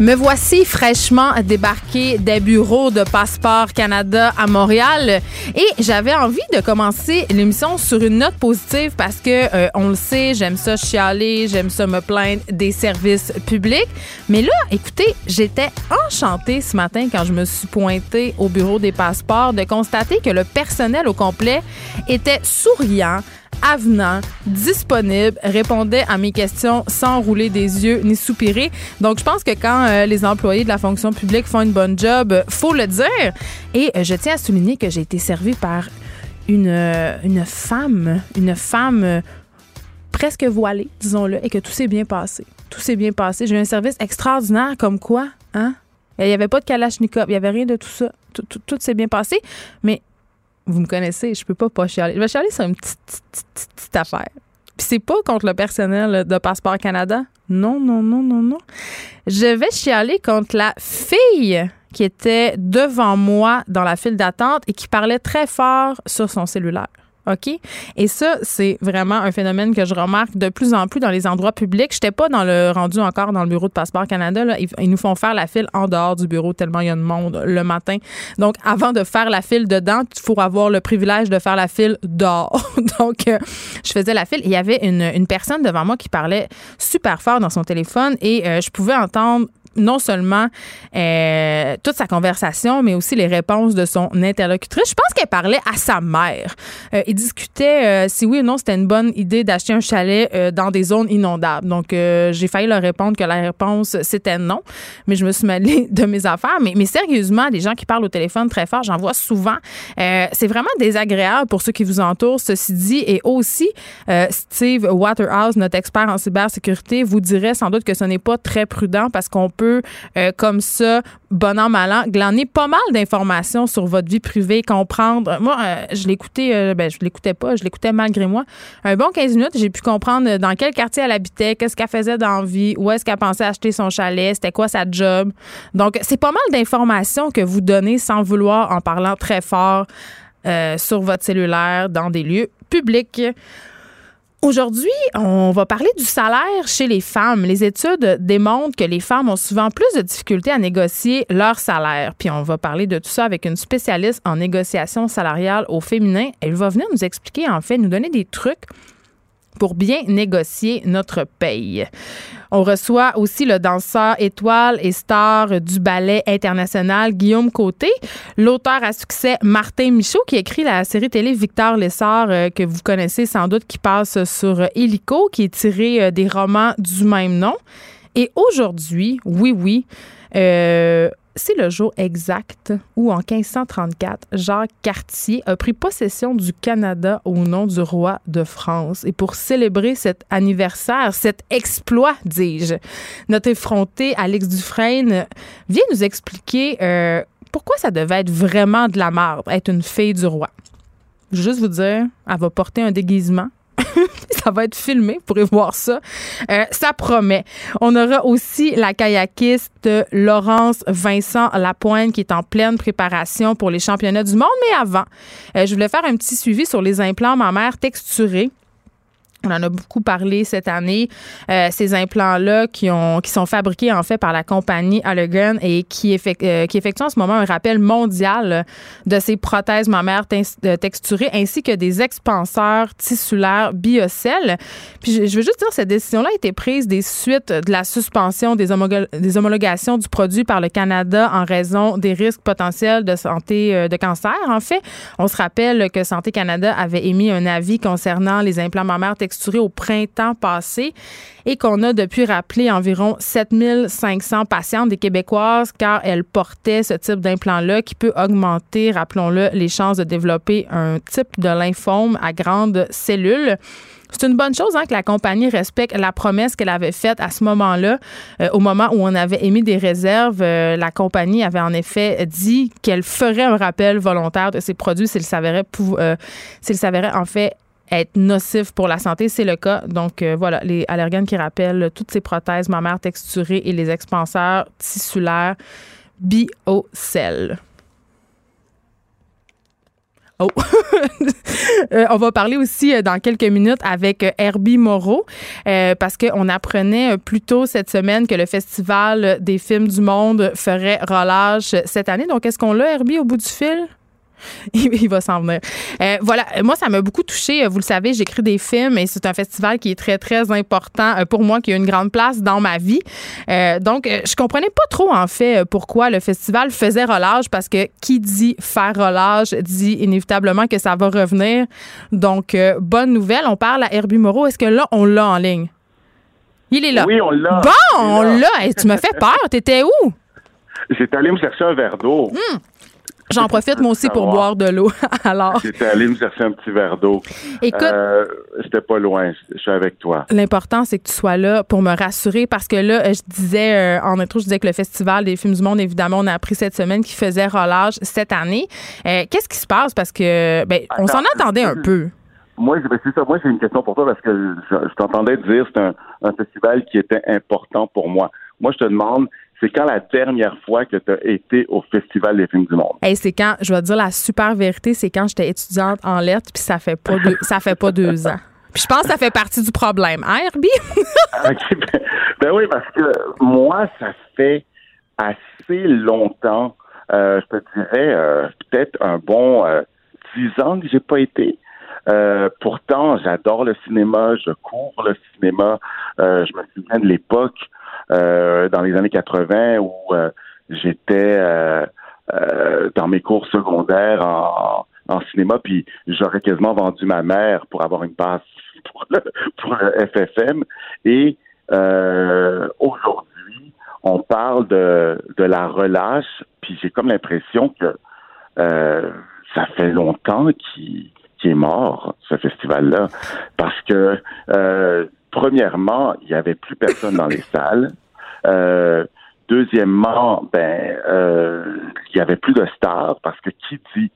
Me voici fraîchement débarqué des bureaux de Passeport Canada à Montréal et j'avais envie de commencer l'émission sur une note positive parce que euh, on le sait, j'aime ça chialer, j'aime ça me plaindre des services publics. Mais là, écoutez, j'étais enchantée ce matin quand je me suis pointée au bureau des passeports de constater que le personnel au complet était souriant avenant, disponible, répondait à mes questions sans rouler des yeux ni soupirer. Donc, je pense que quand euh, les employés de la fonction publique font une bonne job, euh, faut le dire. Et euh, je tiens à souligner que j'ai été servie par une, une femme, une femme presque voilée, disons-le, et que tout s'est bien passé. Tout s'est bien passé. J'ai eu un service extraordinaire comme quoi, hein? Il n'y avait pas de kalachnikov, il n'y avait rien de tout ça. Tout, tout, tout s'est bien passé. Mais vous me connaissez, je peux pas pas chialer. Je vais chialer sur une petite, petite, petite, affaire. Puis c'est pas contre le personnel de Passeport Canada. Non, non, non, non, non. Je vais chialer contre la fille qui était devant moi dans la file d'attente et qui parlait très fort sur son cellulaire. OK? Et ça, c'est vraiment un phénomène que je remarque de plus en plus dans les endroits publics. Je n'étais pas dans le rendu encore dans le bureau de Passeport Canada. Ils, nous font faire la file en dehors du bureau tellement il y a de monde le matin. Donc, avant de faire la file dedans, il faut avoir le privilège de faire la file dehors. Donc, euh, je faisais la file il y avait une, une, personne devant moi qui parlait super fort dans son téléphone et euh, je pouvais entendre non seulement euh, toute sa conversation, mais aussi les réponses de son interlocutrice. Je pense qu'elle parlait à sa mère. Euh, il discutait euh, si oui ou non c'était une bonne idée d'acheter un chalet euh, dans des zones inondables. Donc, euh, j'ai failli leur répondre que la réponse c'était non, mais je me suis mêlée de mes affaires. Mais, mais sérieusement, des gens qui parlent au téléphone très fort, j'en vois souvent. C'est vraiment désagréable pour ceux qui vous entourent, ceci dit. Et aussi, Steve Waterhouse, notre expert en cybersécurité, vous dirait sans doute que ce n'est pas très prudent parce qu'on peut euh, comme ça, bon an, mal an, glaner pas mal d'informations sur votre vie privée, comprendre. Moi, euh, je l'écoutais, euh, ben, je l'écoutais pas, je l'écoutais malgré moi. Un bon 15 minutes, j'ai pu comprendre dans quel quartier elle habitait, qu'est-ce qu'elle faisait dans vie, où est-ce qu'elle pensait acheter son chalet, c'était quoi sa job. Donc, c'est pas mal d'informations que vous donnez sans vouloir en parlant très fort sur votre cellulaire dans des lieux publics. Aujourd'hui, on va parler du salaire chez les femmes. Les études démontrent que les femmes ont souvent plus de difficultés à négocier leur salaire. Puis on va parler de tout ça avec une spécialiste en négociation salariale au féminin. Elle va venir nous expliquer, en fait, nous donner des trucs pour bien négocier notre paye. On reçoit aussi le danseur étoile et star du ballet international Guillaume Côté, l'auteur à succès Martin Michaud qui écrit la série télé Victor Lessard euh, que vous connaissez sans doute qui passe sur Helico qui est tiré euh, des romans du même nom. Et aujourd'hui, oui oui, euh, c'est le jour exact où, en 1534, Jacques Cartier a pris possession du Canada au nom du roi de France. Et pour célébrer cet anniversaire, cet exploit, dis-je, notre effronté Alex Dufresne vient nous expliquer euh, pourquoi ça devait être vraiment de la marde, être une fille du roi. Juste vous dire, elle va porter un déguisement ça va être filmé, vous pourrez voir ça. Euh, ça promet. On aura aussi la kayakiste Laurence Vincent Lapointe qui est en pleine préparation pour les championnats du monde. Mais avant, euh, je voulais faire un petit suivi sur les implants mammaires texturés. On en a beaucoup parlé cette année. Euh, ces implants-là qui ont qui sont fabriqués en fait par la compagnie Allergan et qui, euh, qui effectuent en ce moment un rappel mondial de ces prothèses mammaires euh, texturées ainsi que des expanseurs tissulaires biocell. Puis je, veux juste dire cette décision-là a été prise des suites de la suspension des, des homologations du produit par le Canada en raison des risques potentiels de santé de cancer. En fait, on se rappelle que Santé Canada avait émis un avis concernant les implants mammaires texturés au printemps passé et qu'on a depuis rappelé environ 7500 patientes des Québécoises car elles portaient ce type d'implant-là qui peut augmenter, rappelons-le, les chances de développer un type de lymphome à grandes cellules. C'est une bonne chose hein, que la compagnie respecte la promesse qu'elle avait faite à ce moment-là. Euh, au moment où on avait émis des réserves, euh, la compagnie avait en effet dit qu'elle ferait un rappel volontaire de ses produits s'il s'avérait, euh, s'il s'avérait en fait être nocif pour la santé. C'est le cas. Donc, euh, voilà, les allergènes qui rappellent toutes ces prothèses mammaires texturées et les expanseurs tissulaires biocell. Oh! Euh, on va parler aussi euh, dans quelques minutes avec Herbie Moreau parce qu'on apprenait plus tôt cette semaine que le Festival des films du monde ferait relâche cette année. Donc, est-ce qu'on l'a, Herbie, au bout du fil? il va s'en venir. Euh, voilà, moi, ça m'a beaucoup touché. Vous le savez, j'écris des films et c'est un festival qui est très, très important euh, pour moi, qui a une grande place dans ma vie. Euh, donc, je comprenais pas trop, en fait, pourquoi le festival faisait relâche, parce que qui dit faire relâche dit inévitablement que ça va revenir. Donc, bonne nouvelle. On parle à Herbie Moreau. Est-ce que là, on l'a en ligne? Il est là. Oui, on l'a. Bon, on l'a. tu me fais peur. T'étais où? J'étais allé me chercher un verre d'eau. Hum. J'en profite moi aussi pour boire de l'eau. Alors. J'étais allé me chercher un petit verre d'eau. Écoute. Euh, J'étais pas loin. Je suis avec toi. L'important, c'est que tu sois là pour me rassurer parce que là, je disais, euh, en intro, je disais que le Festival des films du monde, évidemment, on a appris cette semaine qu'il faisait relâche cette année. Euh, qu'est-ce qui se passe? Parce que, ben, on s'en attendait un peu. Moi, c'est ça. Moi, j'ai une question pour toi parce que je, t'entendais dire que c'est un, un festival qui était important pour moi. Moi, je te demande, c'est quand la dernière fois que tu as été au Festival des films du monde? Hey, c'est quand, je vais te dire la super vérité, c'est quand j'étais étudiante en lettres, puis ça fait pas deux, ça fait pas deux ans. Puis je pense que ça fait partie du problème, hein, Herbie? Ben, ben, oui, parce que moi, ça fait assez longtemps, euh, je te dirais euh, peut-être un bon euh, dix ans que j'ai pas été. pourtant, j'adore le cinéma, je cours le cinéma. je me souviens de l'époque dans les années 80 où euh, j'étais euh, dans mes cours secondaires en, en cinéma, puis j'aurais quasiment vendu ma mère pour avoir une passe pour le, pour le FFM. Et aujourd'hui, on parle de, de la relâche, puis j'ai comme l'impression que ça fait longtemps qu'il est mort, ce festival-là, parce que premièrement, il n'y avait plus personne dans les salles. Euh, deuxièmement, ben, euh, il y avait plus de stars parce que qui dit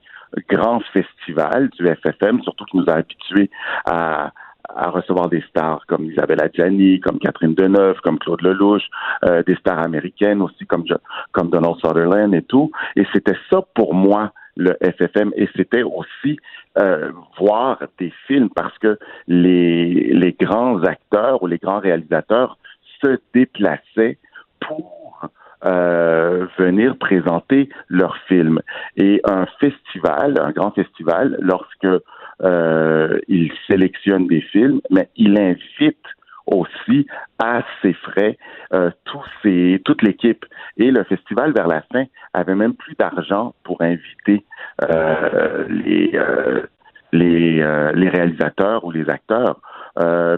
grand festival du FFM, surtout qui nous a habitués à, à recevoir des stars comme Isabelle Adjani, comme Catherine Deneuve, comme Claude Lelouch, euh, des stars américaines aussi comme comme Donald Sutherland et tout. Et c'était ça pour moi le FFM et c'était aussi euh, voir des films parce que les, les grands acteurs ou les grands réalisateurs se déplaçaient pour euh, venir présenter leurs films. Et un festival, un grand festival, lorsque euh, il sélectionne des films, mais il invite aussi à ses frais euh, toute l'équipe. Et le festival, vers la fin, avait même plus d'argent pour inviter euh, les, euh, les, euh, les réalisateurs ou les acteurs.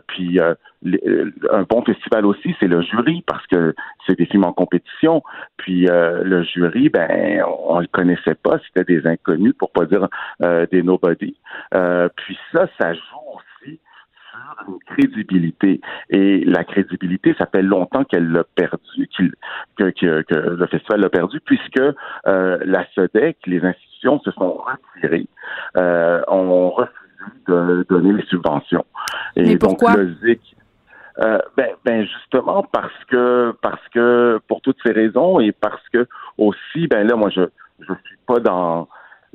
puis un bon festival aussi, c'est le jury parce que c'est des films en compétition. Puis le jury, ben, on, le connaissait pas, c'était des inconnus pour pas dire des nobody. puis ça, ça joue une crédibilité. Et la crédibilité, ça fait longtemps qu'elle l'a perdu, que, que, le festival l'a perdu, puisque euh, la SEDEC, les institutions se sont retirées, euh, ont refusé de donner les subventions. Et pourquoi? donc, le ZIC, euh, ben, ben, justement parce que parce que pour toutes ces raisons et parce que aussi ben là moi je je suis pas dans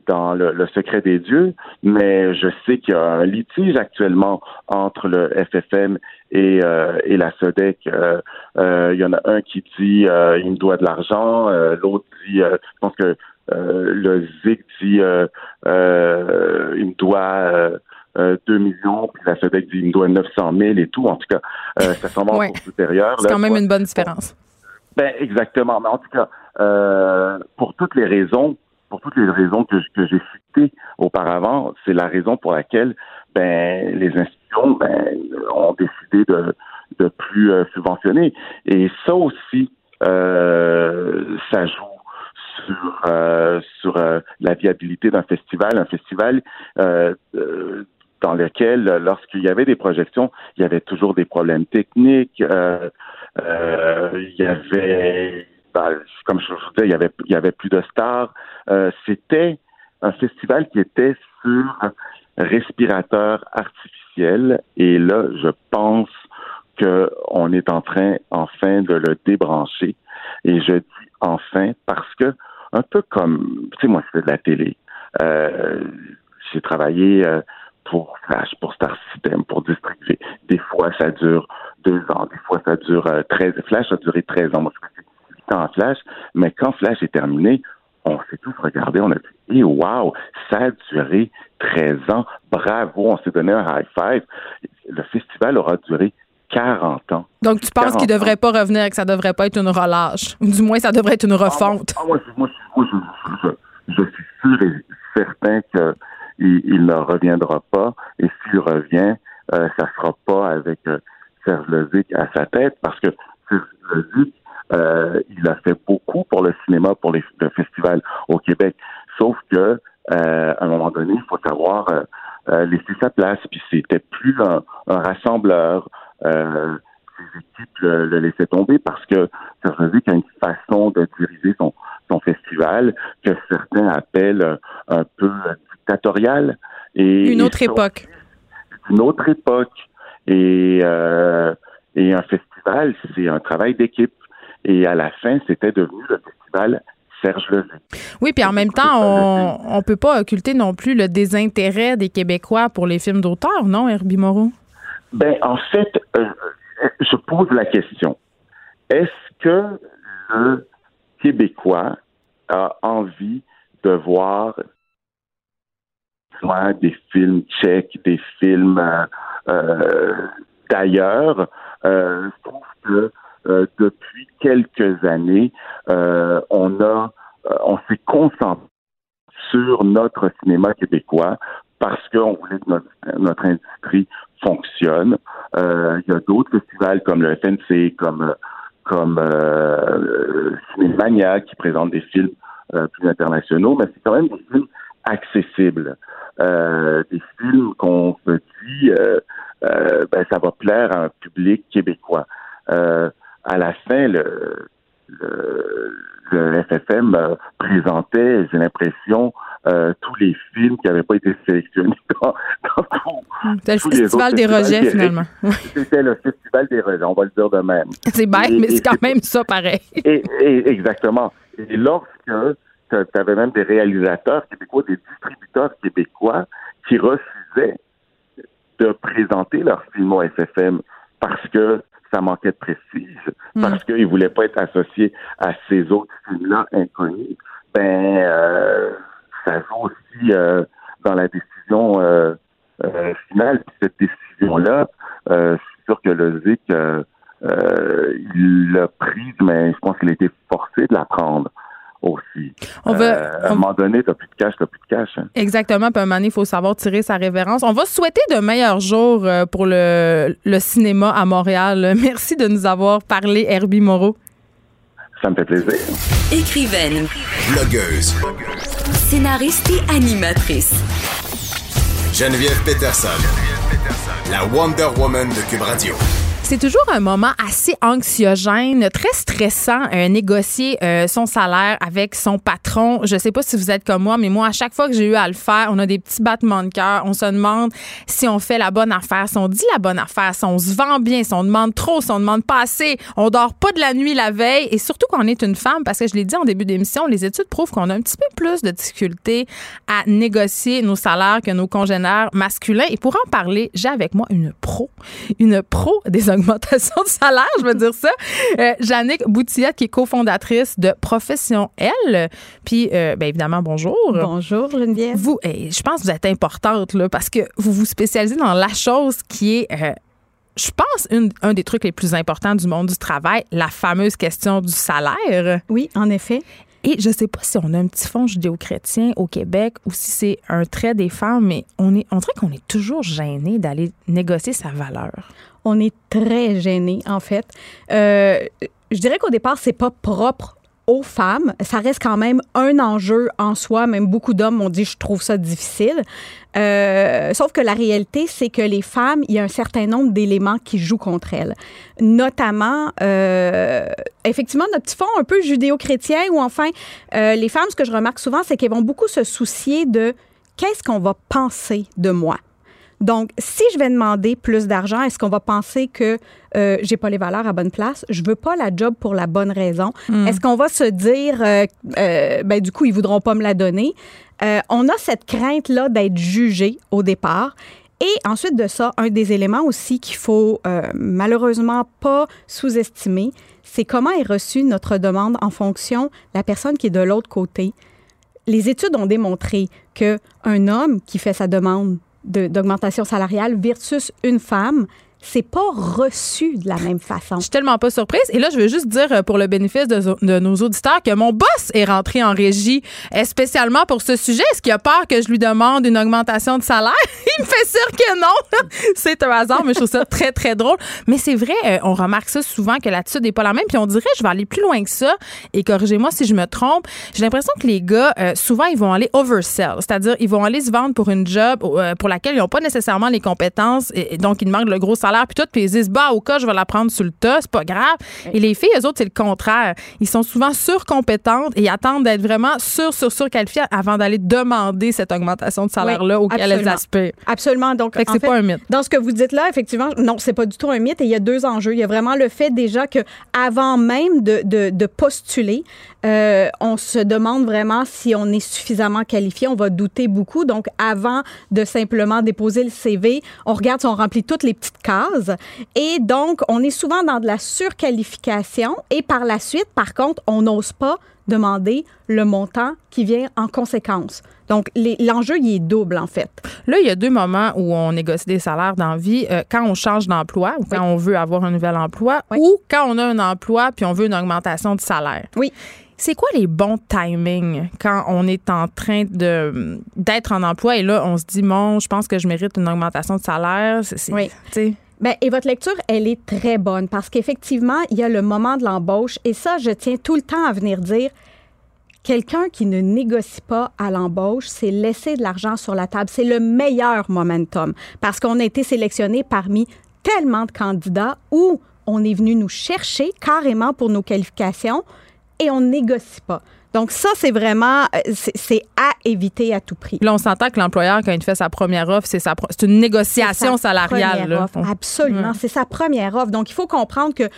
dans le, secret des dieux, mais je sais qu'il y a un litige actuellement entre le FFM et, euh, et la SODEC. Euh, euh, il y en a un qui dit euh, il me doit de l'argent, l'autre dit, je pense que le ZIC dit il me doit 2 millions, puis la SODEC dit il me doit 900 000 et tout. En tout cas, ça semble ouais. supérieur. C'est quand même une bonne différence. Ben exactement. Mais en tout cas, pour toutes les raisons, pour toutes les raisons que, que j'ai citées auparavant, c'est la raison pour laquelle ben, les institutions ben, ont décidé de de plus euh, subventionner. Et ça aussi, euh, ça joue sur euh, sur euh, la viabilité d'un festival, un festival dans lequel, lorsqu'il y avait des projections, il y avait toujours des problèmes techniques. il y avait ben, comme je vous disais, il y avait, plus de stars. Euh, c'était un festival qui était sur respirateur artificiel. Et là, je pense qu'on est en train, enfin, de le débrancher. Et je dis enfin parce que, un peu comme, tu sais, moi, je fais de la télé. Euh, j'ai travaillé euh, pour Flash, pour Star System, pour distribuer. Des fois, ça dure deux ans. Des fois, ça dure euh, 13. Flash a duré 13 ans. En Flash, mais quand Flash est terminé, on s'est tous regardé, on a dit, wow, ça a duré 13 ans, bravo, on s'est donné un high five. Le festival aura duré 40 ans. Donc, tu penses qu'il ne devrait pas revenir, que ça ne devrait pas être une relâche? Ou du moins, ça devrait être une ah, refonte? Ah, moi, je, suis sûr et certain qu'il ne reviendra pas. Et s'il revient, euh, ça ne sera pas avec euh, Serge Lezic à sa tête, parce que Serge Lezic, euh, il a fait beaucoup pour le cinéma, pour les, le festival au Québec. Sauf que euh, à un moment donné, il faut savoir euh, laisser sa place. Puis c'était plus un, un rassembleur. Euh, ses équipes le, le, laissaient tomber parce que qu'il y a une façon de diriger son, son festival que certains appellent un peu dictatorial. Et, une autre époque. Une autre époque. Et, euh, et un festival, c'est un travail d'équipe. Et à la fin, c'était devenu le festival Serge Levy. Oui, puis en même temps, on ne peut pas occulter non plus le désintérêt des Québécois pour les films d'auteur, non, Herbie Moreau? Ben, en fait, euh, je pose la question. Est-ce que le Québécois a envie de voir des films tchèques, des films euh, euh d'ailleurs? Euh, je trouve que euh, depuis quelques années, euh, on a, euh, on s'est concentré sur notre cinéma québécois parce qu'on voulait que notre, notre industrie fonctionne. il y a d'autres festivals comme le FNC, comme comme Cinémania qui présentent des films plus internationaux, mais c'est quand même des films accessibles, des films qu'on se dit ben, ça va plaire à un public québécois à la fin, le, le, FFM euh, présentait, j'ai l'impression, euh, tous les films qui n'avaient pas été sélectionnés dans, dans C'était le festival des rejets, finalement. C'était le festival des rejets, on va le dire de même. C'est bête, mais c'est quand même ça pareil. Et, exactement. Et lorsque tu avais même des réalisateurs québécois, des distributeurs québécois qui refusaient de présenter leurs films au FFM parce que ça manquait de prestige hmm. parce qu'il ne voulait pas être associé à ces autres films-là inconnus, ben euh, ça joue aussi euh, dans la décision euh, finale. cette décision-là, je suis sûr que le ZIC il l'a prise, mais je pense qu'il a été forcé de la prendre aussi. On va, euh, à un moment donné, t'as plus de cash, t'as plus de cash. Hein. Exactement. Puis à un moment donné, il faut savoir tirer sa révérence. On va souhaiter de meilleurs jours euh, pour le, le cinéma à Montréal. Merci de nous avoir parlé, Herbie Moreau. Ça me fait plaisir. Écrivaine. Blogueuse. Scénariste et animatrice. Geneviève Peterson. La Wonder Woman de Cube Radio. C'est toujours un moment assez anxiogène, très stressant, euh, négocier euh, son salaire avec son patron. Je sais pas si vous êtes comme moi, mais moi, à chaque fois que j'ai eu à le faire, on a des petits battements de cœur. On se demande si on fait la bonne affaire, si on dit la bonne affaire, si on se vend bien, si on demande trop, si on demande pas assez. On dort pas de la nuit la veille. Et surtout quand on est une femme, parce que je l'ai dit en début d'émission, les études prouvent qu'on a un petit peu plus de difficultés à négocier nos salaires que nos congénères masculins. Et pour en parler, j'ai avec moi une pro, une pro des augmentation de salaire, je veux dire ça. Euh, Jannick Boutillette, qui est cofondatrice de Profession L. Puis, euh, bien évidemment, bonjour. Bonjour, Geneviève. Vous, je pense que vous êtes importante, là, parce que vous vous spécialisez dans la chose qui est. Euh, je pense, une, un des trucs les plus importants du monde du travail, la fameuse question du salaire. Oui, en effet. Et je sais pas si on a un petit fond judéo-chrétien au Québec ou si c'est un trait des femmes, mais on est, on dirait qu'on est toujours gêné d'aller négocier sa valeur on est très gêné, en fait. Euh, je dirais qu'au départ, c'est pas propre aux femmes. Ça reste quand même un enjeu en soi. Même beaucoup d'hommes m'ont dit je trouve ça difficile. Euh, sauf que la réalité, c'est que les femmes, il y a un certain nombre d'éléments qui jouent contre elles. Notamment, euh, effectivement, notre petit fond un peu judéo-chrétien, ou enfin, les femmes, ce que je remarque souvent, c'est qu'elles vont beaucoup se soucier de qu'est-ce qu'on va penser de moi. Donc, si je vais demander plus d'argent, est-ce qu'on va penser que euh, j'ai pas les valeurs à bonne place? Je veux pas la job pour la bonne raison. Hmm. Est-ce qu'on va se dire, euh, euh, ben, du coup, ils voudront pas me la donner? Euh, on a cette crainte-là d'être jugé au départ. Et ensuite de ça, un des éléments aussi qu'il faut malheureusement pas sous-estimer, c'est comment est reçue notre demande en fonction de la personne qui est de l'autre côté. Les études ont démontré que un homme qui fait sa demande d'augmentation salariale versus une femme, c'est pas reçu de la même façon. Je suis tellement pas surprise. Et là, je veux juste dire euh, pour le bénéfice de, nos auditeurs que mon boss est rentré en régie euh, spécialement pour ce sujet. Est-ce qu'il a peur que je lui demande une augmentation de salaire? Il me fait sûr que non. c'est un hasard, mais je trouve ça très, très drôle. Mais c'est vrai, euh, on remarque ça souvent que l'attitude n'est pas la même. Puis on dirait, je vais aller plus loin que ça. Et corrigez-moi si je me trompe. J'ai l'impression que les gars, souvent, ils vont aller oversell. C'est-à-dire, ils vont aller se vendre pour une job pour laquelle ils n'ont pas nécessairement les compétences. Et, donc, ils demandent le gros salaire puis tout, puis ils disent, bah, au cas, je vais la prendre sur le tas, c'est pas grave. Et les filles, eux autres, c'est le contraire. Ils sont souvent surcompétentes et attendent d'être vraiment sur, sur, sur qualifiées avant d'aller demander cette augmentation de salaire-là auquel elles aspirent. Absolument. Donc, c'est pas un mythe. Dans ce que vous dites là, effectivement, non, c'est pas du tout un mythe et il y a deux enjeux. Il y a vraiment le fait déjà que avant même de, de, de postuler, euh, on se demande vraiment si on est suffisamment qualifié. On va douter beaucoup. Donc, avant de simplement déposer le CV, on regarde si on remplit toutes les petites cases. Et donc, on est souvent dans de la surqualification. Et par la suite, par contre, on n'ose pas demander le montant qui vient en conséquence. Donc, l'enjeu, il est double, en fait. Là, il y a deux moments où on négocie des salaires dans la vie. Euh, quand on change d'emploi ou quand on veut avoir un nouvel emploi ou quand on a un emploi puis on veut une augmentation de salaire. Oui. C'est quoi les bons timings quand on est en train de d'être en emploi et là on se dit bon, je pense que je mérite une augmentation de salaire. oui. Bien, et votre lecture, elle est très bonne parce qu'effectivement, il y a le moment de l'embauche et ça, je tiens tout le temps à venir dire. Quelqu'un qui ne négocie pas à l'embauche, c'est laisser de l'argent sur la table. C'est le meilleur momentum parce qu'on a été sélectionné parmi tellement de candidats où on est venu nous chercher carrément pour nos qualifications et on négocie pas. Donc ça, c'est vraiment, euh, c'est à éviter à tout prix. Là, on s'entend que l'employeur, quand il fait sa première offre, c'est une négociation salariale. Absolument, c'est sa première offre. Donc, il faut comprendre que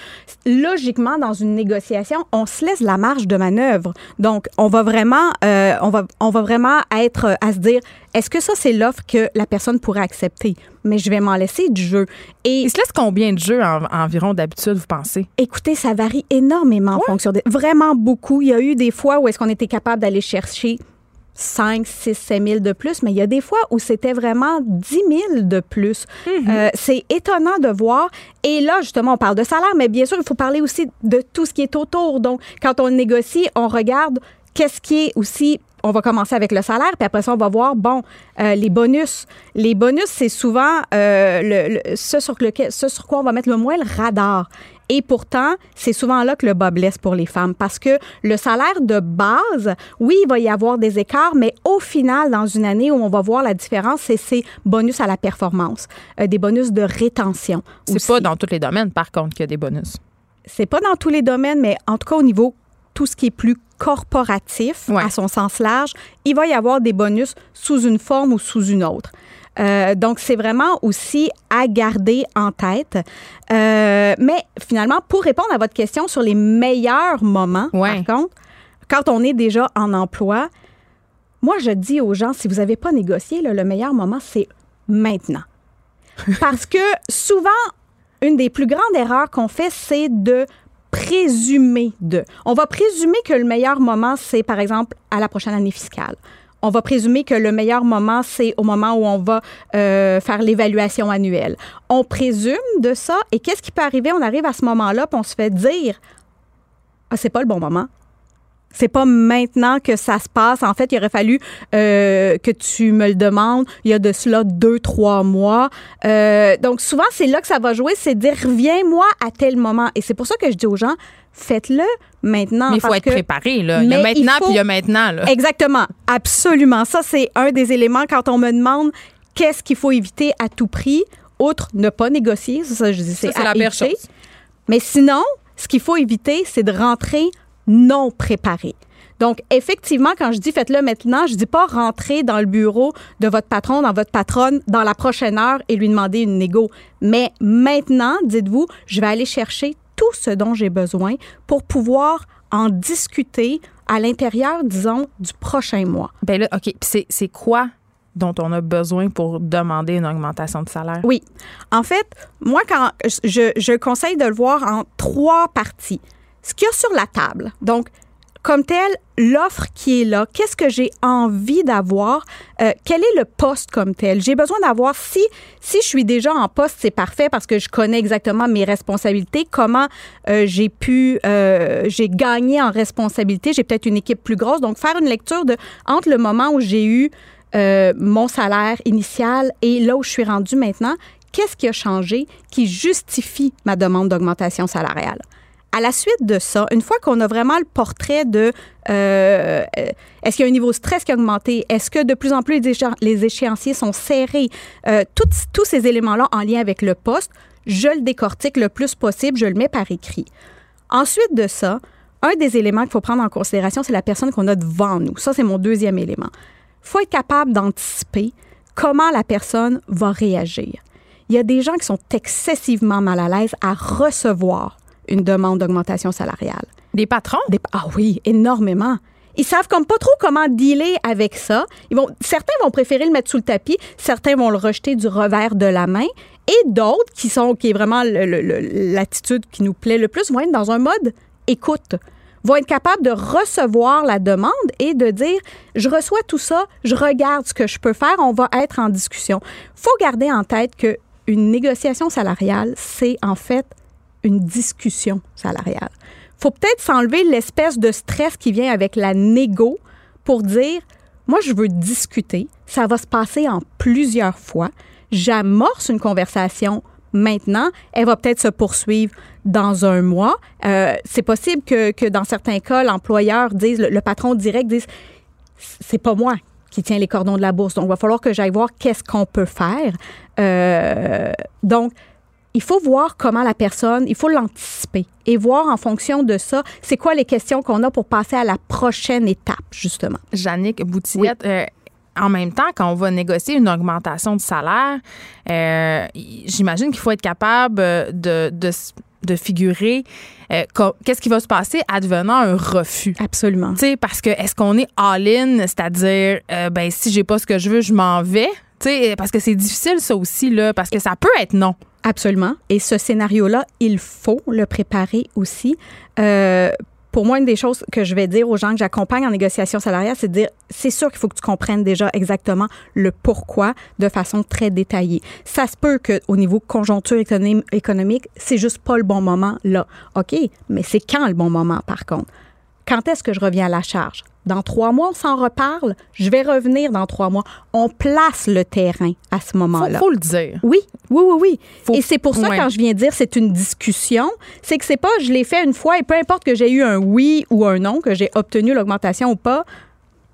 logiquement, dans une négociation, on se laisse la marge de manœuvre. Donc, on va vraiment, euh, on va, on va vraiment être à se dire, est-ce que ça, c'est l'offre que la personne pourrait accepter? Mais je vais m'en laisser du jeu. Et il se laisse combien de jeux environ d'habitude, vous pensez? Écoutez, ça varie énormément en fonction des. Vraiment beaucoup. Il y a eu des fois où est-ce qu'on était capable d'aller chercher 5, 6, 7 000 de plus, mais il y a des fois où c'était vraiment 10 000 de plus. Mm-hmm. Euh, c'est étonnant de voir. Et là, justement, on parle de salaire, mais bien sûr, il faut parler aussi de tout ce qui est autour. Donc, quand on négocie, on regarde qu'est-ce qui est aussi on va commencer avec le salaire, puis après ça, on va voir, bon, euh, les bonus. Les bonus, c'est souvent euh, le, ce, sur lequel, ce sur quoi on va mettre le moins le radar. Et pourtant, c'est souvent là que le bas blesse pour les femmes parce que le salaire de base, oui, il va y avoir des écarts, mais au final, dans une année où on va voir la différence, c'est ces bonus à la performance, euh, des bonus de rétention. C'est pas dans tous les domaines, par contre, qu'il y a des bonus. C'est pas dans tous les domaines, mais en tout cas au niveau tout ce qui est plus corporatif, Ouais. à son sens large, il va y avoir des bonus sous une forme ou sous une autre. Euh, donc, c'est vraiment aussi à garder en tête. Euh, mais finalement, pour répondre à votre question sur les meilleurs moments, Ouais. par contre, quand on est déjà en emploi, moi, je dis aux gens, si vous n'avez pas négocié, là, le meilleur moment, c'est maintenant. Parce que souvent, une des plus grandes erreurs qu'on fait, c'est de présumer de. On va présumer que le meilleur moment, c'est par exemple à la prochaine année fiscale. On va présumer que le meilleur moment, c'est au moment où on va euh, faire l'évaluation annuelle. On présume de ça et qu'est-ce qui peut arriver? On arrive à ce moment-là puis on se fait dire Ah, c'est pas le bon moment. C'est pas maintenant que ça se passe. En fait, il aurait fallu euh, que tu me le demandes il y a de cela deux, trois mois. Euh, donc, souvent, c'est là que ça va jouer, c'est dire reviens-moi à tel moment. Et c'est pour ça que je dis aux gens faites-le maintenant. Mais il faut être que- préparé, là. Il y a maintenant, faut- puis il y a maintenant, là. Exactement. Absolument. Ça, c'est un des éléments quand on me demande qu'est-ce qu'il faut éviter à tout prix, outre ne pas négocier. Ça, je dis, c'est la pire chose. Mais sinon, ce qu'il faut éviter, c'est de rentrer non préparé. Donc, effectivement, quand je dis faites-le maintenant, je dis pas rentrer dans le bureau de votre patron, dans votre patronne, dans la prochaine heure et lui demander une négo. Mais maintenant, dites-vous, je vais aller chercher tout ce dont j'ai besoin pour pouvoir en discuter à l'intérieur, disons, du prochain mois. Ben là, OK. Puis c'est- c'est quoi dont on a besoin pour demander une augmentation de salaire? Oui. En fait, moi, quand je, je conseille de le voir en trois parties. Ce qu'il y a sur la table. Donc, comme tel, l'offre qui est là, qu'est-ce que j'ai envie d'avoir, Euh, quel est le poste comme tel? J'ai besoin d'avoir, si, si je suis déjà en poste, c'est parfait parce que je connais exactement mes responsabilités, comment euh, j'ai pu, euh, j'ai gagné en responsabilité, j'ai peut-être une équipe plus grosse. Donc, faire une lecture de entre le moment où j'ai eu mon salaire initial et là où je suis rendue maintenant, qu'est-ce qui a changé qui justifie ma demande d'augmentation salariale? À la suite de ça, une fois qu'on a vraiment le portrait de euh, euh, est-ce qu'il y a un niveau de stress qui a augmenté, est-ce que de plus en plus les, échéan- les échéanciers sont serrés, euh, tous ces éléments-là en lien avec le poste, je le décortique le plus possible, je le mets par écrit. Ensuite de ça, un des éléments qu'il faut prendre en considération, c'est la personne qu'on a devant nous. Ça, c'est mon deuxième élément. Il faut être capable d'anticiper comment la personne va réagir. Il y a des gens qui sont excessivement mal à l'aise à recevoir une demande d'augmentation salariale. Des patrons? Des- ah oui, énormément. Ils savent comme pas trop comment dealer avec ça. Ils vont, certains vont préférer le mettre sous le tapis, certains vont le rejeter du revers de la main, et d'autres qui sont qui est vraiment l'attitude qui nous plaît le plus vont être dans un mode écoute, vont être capables de recevoir la demande et de dire je reçois tout ça, je regarde ce que je peux faire, on va être en discussion. Faut garder en tête que une négociation salariale, c'est en fait une discussion salariale. Faut peut-être s'enlever l'espèce de stress qui vient avec la négo pour dire moi je veux discuter, ça va se passer en plusieurs fois. J'amorce une conversation maintenant, elle va peut-être se poursuivre dans un mois. Euh, c'est possible que, que dans certains cas, l'employeur dise, le, patron direct dise c'est pas moi qui tiens les cordons de la bourse. Donc, il va falloir que j'aille voir qu'est-ce qu'on peut faire. Euh, donc, il faut voir comment la personne, il faut l'anticiper et voir en fonction de ça, c'est quoi les questions qu'on a pour passer à la prochaine étape, justement. Jannick Boutillette, euh, en même temps, quand on va négocier une augmentation de salaire, euh, j'imagine qu'il faut être capable euh, de, de, de figurer euh, qu'est-ce qui va se passer advenant un refus. Absolument. Sais, parce que est-ce qu'on est all-in, c'est-à-dire, euh, ben, si j'ai pas ce que je veux, je m'en vais? Tu sais, parce que c'est difficile, ça aussi, là, parce que ça peut être non. Absolument. Et ce scénario-là, il faut le préparer aussi. Euh, pour moi, une des choses que je vais dire aux gens que j'accompagne en négociation salariale, c'est de dire, c'est sûr qu'il faut que tu comprennes déjà exactement le pourquoi de façon très détaillée. Ça se peut qu'au niveau conjoncture économ- économique, c'est juste pas le bon moment là. OK, mais c'est quand le bon moment, par contre? Quand est-ce que je reviens à la charge? Dans trois mois, on s'en reparle. Je vais revenir dans trois mois. On place le terrain à ce Faut, moment-là. faut le dire. Oui, oui, oui, oui. Faut- et c'est pour ça, ouais. quand je viens dire c'est une discussion, c'est que c'est pas je l'ai fait une fois et peu importe que j'ai eu un oui ou un non, que j'ai obtenu l'augmentation ou pas,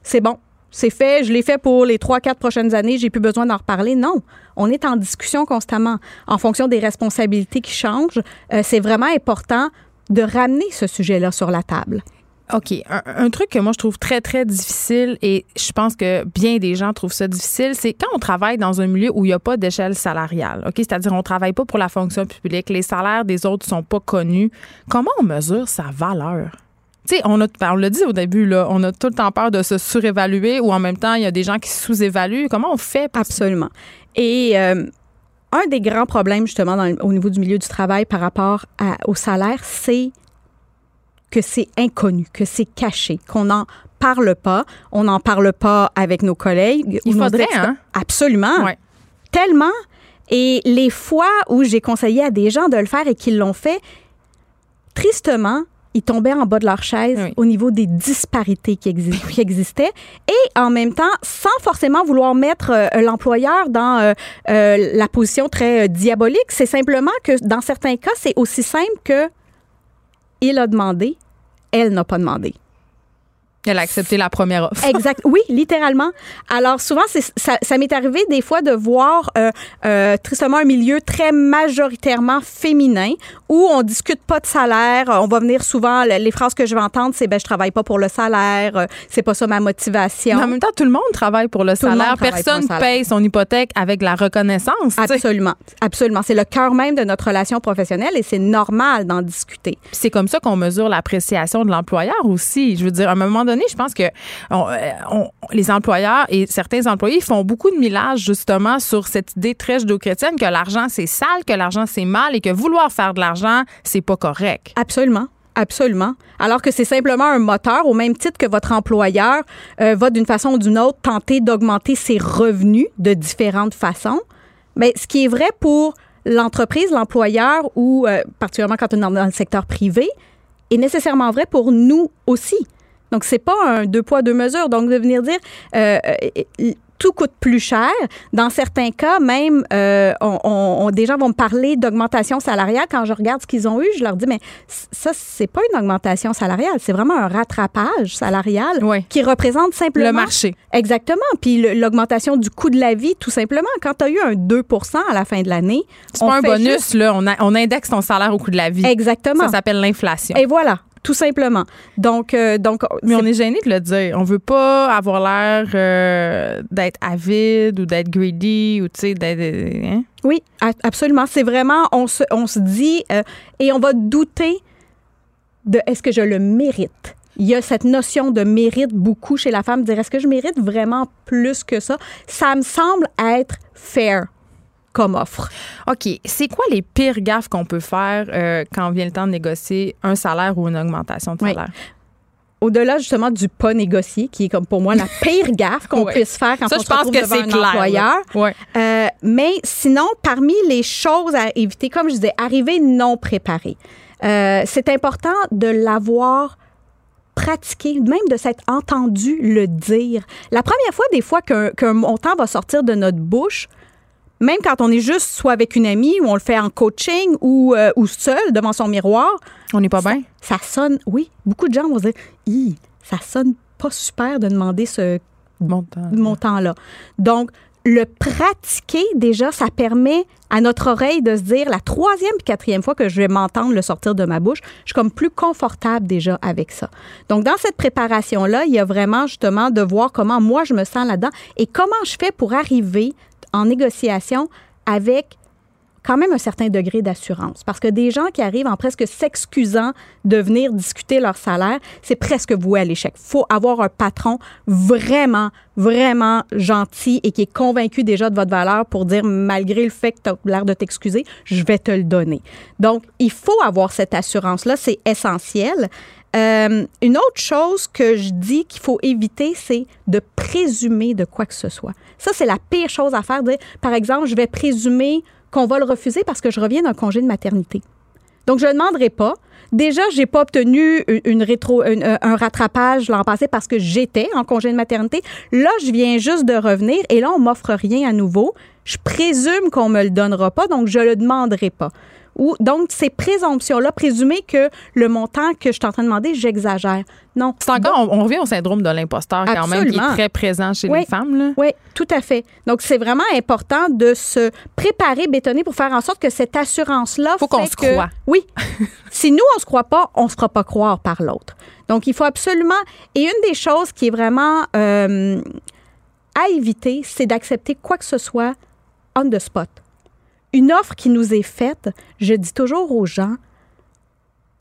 c'est bon. C'est fait, je l'ai fait pour les trois, quatre prochaines années, j'ai plus besoin d'en reparler. Non, on est en discussion constamment en fonction des responsabilités qui changent. euh, c'est vraiment important de ramener ce sujet-là sur la table. OK. Un, truc que moi, je trouve très, très difficile et je pense que bien des gens trouvent ça difficile, c'est quand on travaille dans un milieu où il n'y a pas d'échelle salariale. OK? C'est-à-dire, on ne travaille pas pour la fonction publique, les salaires des autres ne sont pas connus. Comment on mesure sa valeur? Tu sais, on, a- ben, on l'a dit au début, là, on a tout le temps peur de se surévaluer ou en même temps, il y a des gens qui sous-évaluent. Comment on fait? pour- Absolument. Et euh, un des grands problèmes, justement, dans au niveau du milieu du travail par rapport à- au salaire, c'est que c'est inconnu, que c'est caché, qu'on n'en parle pas. On n'en parle pas avec nos collègues. Il faudrait, hein? Absolument. Ouais. Tellement. Et les fois où j'ai conseillé à des gens de le faire et qu'ils l'ont fait, tristement, ils tombaient en bas de leur chaise Oui. au niveau des disparités qui, exi- qui existaient et en même temps, sans forcément vouloir mettre euh, l'employeur dans euh, euh, la position très diabolique, c'est simplement que dans certains cas, c'est aussi simple que il a demandé, elle n'a pas demandé. Elle a accepté la première offre. Exact. Oui, littéralement. Alors souvent, ça, ça m'est arrivé des fois de voir euh, euh, tristement un milieu très majoritairement féminin où on discute pas de salaire. On va venir souvent, le- les phrases que je vais entendre, c'est ben je travaille pas pour le salaire, euh, c'est pas ça ma motivation. Mais en même temps, tout le monde travaille pour le Tout le monde salaire. pour Personne le salaire. paye son hypothèque avec la reconnaissance. Absolument, absolument. C'est le cœur même de notre relation professionnelle et c'est normal d'en discuter. C'est comme ça qu'on mesure l'appréciation de l'employeur aussi. Je veux dire, à un moment donné, je pense que euh, les employeurs et certains employés font beaucoup de millage justement sur cette idée très judéo-chrétienne que l'argent c'est sale, que l'argent c'est mal et que vouloir faire de l'argent c'est pas correct. Absolument. Absolument. Alors que c'est simplement un moteur, au même titre que votre employeur euh, va d'une façon ou d'une autre tenter d'augmenter ses revenus de différentes façons. Mais ce qui est vrai pour l'entreprise, l'employeur ou euh, particulièrement quand on est dans le secteur privé, est nécessairement vrai pour nous aussi. Donc, c'est pas un deux poids, deux mesures. Donc, de venir dire euh, euh, tout coûte plus cher. Dans certains cas, même, euh, on, des gens vont me parler d'augmentation salariale. Quand je regarde ce qu'ils ont eu, je leur dis, mais ça, c'est pas une augmentation salariale. C'est vraiment un rattrapage salarial Oui. qui représente simplement Le marché. Exactement. Puis l'augmentation du coût de la vie, tout simplement. Quand tu as eu un 2 à la fin de l'année, C'est pas un bonus juste- là, on, a- on indexe ton salaire au coût de la vie. Exactement. Ça s'appelle l'inflation. Et voilà, tout simplement. Donc, euh, donc Mais on est gêné de le dire. On veut pas avoir l'air euh, d'être avide ou d'être greedy ou tu sais d'être hein? Oui, absolument. C'est vraiment, on se, on se dit, euh, et on va douter de est-ce que je le mérite. Il y a cette notion de mérite beaucoup chez la femme, dire est-ce que je mérite vraiment plus que ça? Ça me semble être fair comme offre. OK. C'est quoi les pires gaffes qu'on peut faire euh, quand vient le temps de négocier un salaire ou une augmentation de Oui. salaire? Au-delà justement du pas négocié, qui est comme pour moi la pire gaffe qu'on Ouais. puisse faire quand Ça, on je se pense que devant un clair. employeur. là. Ouais. Euh, mais sinon, parmi les choses à éviter, comme je disais, arriver non préparé. Euh, c'est important de l'avoir pratiqué, même de s'être entendu le dire. La première fois, des fois, qu'un qu'un montant va sortir de notre bouche, même quand on est juste soit avec une amie ou on le fait en coaching ou, euh, ou seul devant son miroir, On n'est pas bien? ça sonne, oui, beaucoup de gens vont se dire, ça sonne pas super de demander ce Montant. montant-là. Donc, le pratiquer, déjà, ça permet à notre oreille de se dire, la troisième et quatrième fois que je vais m'entendre le sortir de ma bouche, je suis comme plus confortable déjà avec ça. Donc, dans cette préparation-là, il y a vraiment justement de voir comment moi je me sens là-dedans et comment je fais pour arriver en négociation avec quand même un certain degré d'assurance. Parce que des gens qui arrivent en presque s'excusant de venir discuter leur salaire, c'est presque voué à l'échec. faut avoir un patron vraiment, vraiment gentil et qui est convaincu déjà de votre valeur pour dire, malgré le fait que tu as l'air de t'excuser, je vais te le donner. Donc, il faut avoir cette assurance-là, c'est essentiel. Euh, une autre chose que je dis qu'il faut éviter, c'est de présumer de quoi que ce soit. Ça, c'est la pire chose à faire. Par exemple, je vais présumer qu'on va le refuser parce que je reviens d'un congé de maternité. Donc, je ne demanderai pas. Déjà, j'ai pas obtenu euh, un rattrapage l'an passé parce que j'étais en congé de maternité. Là, je viens juste de revenir et là, on m'offre rien à nouveau. Je présume qu'on me le donnera pas, donc je le demanderai pas. Ou, donc, ces présomptions-là, présumer que le montant que je suis en train de demander, j'exagère. Non. C'est encore, on, on revient au syndrome de l'imposteur quand même, qui est très présent chez Oui. les femmes. Là. Oui, tout à fait. Donc, c'est vraiment important de se préparer, bétonner pour faire en sorte que cette assurance-là. Faut qu'on se que- croie. Oui. si nous, on se croit pas, on se fera pas croire par l'autre. Donc, il faut absolument. Et une des choses qui est vraiment euh, à éviter, c'est d'accepter quoi que ce soit on the spot. Une offre qui nous est faite, je dis toujours aux gens,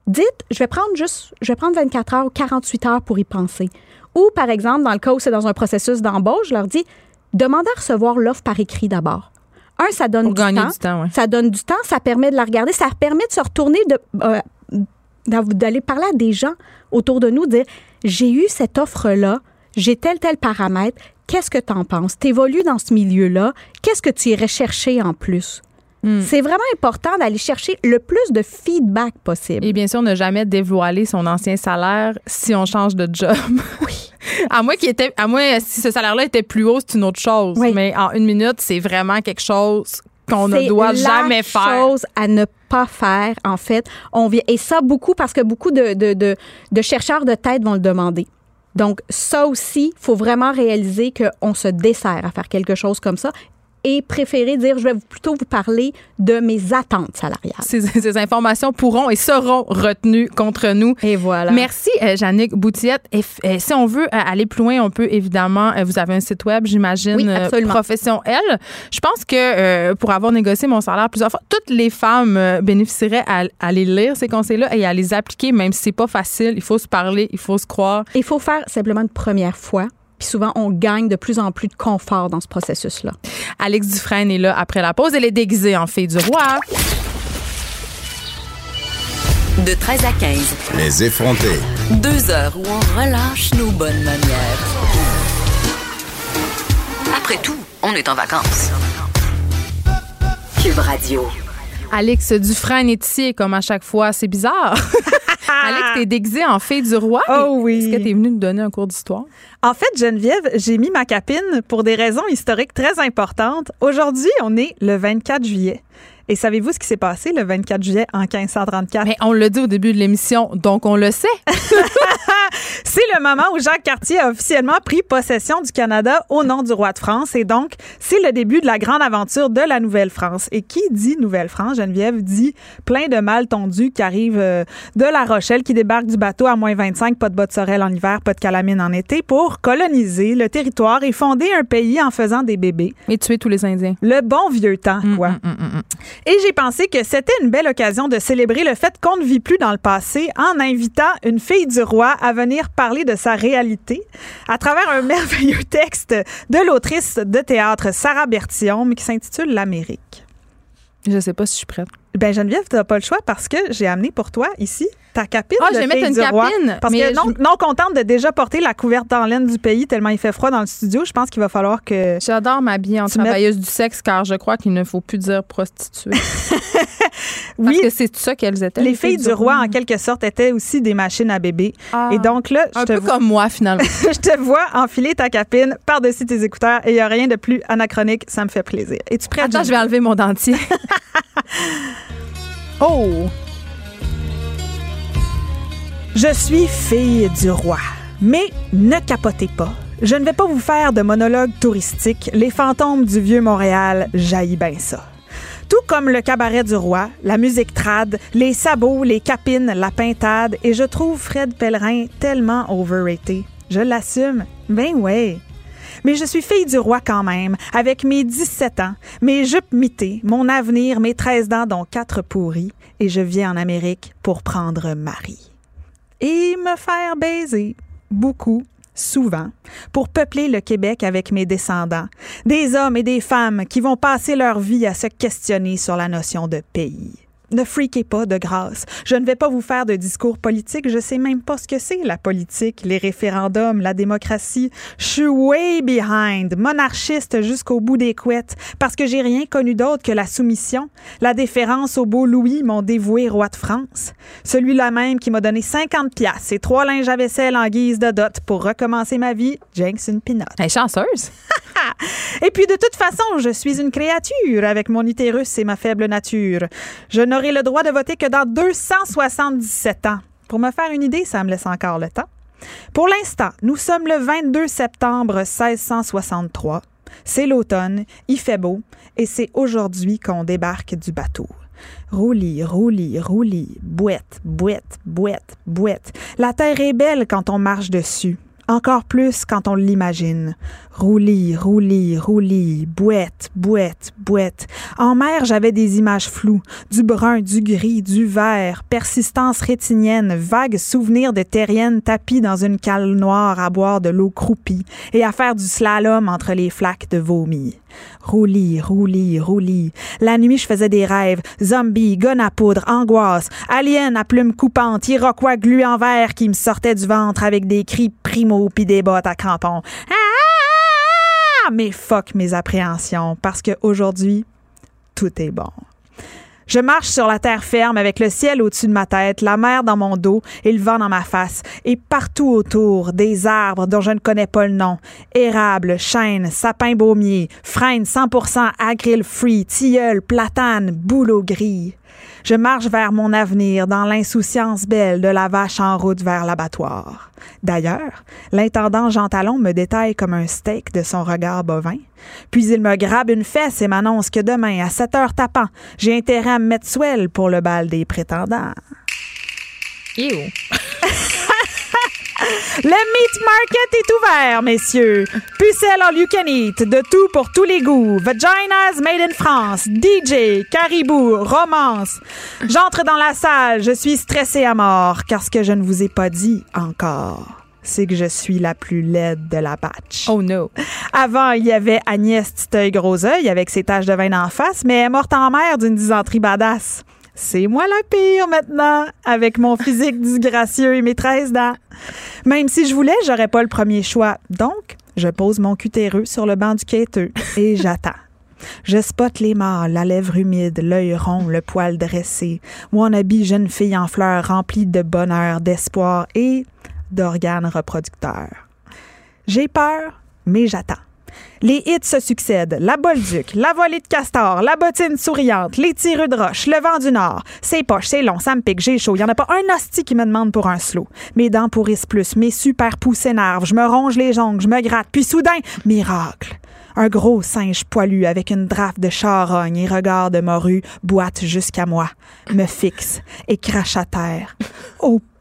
dites, je vais prendre juste, je vais prendre 24 heures ou 48 heures pour y penser. Ou, par exemple, dans le cas où c'est dans un processus d'embauche, je leur dis, demandez à recevoir l'offre par écrit d'abord. Un, ça donne Pour du gagner temps. du temps, ouais. Ça donne du temps, ça permet de la regarder, ça permet de se retourner, de, euh, d'aller parler à des gens autour de nous, dire, j'ai eu cette offre-là, j'ai tel, tel paramètre, qu'est-ce que tu en penses? Tu évolues dans ce milieu-là, qu'est-ce que tu irais chercher en plus? Hmm. C'est vraiment important d'aller chercher le plus de feedback possible. Et bien sûr, ne jamais dévoiler son ancien salaire si on change de job. Oui. à moins qu'il était, à moins si ce salaire-là était plus haut, c'est une autre chose. Oui. Mais en une minute, c'est vraiment quelque chose qu'on ne doit la jamais faire. chose à ne pas faire, en fait. On vient, et ça, beaucoup, parce que beaucoup de, de, de, de chercheurs de tête vont le demander. Donc, ça aussi, il faut vraiment réaliser qu'on se dessert à faire quelque chose comme ça et préférer dire, je vais plutôt vous parler de mes attentes salariales. Ces, ces informations pourront et seront retenues contre nous. Et voilà. Merci, euh, Jannick Boutillette. Et euh, si on veut euh, aller plus loin, on peut évidemment, euh, vous avez un site web, j'imagine, Oui, absolument. Profession L. Je pense que pour avoir négocié mon salaire plusieurs fois, toutes les femmes bénéficieraient à, à les lire, ces conseils-là, et à les appliquer, même si c'est pas facile. Il faut se parler, il faut se croire. Il faut faire simplement une première fois. Puis souvent, on gagne de plus en plus de confort dans ce processus-là. Alex Dufresne est là après la pause. Elle est déguisée en fille du roi. De 13 à 15, Les effrontés. deux heures où on relâche nos bonnes manières. Après tout, on est en vacances. Cube Radio. Alex Dufresne est ici, et comme à chaque fois, c'est bizarre. Alex, t'es déguisée en fille du roi. Oh oui. Est-ce que t'es venue nous donner un cours d'histoire? En fait, Geneviève, j'ai mis ma capine pour des raisons historiques très importantes. Aujourd'hui, on est le 24 juillet. Et savez-vous ce qui s'est passé le 24 juillet en 1534? Mais on l'a dit au début de l'émission, donc on le sait. C'est le moment où Jacques Cartier a officiellement pris possession du Canada au nom du roi de France. Et donc, c'est le début de la grande aventure de la Nouvelle-France. Et qui dit Nouvelle-France, Geneviève, dit plein de mal tondus qui arrivent euh, de La Rochelle, qui débarquent du bateau à moins 25, pas de bottes sorel en hiver, pas de calamine en été, pour coloniser le territoire et fonder un pays en faisant des bébés. Et tuer tous les Indiens. Le bon vieux temps, quoi. Mm, mm, mm. Et j'ai pensé que c'était une belle occasion de célébrer le fait qu'on ne vit plus dans le passé en invitant une fille du roi à venir parler de sa réalité à travers un merveilleux texte de l'autrice de théâtre Sarah Bertillon qui s'intitule L'Amérique. Je sais pas si je suis prête. Ben Geneviève, tu n'as pas le choix parce que j'ai amené pour toi ici ta capine Ah, de je vais mettre une roi. capine, Parce que je- non, non contente de déjà porter la couverte en laine du pays tellement il fait froid dans le studio, je pense qu'il va falloir que J'adore m'habiller en travailleuse du sexe car je crois qu'il ne faut plus dire prostituée. oui, Parce que c'est ça qu'elles étaient. les filles du roi en quelque sorte étaient aussi des machines à bébé. Ah. Et donc là, je Un te peu vois- comme moi, finalement. je te vois enfiler ta capine par-dessus tes écouteurs et il n'y a rien de plus anachronique. Ça me fait plaisir. Es-tu prête? Attends, je vais enlever mon dentier. oh! Je suis fille du roi. Mais ne capotez pas. Je ne vais pas vous faire de monologue touristique. Les fantômes du vieux Montréal jaillit bien ça. Tout comme le cabaret du roi, la musique trad, les sabots, les capines, la pintade, et je trouve Fred Pellerin tellement overrated. Je l'assume. Ben ouais. Mais je suis fille du roi quand même, avec mes 17 ans, mes jupes mitées, mon avenir, mes 13 dents dont quatre pourris, et je viens en Amérique pour prendre Marie. Et me faire baiser. Beaucoup. Souvent, pour peupler le Québec avec mes descendants, des hommes et des femmes qui vont passer leur vie à se questionner sur la notion de pays. Ne freakez pas de grâce. Je ne vais pas vous faire de discours politique. Je sais même pas ce que c'est la politique, les référendums, la démocratie. Je suis way behind, monarchiste jusqu'au bout des couettes, parce que j'ai rien connu d'autre que la soumission, la déférence au beau Louis, mon dévoué roi de France. Celui-là même qui m'a donné 50 pièces et trois linges à vaisselle en guise de dot pour recommencer ma vie, Jenks Pinot. Elle est chanceuse. Et puis de toute façon, je suis une créature avec mon utérus et ma faible nature. Je le droit de voter que dans 277 ans. Pour me faire une idée, ça me laisse encore le temps. Pour l'instant, nous sommes le 22 septembre 1663. C'est l'automne, il fait beau, et c'est aujourd'hui qu'on débarque du bateau. Roulis, roulis, roulis, bouette, bouette, bouette, bouette. La terre est belle quand on marche dessus. Encore plus quand on l'imagine. Roulis, roulis, roulis, bouette, bouette, bouette. En mer, j'avais des images floues. Du brun, du gris, du vert, persistance rétinienne, vagues souvenirs de terriennes tapies dans une cale noire à boire de l'eau croupie et à faire du slalom entre les flaques de vomi. Roulis, roulis, roulis. La nuit, je faisais des rêves. Zombies, gun à poudre, angoisse, alien à plumes coupantes, iroquois en verre qui me sortait du ventre avec des cris primo pis des bottes à crampons. Ah! Mais fuck mes appréhensions parce qu'aujourd'hui, tout est bon. Je marche sur la terre ferme avec le ciel au-dessus de ma tête, la mer dans mon dos et le vent dans ma face, et partout autour des arbres dont je ne connais pas le nom. Érable, chêne, sapin baumier, frêne 100% agrill free, tilleul, platane, bouleau gris. Je marche vers mon avenir dans l'insouciance belle de la vache en route vers l'abattoir. D'ailleurs, l'intendant Jean Talon me détaille comme un steak de son regard bovin. Puis il me grabe une fesse et m'annonce que demain, à 7 heures tapant, j'ai intérêt à me mettre pour le bal des prétendants. Ew. Le meat market est ouvert, messieurs. Pucelle all you can eat, de tout pour tous les goûts. Vaginas made in France, DJ, caribou, romance. J'entre dans la salle, je suis stressée à mort, car ce que je ne vous ai pas dit encore, c'est que je suis la plus laide de la batch. Oh no. Avant, il y avait Agnès Titeuil Gros œil avec ses taches de vin en face, mais elle est morte en mer d'une dysenterie badass. C'est moi la pire maintenant, avec mon physique disgracieux et mes 13 dents. Même si je voulais, j'aurais pas le premier choix. Donc, je pose mon cutéreux sur le banc du quêteux et j'attends. Je spotte les mâles, la lèvre humide, l'œil rond, le poil dressé. Wannabe jeune fille en fleurs remplie de bonheur, d'espoir et d'organes reproducteurs. J'ai peur, mais j'attends. Les hits se succèdent. La Bolduc, la volée de castor, la bottine souriante, les tireux de roche, le vent du nord. C'est poche, c'est long, ça me pique, j'ai chaud. Il en a pas un hostie qui me demande pour un slow. Mes dents pourrissent plus, mes super pouces s'énervent, je me ronge les ongles, je me gratte. Puis soudain, miracle. Un gros singe poilu avec une drape de charogne et regard de morue boite jusqu'à moi, me fixe et crache à terre.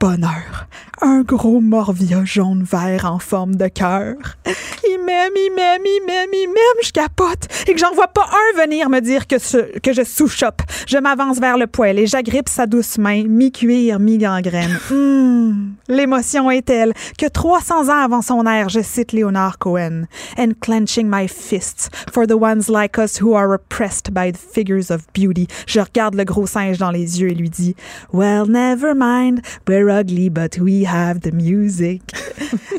Bonheur, un gros morvia jaune vert en forme de cœur. Il m'aime, il m'aime, il m'aime, il m'aime, je capote et que j'en vois pas un venir me dire que, ce- que je sous-chope. Je m'avance vers le poêle et j'agrippe sa douce main, mi-cuir, mi-gangrène. Hum, L'émotion est telle que 300 ans avant son ère, je cite Léonard Cohen. And clenching my fists for the ones like us who are oppressed by the figures of beauty. Je regarde le gros singe dans les yeux et lui dis Well, never mind, we're ugly, but we have the music.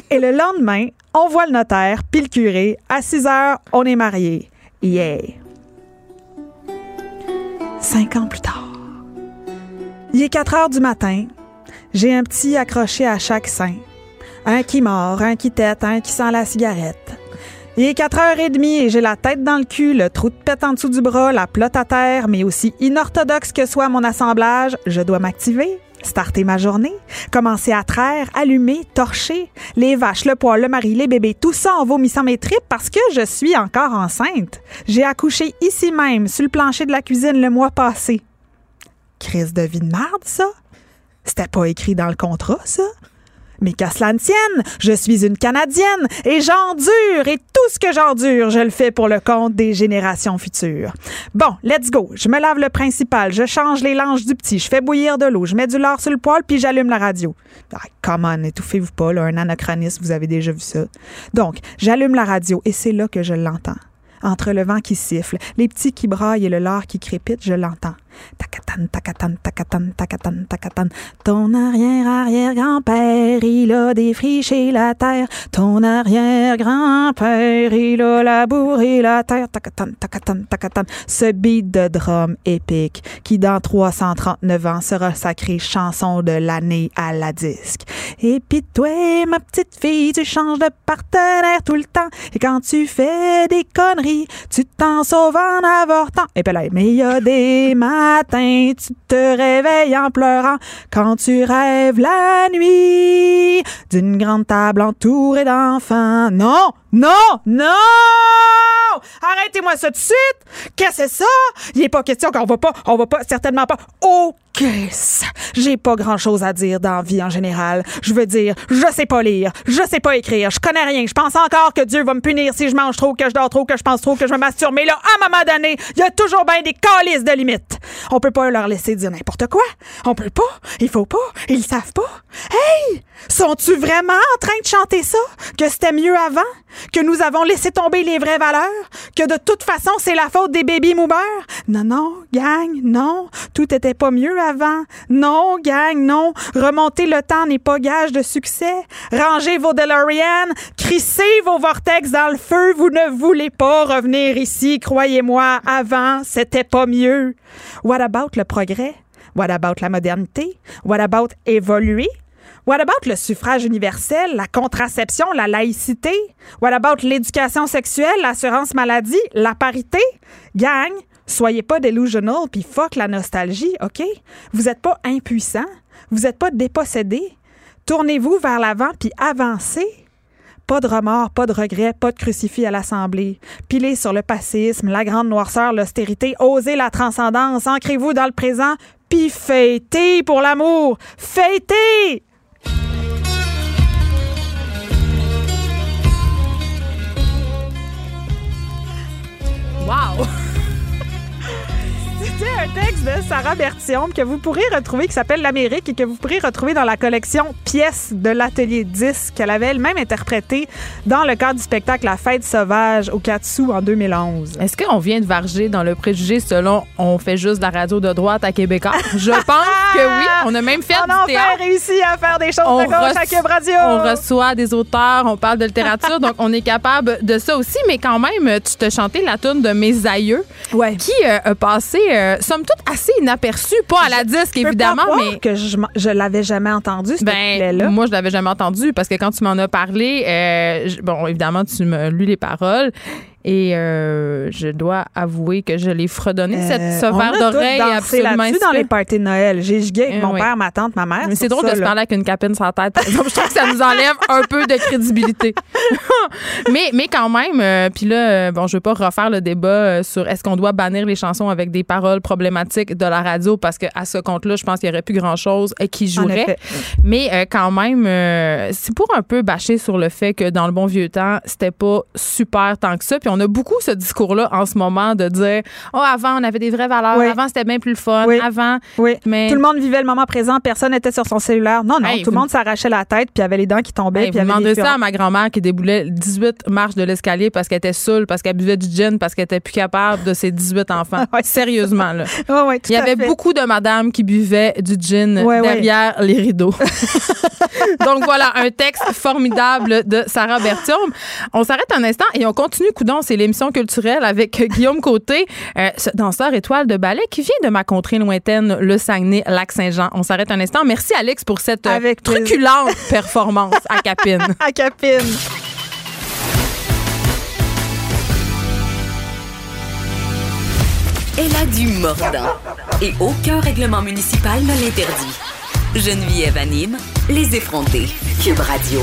et le lendemain, on voit le notaire, puis le curé. À 6 heures, on est mariés. Yeah. Cinq ans plus tard. Il est 4 heures du matin. J'ai un petit accroché à chaque sein. Un qui mord, un qui tête, un qui sent la cigarette. Il est 4 heures et demie et j'ai la tête dans le cul, le trou de pète en dessous du bras, la plotte à terre, mais aussi inorthodoxe que soit mon assemblage, je dois m'activer, starter ma journée, commencer à traire, allumer, torcher, les vaches, le poil, le mari, les bébés, tout ça en vomissant mes tripes parce que je suis encore enceinte. J'ai accouché ici même, sur le plancher de la cuisine le mois passé. Crise de vie de merde, ça? C'était pas écrit dans le contrat, ça? Mais qu'à cela ne tienne, je suis une Canadienne et j'endure et tout ce que j'endure, je le fais pour le compte des générations futures. Bon, let's go. Je me lave le principal, je change les langes du petit, je fais bouillir de l'eau, je mets du lard sur le poêle puis j'allume la radio. Ah, come on, étouffez-vous pas, là, un anachronisme, vous avez déjà vu ça. Donc, j'allume la radio et c'est là que je l'entends. Entre le vent qui siffle, les petits qui braillent et le lard qui crépite, je l'entends. Tacatan, tacatan, tacatan, tacatan, tacatan. Ton arrière-arrière-grand-père, il a défriché la terre. Ton arrière-grand-père, il a labouré la terre. Tacatan, tacatan, tacatan. Ce beat de drum épique qui, dans 339 ans, sera sacré chanson de l'année à la disque. Et pis toi, ma petite fille, tu changes de partenaire tout le temps. Et quand tu fais des conneries, tu t'en sauves en avortant. Et puis là, mais il y a des tu te réveilles en pleurant quand tu rêves la nuit d'une grande table entourée d'enfants. Non, non, non! Arrêtez-moi ça tout de suite! Qu'est-ce que c'est ça? Il n'est pas question qu'on va pas, on va pas, certainement pas. OK, ça. J'ai pas grand chose à dire dans la vie en général. Je veux dire, je sais pas lire, je sais pas écrire, je connais rien. Je pense encore que Dieu va me punir si je mange trop, que je dors trop, que je pense trop, que je me masturbe. Mais là, à un moment donné, il y a toujours bien des calices de limites. On peut pas leur laisser dire n'importe quoi. On peut pas. Il faut pas. Ils savent pas. Hey! Sont-tu vraiment en train de chanter ça? Que c'était mieux avant? Que nous avons laissé tomber les vraies valeurs? Que de toute façon, c'est la faute des baby boomers? Non, non, gang, non. Tout était pas mieux avant. Non, gang, non. Remonter le temps n'est pas gage de succès. Rangez vos DeLorean. Crissez vos vortex dans le feu. Vous ne voulez pas revenir ici. Croyez-moi, avant, c'était pas mieux. What about le progrès? What about la modernité? What about évoluer? What about le suffrage universel, la contraception, la laïcité? What about l'éducation sexuelle, l'assurance maladie, la parité? Gang, soyez pas delusional puis fuck la nostalgie, OK? Vous êtes pas impuissant, vous êtes pas dépossédé. Tournez-vous vers l'avant puis avancez. Pas de remords, pas de regrets, pas de crucifix à l'Assemblée. Pilez sur le passisme, la grande noirceur, l'austérité, osez la transcendance, ancrez-vous dans le présent, puis fêtez pour l'amour. Fêtez! Wow! C'était un texte de Sarah Bertium que vous pourrez retrouver, qui s'appelle L'Amérique et que vous pourrez retrouver dans la collection Pièces de l'atelier 10 qu'elle avait elle-même interprétée dans le cadre du spectacle La Fête sauvage au Katsu en 2011. Est-ce qu'on vient de varger dans le préjugé selon on fait juste de la radio de droite à Québécois? Je pense que oui. On a même fait On du a théâtre. enfin réussi à faire des choses On de gauche à Cube Radio. On reçoit des auteurs, on parle de littérature, donc on est capable de ça aussi. Mais quand même, tu te chantais la tune de mes aïeux, Ouais. qui euh, a passé, euh, somme toute, assez inaperçue, pas à la disque évidemment, pas mais que je, je l'avais jamais entendu, ce ben, couplet-là. moi, je l'avais jamais entendu parce que quand tu m'en as parlé, euh, je- bon, évidemment, tu m'as lu les paroles et euh, je dois avouer que je l'ai fredonné, cette, ce Euh, on a verre d'oreille absolument là-dessus dans les parties de Noël. J'ai gigué avec Eh mon père, ma tante, ma mère. Mais c'est drôle ça, de se là. parler avec une capine la tête. par exemple. je trouve que ça nous enlève un peu de crédibilité. mais, mais quand même, euh, puis là, euh, bon, je veux pas refaire le débat euh, sur est-ce qu'on doit bannir les chansons avec des paroles problématiques de la radio parce que à ce compte-là, je pense qu'il y aurait plus grand-chose euh, qui jouerait. Mais euh, quand même, euh, c'est pour un peu bâcher sur le fait que dans le bon vieux temps, c'était pas super tant que ça. Puis on a beaucoup ce discours-là en ce moment de dire Oh, avant, on avait des vraies valeurs. Oui. Avant, c'était bien plus le fun. Oui. Avant. Oui. Mais- Tout le monde vivait le moment présent, personne n'était sur son cellulaire. Non, non, Hey, tout le vous- monde s'arrachait la tête, puis avait les dents qui tombaient, Hey, puis demandez ça à ma grand-mère qui déboulait 18 marches de l'escalier parce qu'elle était saoule, parce qu'elle buvait du gin, parce qu'elle était plus capable de ses 18 enfants. Ouais. Sérieusement, là. Ouais, ouais, tout Il y avait fait. beaucoup de madames qui buvaient du gin derrière les rideaux. Donc voilà, un texte formidable de Sarah Bertium. On s'arrête un instant et on continue, Coudon, c'est l'émission culturelle avec Guillaume Côté, euh, ce danseur étoile de ballet qui vient de ma contrée lointaine, le Saguenay-Lac-Saint-Jean. On s'arrête un instant. Merci, Alex, pour cette euh, Avec plaisir. truculente performance à Capine. À Capine. Elle a du mordant. Et aucun règlement municipal ne l'interdit. Geneviève anime les effrontés. Cube Radio.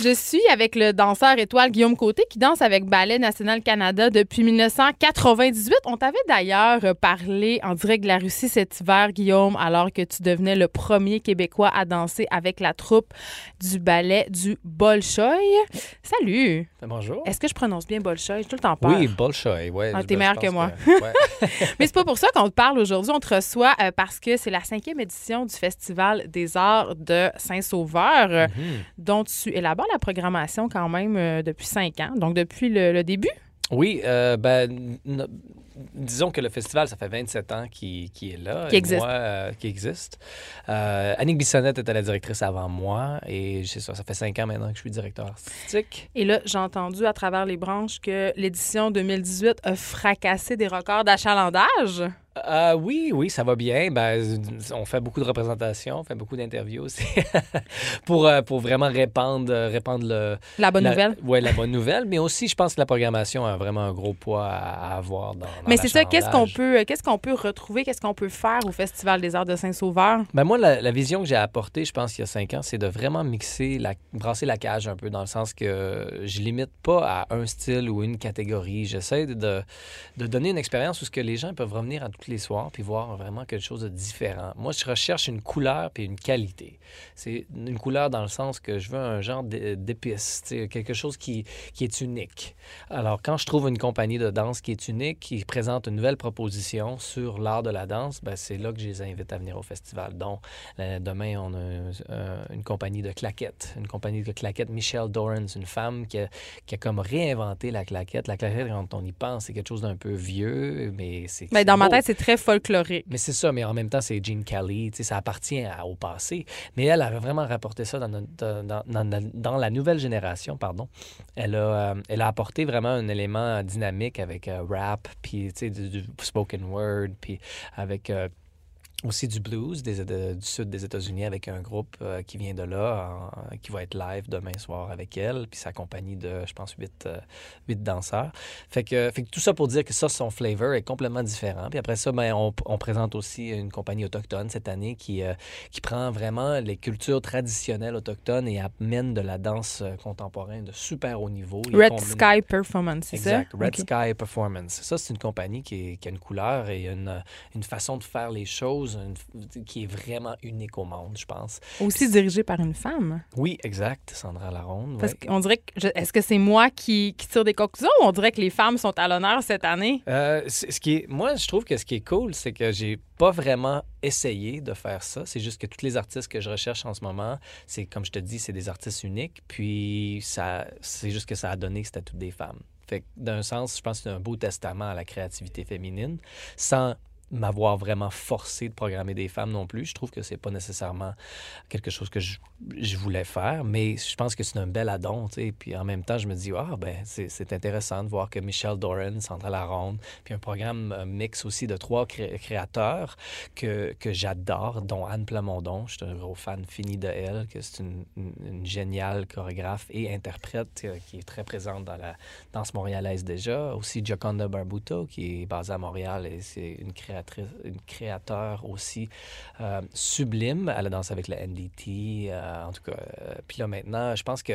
Je suis avec le danseur étoile Guillaume Côté qui danse avec Ballet National Canada depuis 1998. On t'avait d'ailleurs parlé en direct de la Russie cet hiver, Guillaume, alors que tu devenais le premier Québécois à danser avec la troupe du ballet du Bolchoï. Salut! Bonjour. Est-ce que je prononce bien Bolchoï? J'ai tout le temps peur. Oui, Bolshoi, ouais. Ah, t'es meilleur que moi. ouais. Mais c'est pas pour ça qu'on te parle aujourd'hui. On te reçoit euh, parce que c'est la cinquième édition du Festival des arts de Saint-Sauveur, euh, Mhm. dont tu élabores la programmation quand même euh, depuis cinq ans, donc depuis le, le début? Oui, euh, ben, disons que le festival, ça fait 27 ans qu'il qui est là. Qui existe. moi, euh, qui existe. Euh, Annick Bissonnette était la directrice avant moi. Et ça, ça fait 5 ans maintenant que je suis directeur artistique. Et là, j'ai entendu à travers les branches que l'édition 2018 a fracassé des records d'achalandage. Euh, oui, oui, ça va bien. Ben, on fait beaucoup de représentations, on fait beaucoup d'interviews aussi pour, euh, pour vraiment répandre, euh, répandre le, La bonne la- nouvelle. Ouais, la bonne nouvelle. Mais aussi, je pense que la programmation a vraiment un gros poids à, à avoir dans, dans Mais c'est ça, qu'est-ce qu'on peut, qu'est-ce qu'on peut retrouver, qu'est-ce qu'on peut faire au Festival des Arts de Saint-Sauveur? Ben moi, la, la vision que j'ai apportée, je pense, il y a cinq ans, c'est de vraiment mixer, la, brasser la cage un peu, dans le sens que je limite pas à un style ou une catégorie. J'essaie de, de donner une expérience où ce que les gens peuvent revenir à tous les soirs puis voir vraiment quelque chose de différent. Moi, je recherche une couleur puis une qualité. C'est une couleur dans le sens que je veux un genre d'é- d'épice, quelque chose qui, qui est unique. Alors, quand je trouve une compagnie de danse qui est unique, qui présente une nouvelle proposition sur l'art de la danse, ben, c'est là que je les invite à venir au festival. Donc, euh, demain, on a une compagnie de claquettes. Une compagnie de claquettes, Michelle Dorans, une femme qui a, qui a comme réinventé la claquette. La claquette, quand on y pense, c'est quelque chose d'un peu vieux, mais c'est. Ben, c'est dans ma tête, c'est très folklorique. Mais c'est ça, mais en même temps, c'est Gene Kelly, ça appartient au passé. Mais elle a vraiment rapporté ça dans, notre- dans, dans- la nouvelle génération, pardon. Elle a, euh, elle a apporté vraiment un élément dynamique avec euh, rap, puis du, du spoken word, puis avec... euh, aussi du blues des, de- du sud des États-Unis avec un groupe euh, qui vient de là, en- qui va être live demain soir avec elle, puis sa compagnie de, je pense, huit, euh, huit danseurs. Fait que, fait que tout ça pour dire que ça, son flavor est complètement différent. Puis après ça, ben, on, on présente aussi une compagnie autochtone cette année qui, euh, qui prend vraiment les cultures traditionnelles autochtones et amène de la danse contemporaine de super haut niveau. Red Sky Performance, c'est ça? Exact. Red. Sky Performance. Ça, c'est une compagnie qui, est- qui a une couleur et une, une façon de faire les choses une- qui est vraiment unique au monde, je pense. Aussi dirigé par une femme. Oui, exact. Sandra Laronde. Parce ouais. qu'on dirait que. Est-ce que c'est moi qui, qui tire des conclusions ou on dirait que les femmes sont à l'honneur cette année? Euh, ce qui est, moi, je trouve que ce qui est cool, c'est que j'ai pas vraiment essayé de faire ça. C'est juste que tous les artistes que je recherche en ce moment, c'est comme je te dis, c'est des artistes uniques. Puis ça, c'est juste que ça a donné que c'était toutes des femmes. Fait d'un sens, je pense que c'est un beau testament à la créativité féminine, sans m'avoir vraiment forcé de programmer des femmes non plus. Je trouve que c'est pas nécessairement quelque chose que je, je voulais faire, mais je pense que c'est un bel addon, tu. Puis en même temps, je me dis, ah, ben, c'est intéressant de voir que Michelle Doran, Sandra Laronde, puis un programme euh, mix aussi de trois cré- créateurs que, que j'adore, dont Anne Plamondon. Je suis un gros fan fini de elle, que c'est une géniale chorégraphe et interprète euh, qui est très présente dans la danse montréalaise déjà. Aussi Gioconda Barbuto, qui est basée à Montréal et c'est une créatrice, une créateur aussi euh, sublime. Elle a dansé avec le NDT, euh, en tout cas. euh, Puis là, maintenant, je pense que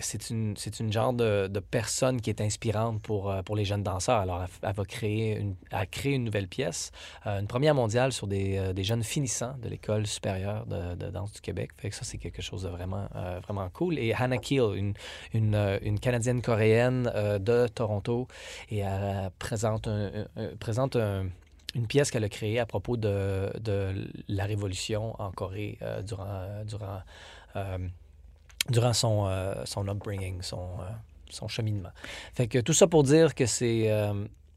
c'est une, une genre de, personne qui est inspirante pour, pour les jeunes danseurs. Alors, elle, elle va créer une, elle crée une nouvelle pièce, une première mondiale sur des, des jeunes finissants de l'École supérieure de, danse du Québec. Fait que ça, c'est quelque chose de vraiment, vraiment cool. Et Hannah Keel, une, une, une Canadienne-Coréenne de Toronto, et elle présente, un- présente un- une pièce qu'elle a créée à propos de, de la révolution en Corée euh, durant, euh, durant, euh, durant son, son upbringing, son, son cheminement. Fait que tout ça pour dire que c'est...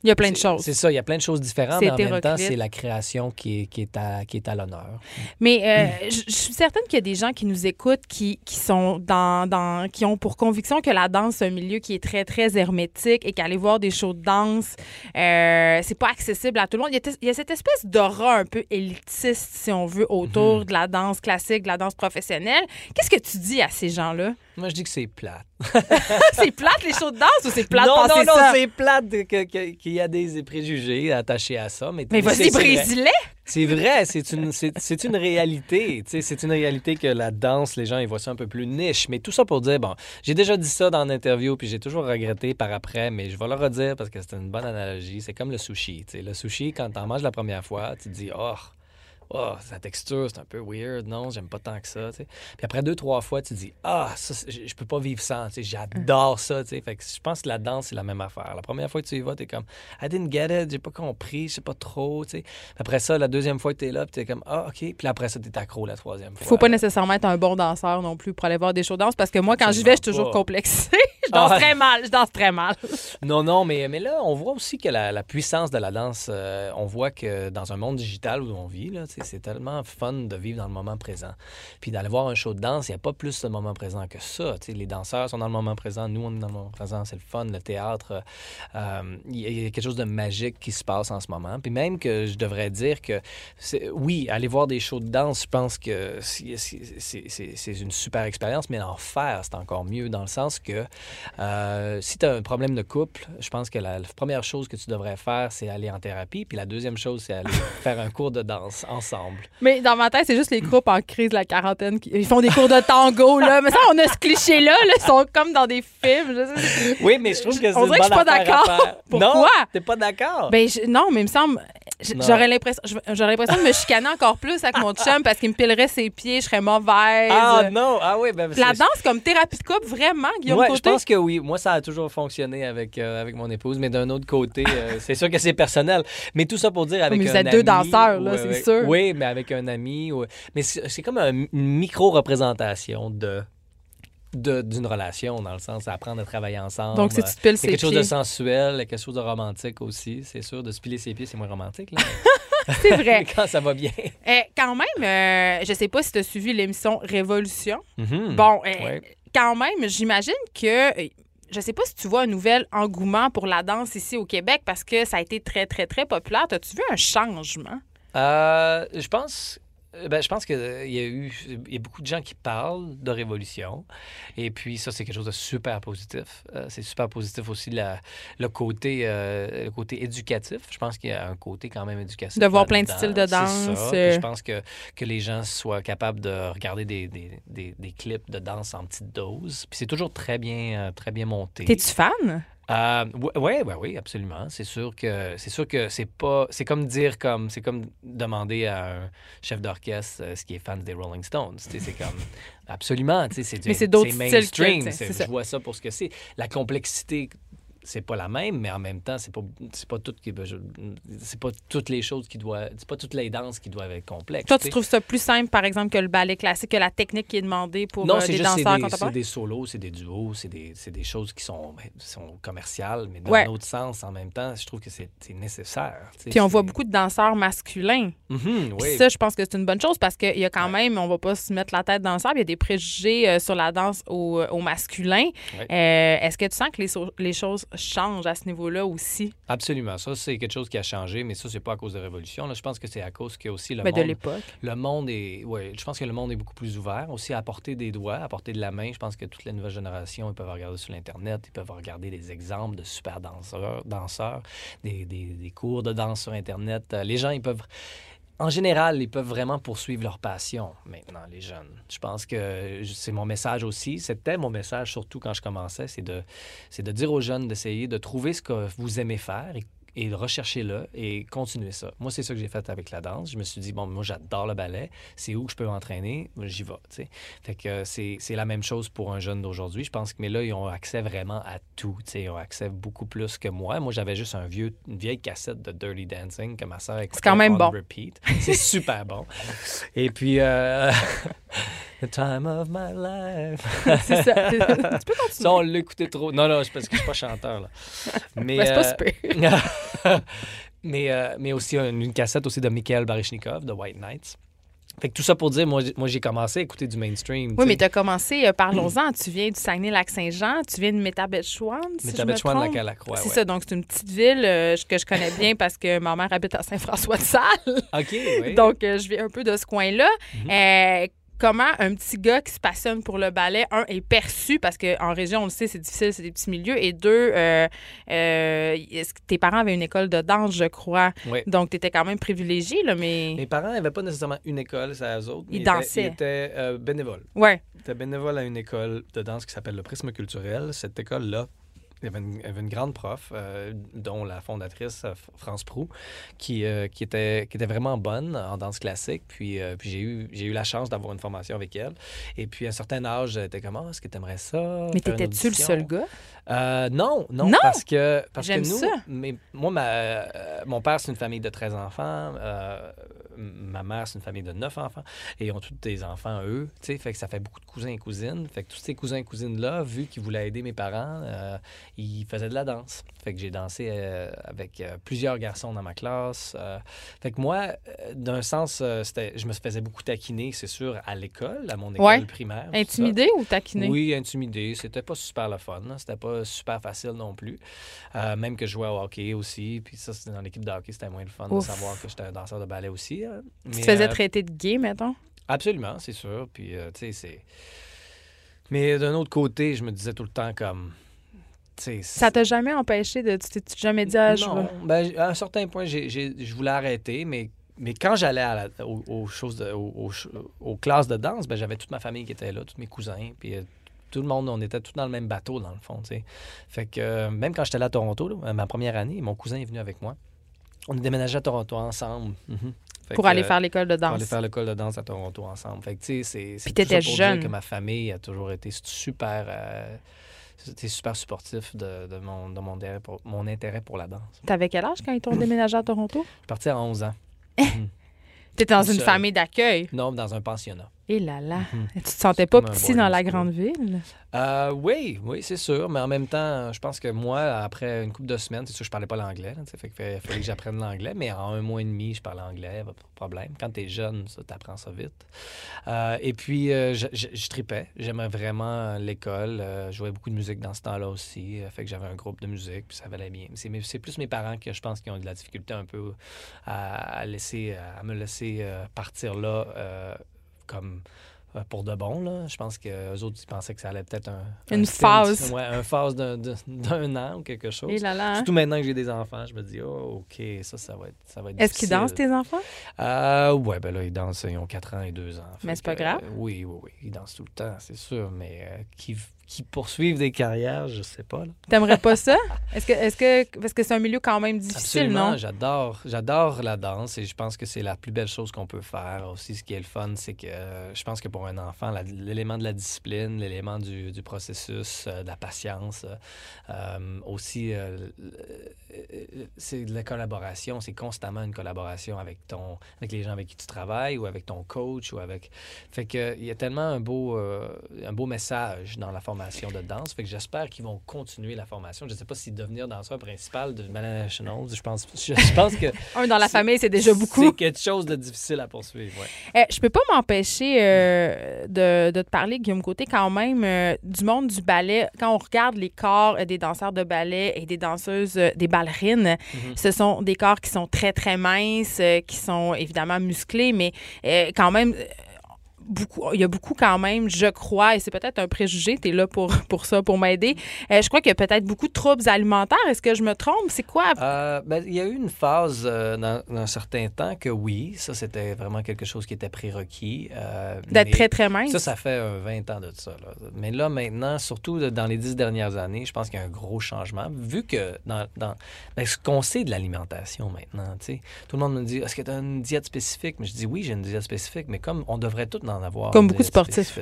Il y a plein de choses. C'est ça, il y a plein de choses différentes, mais en même temps, c'est la création qui est, qui est à, qui est à l'honneur. Mais euh, je suis certaine qu'il y a des gens qui nous écoutent qui, qui sont dans, dans qui ont pour conviction que la danse c'est un milieu qui est très très hermétique et qu'aller voir des shows de danse euh, c'est pas accessible à tout le monde. Il y a, il y a cette espèce d'aura un peu élitiste si on veut autour Mm-hmm. de la danse classique, de la danse professionnelle. Qu'est-ce que tu dis à ces gens-là? Moi, je dis que c'est plate. C'est plate les shows de danse ou c'est plate non, penser non, non, c'est plate qu'il y a des préjugés attachés à ça. Mais, Mais c'est- vas-y c'est vrai. brise-les. C'est vrai, c'est une, c'est, une réalité. C'est une réalité que la danse, les gens, ils voient ça un peu plus niche. Mais tout ça pour dire, bon, j'ai déjà dit ça dans l'interview, puis j'ai toujours regretté par après, mais je vais le redire parce que c'est une bonne analogie. C'est comme le sushi. tu sais. Le sushi, quand t'en manges la première fois, tu te dis, oh, oh, sa texture, c'est un peu weird. Non, j'aime pas tant que ça. Puis après deux, trois fois, tu te dis, ah, ça, je peux pas vivre sans. J'adore ça. tu sais. Fait que je pense que la danse, c'est la même affaire. La première fois que tu y vas, t'es comme, I didn't get it, j'ai pas compris, je sais pas trop. tu sais. Puis Après ça, la deuxième fois que t'es là, t'es comme, ah, OK. Puis après ça, t'es accro la troisième fois. Faut pas nécessairement être un bon danseur non plus pour aller voir des shows de danse parce que moi quand j'y vais, je suis toujours complexée. je danse Ah. très mal, je danse très mal. Non, non, mais, mais là, on voit aussi que la, la puissance de la danse, euh, on voit que dans un monde digital où on vit, là, c'est tellement fun de vivre dans le moment présent. Puis d'aller voir un show de danse, il n'y a pas plus de moment présent que ça. Tu sais, les danseurs sont dans le moment présent, nous, on est dans le moment présent, c'est le fun, le théâtre. euh, Il y, a- il y a quelque chose de magique qui se passe en ce moment. Puis même que je devrais dire que, oui, aller voir des shows de danse, je pense que c'est- une super expérience, mais en faire, c'est encore mieux dans le sens que euh, si tu as un problème de couple, je pense que la, la première chose que tu devrais faire, c'est aller en thérapie. Puis la deuxième chose, c'est aller faire un cours de danse ensemble. Mais dans ma tête, c'est juste les groupes en crise de la quarantaine qui ils font des cours de tango, là. Mais ça, on a ce cliché-là, là. Ils sont comme dans des films. je sais. Oui, mais je trouve que c'est On dirait que je suis pas d'accord. Pourquoi? Non, t'es pas d'accord? Ben, je- non, mais il me semble. J'aurais l'impression, j'aurais l'impression de me chicaner encore plus avec mon chum parce qu'il me pilerait ses pieds, je serais mauvaise. ah non, ah oui, ben La danse comme thérapie de couple, vraiment, Guillaume Ouais, Côté? je pense que oui. Moi, ça a toujours fonctionné avec, euh, avec mon épouse, mais d'un autre côté, euh, c'est sûr que c'est personnel. Mais tout ça pour dire avec Mais un vous êtes deux danseurs, là, c'est sûr. Oui, mais avec un ami. ou- Mais c'est comme un- une micro-représentation de- d'une relation, dans le sens d'apprendre à travailler ensemble. Donc, si tu te piles c'est ses quelque chose de sensuel, quelque chose de romantique aussi, c'est sûr. De se piler ses pieds, c'est moins romantique. Là. C'est vrai. Quand ça va bien. Eh, quand même, euh, je sais pas si tu as suivi l'émission Révolution. Mhm. Bon, euh, Ouais. quand même, j'imagine que. euh, Je sais pas si tu vois un nouvel engouement pour la danse ici au Québec parce que ça a été très, très, très populaire. As-tu vu un changement? Euh, je pense. Euh, Ben, je pense qu'il y a eu il y a beaucoup de gens qui parlent de révolution. Et puis, ça, c'est quelque chose de super positif. Euh, c'est super positif aussi la- le, côté, euh, le côté éducatif. Je pense qu'il y a un côté quand même éducatif. De voir plein de styles de C'est ça. danse, Puis euh. Je pense que, que les gens soient capables de regarder des, des, des, des clips de danse en petites doses. Puis c'est toujours très bien, euh, très bien monté. T'es-tu fan? Euh, ouais, ouais, oui, absolument. C'est sûr que c'est sûr que c'est pas. C'est comme dire comme c'est comme demander à un chef d'orchestre euh, ce qui est fan des Rolling Stones. C'est comme absolument. C'est du- Mais c'est d'autres styles que, mainstream. Je vois ça pour ce que c'est. La complexité. C'est pas la même, mais en même temps, c'est pas c'est pas tout qui ben, c'est pas toutes les choses qui doivent c'est pas toutes les danses qui doivent être complexes. Toi, tu trouves ça plus simple, par exemple, que le ballet classique, que la technique qui est demandée pour Non, euh, c'est des c'est danseurs des, c'est contemporains? des solos, c'est des duos, c'est des, c'est des choses qui sont, ben, sont commerciales, mais dans Ouais. un autre sens, en même temps, je trouve que c'est c'est nécessaire. Puis on c'est- voit beaucoup de danseurs masculins. Mhm, oui. ça, je pense que c'est une bonne chose parce qu'il y a quand Ouais. même, on va pas se mettre la tête dans le sable, il y a des préjugés euh, sur la danse au, au masculin. Ouais. Euh, Est-ce que tu sens que les, so- les choses changent à ce niveau-là aussi? Absolument. Ça, c'est quelque chose qui a changé, mais ça, c'est pas à cause de révolution. Là. Je pense que c'est à cause que aussi le Ben, de monde. l'époque. Le monde est. Ouais, je pense que le monde est beaucoup plus ouvert aussi à porter des doigts, à porter de la main. Je pense que toutes les nouvelles générations, ils peuvent regarder sur l'Internet, ils peuvent regarder des exemples de super danseurs, danseurs des, des- des cours de danse sur Internet. Euh, Les gens, ils peuvent. En général, ils peuvent vraiment poursuivre leur passion maintenant, les jeunes. Je pense que c'est mon message aussi. C'était mon message surtout quand je commençais, c'est de, dire aux jeunes d'essayer de trouver ce que vous aimez faire et de rechercher-le et continuer ça. Moi, c'est ça que j'ai fait avec la danse. Je me suis dit, bon, moi, j'adore le ballet. C'est où que je peux m'entraîner? J'y vais, tu sais. Fait que euh, c'est c'est la même chose pour un jeune d'aujourd'hui. Je pense que, mais là, ils ont accès vraiment à tout, tu sais. Ils ont accès beaucoup plus que moi. Moi, j'avais juste un vieux, une vieille cassette de Dirty Dancing que ma sœur écoutait quand même on bon. repeat. C'est super bon. Et puis, euh, The time of my life. C'est ça. tu peux continuer. Ça, on l'écoutait trop. Non, non, parce que je suis pas chanteur, là. Mais, Ben, c'est pas euh, super. mais, euh, mais aussi une, une cassette aussi de Mikhail Baryshnikov, de White Knights. Fait que tout ça pour dire, moi, j'ai- moi j'ai commencé à écouter du mainstream. Oui, mais tu as commencé, euh, parlons-en, tu viens du Saguenay-Lac-Saint-Jean, tu viens de Métabetchouan, si Métabetchouan, trompe. la Lacroix, C'est ouais. ça, donc c'est une petite ville euh, que je connais bien parce que ma mère habite à Saint-François-de-Salle. OK, oui. Donc, euh, je viens un peu de ce coin-là. Mhm. Euh, comment un petit gars qui se passionne pour le ballet, un, est perçu, parce qu'en région, on le sait, c'est difficile, c'est des petits milieux, et deux, euh, euh, est-ce que tes parents avaient une école de danse, je crois? Oui. Donc, tu étais quand même privilégié, là, mais... Mes parents n'avaient pas nécessairement une école, c'est eux autres. Ils étaient- dansaient. Ils étaient euh, bénévoles. Ouais. Ils étaient bénévoles à une école de danse qui s'appelle le Prisme culturel. Cette école-là il y avait une, avait grande prof, euh, dont la fondatrice, euh, France Prou, qui, euh, qui, était, qui était vraiment bonne en danse classique. Puis, euh, puis j'ai eu, j'ai eu la chance d'avoir une formation avec elle. Et puis, à un certain âge, était comme, Ah, est-ce que tu aimerais ça? Mais t'étais-tu le seul gars? Euh, non, non, Non? parce que parce que nous, ça. mais moi, ma, mon père c'est une famille de 13 enfants, ma mère c'est une famille de 9 enfants, et ils ont tous des enfants eux, tu sais, fait que ça fait beaucoup de cousins et cousines, fait que tous ces cousins et cousines là, vu qu'ils voulaient aider mes parents, euh, ils faisaient de la danse, fait que j'ai dansé euh, avec euh, plusieurs garçons dans ma classe, fait que moi, d'un sens, c'était, je me faisais beaucoup taquiner, c'est sûr, à l'école, à mon école Ouais. primaire. Intimidé ou taquiné? Oui, intimidé. C'était pas super le fun. là. C'était pas super facile non plus. Même que je jouais au hockey aussi. Puis ça, c'était dans l'équipe de hockey, c'était moins le fun Ouf. de savoir que j'étais un danseur de ballet aussi. Hein. Tu te faisais euh, traiter de gay, mettons? Absolument, c'est sûr. Puis, euh, tu sais, c'est. Mais d'un autre côté, je me disais tout le temps comme. Ça t'a jamais empêché de. Tu t'es jamais dit, ah, je non, ben, à un certain point, j'ai- j'ai- je voulais arrêter, mais, mais quand j'allais à la- aux, aux choses de- aux, classes de danse, ben, j'avais toute ma famille qui était là, tous mes cousins, puis euh, tout le monde, on était tous dans le même bateau, dans le fond. Fait que euh, même quand j'étais là à Toronto, là, ma première année, mon cousin est venu avec moi. On a déménagé à Toronto ensemble. Mhm. Fait pour que, aller faire l'école de pour aller danse. faire l'école de danse à Toronto ensemble. Fait que, tu sais, c'est. Puis t'étais dire que ma famille a toujours été super. euh, c'était super supportif de, de mon, de mon, intérêt pour, mon intérêt pour la danse. T'avais quel âge quand ils t'ont déménagé à Toronto? Je suis parti à 11 ans. T'étais dans une seul. famille d'accueil. Non, dans un pensionnat. Et là là. Mhm. Tu te sentais pas petit dans la grande ville? Euh, oui, oui, c'est sûr. Mais en même temps, je pense que moi, après une couple de semaines, c'est sûr je parlais pas l'anglais. tu sais, Fait fallait que j'apprenne l'anglais. Mais en un mois et demi, je parlais anglais, pas de problème. Quand tu es jeune, ça, t'apprends ça vite. Euh, et puis, euh, je, je, je tripais. J'aimais vraiment l'école. Je jouais beaucoup de musique dans ce temps-là aussi. Fait que j'avais un groupe de musique, puis ça valait bien. C'est plus mes parents que je pense qui ont de la difficulté un peu à, à laisser, à me laisser partir là comme euh, pour de bon. Là. Je pense qu'eux autres, ils pensaient que ça allait peut-être un, Une un stint, phase. Ouais, un phase d'un- an ou quelque chose. Et là là. hein? Surtout maintenant que j'ai des enfants, je me dis, oh, OK, ça, ça va être, ça va être Est-ce qu'ils dansent, tes enfants? Euh, ouais, ben là, ils dansent, ils ont 4 ans et 2 ans. Mais c'est pas grave. euh, oui, oui, oui, ils dansent tout le temps, c'est sûr, mais euh, qui, qui poursuivent des carrières, je sais pas. T'aimerais pas ça? Est-ce que, est-ce que, parce que c'est un milieu quand même difficile, Absolument, non? j'adore, j'adore la danse et je pense que c'est la plus belle chose qu'on peut faire. Aussi, ce qui est le fun, c'est que euh, je pense que pour un enfant, la- l'élément de la discipline, l'élément du, du processus, euh, de la patience, euh, aussi, euh, c'est de la collaboration. C'est constamment une collaboration avec ton, avec les gens avec qui tu travailles ou avec ton coach ou avec. Fait que il y a tellement un beau, euh, un beau message dans la formation de danse. Fait que j'espère qu'ils vont continuer la formation. Je ne sais pas si devenir danseur principal de Malin Nationals, je pense, je, je pense que Un dans la famille, c'est déjà beaucoup. C'est quelque chose de difficile à poursuivre. Ouais. Eh, je peux pas m'empêcher euh, de, de te parler, Guillaume Côté, quand même, euh, du monde du ballet. Quand on regarde les corps euh, des danseurs de ballet et des danseuses, euh, des ballerines, Mhm. ce sont des corps qui sont très, très minces, euh, qui sont évidemment musclés, mais euh, quand même. Beaucoup, il y a beaucoup quand même, je crois, et c'est peut-être un préjugé, tu es là pour, pour ça, pour m'aider. Euh, je crois qu'il y a peut-être beaucoup de troubles alimentaires. Est-ce que je me trompe? C'est quoi? Euh, ben, il y a eu une phase euh, dans, dans un certain temps que oui, ça c'était vraiment quelque chose qui était prérequis. euh, D'être très, très mince? Ça, ça fait euh, 20 ans de ça. là. Mais là, maintenant, surtout dans les 10 dernières années, je pense qu'il y a un gros changement. Vu que dans, dans ben, ce qu'on sait de l'alimentation maintenant, tout le monde me dit est-ce que tu as une diète spécifique Mais je dis oui, j'ai une diète spécifique, mais comme on devrait tout avoir. Comme beaucoup de sportifs.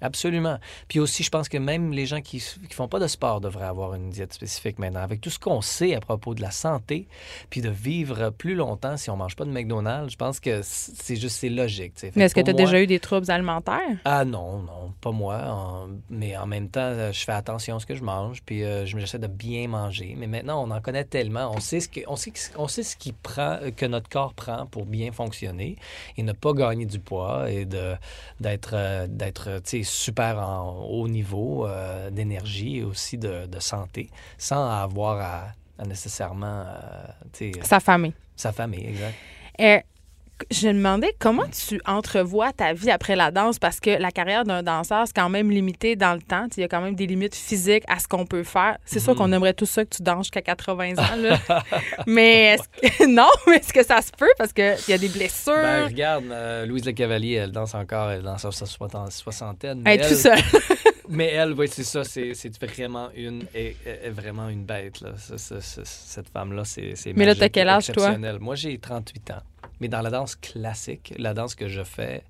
Absolument. Puis aussi, je pense que même les gens qui ne font pas de sport devraient avoir une diète spécifique maintenant. Avec tout ce qu'on sait à propos de la santé, puis de vivre plus longtemps si on mange pas de McDonald's, je pense que c'est juste c'est logique. Mais est-ce que tu as moi- déjà eu des troubles alimentaires? ah non, non, pas moi. en- mais en même temps, euh, je fais attention à ce que je mange, puis euh, je- j'essaie de bien manger. Mais maintenant, on en connaît tellement, on sait ce que, on sait, on sait ce qui prend, euh, que notre corps prend pour bien fonctionner et ne pas gagner du poids et de d'être euh, d'être sais, super en haut niveau euh, d'énergie et aussi de, de santé, sans avoir à, à nécessairement euh, Sa famille. sa famille, exact. Je me demandais comment tu entrevois ta vie après la danse parce que la carrière d'un danseur, c'est quand même limité dans le temps. Il y a quand même des limites physiques à ce qu'on peut faire. C'est sûr Mhm. qu'on aimerait tout ça que tu danses jusqu'à 80 ans. là. mais est-ce que- non, mais est-ce que ça se peut? Parce qu'il y a des blessures? Ben, regarde, euh, Louise Le Cavalier, elle danse encore, elle danse à sa soixantaine- mais être tout elle- seul. mais elle, oui, c'est ça. C'est vraiment une, est, est vraiment une bête. Là. Cette femme-là, c'est Mais là, t'as quel âge, toi? Moi, j'ai 38 ans. Mais dans la danse classique, la danse que je fais,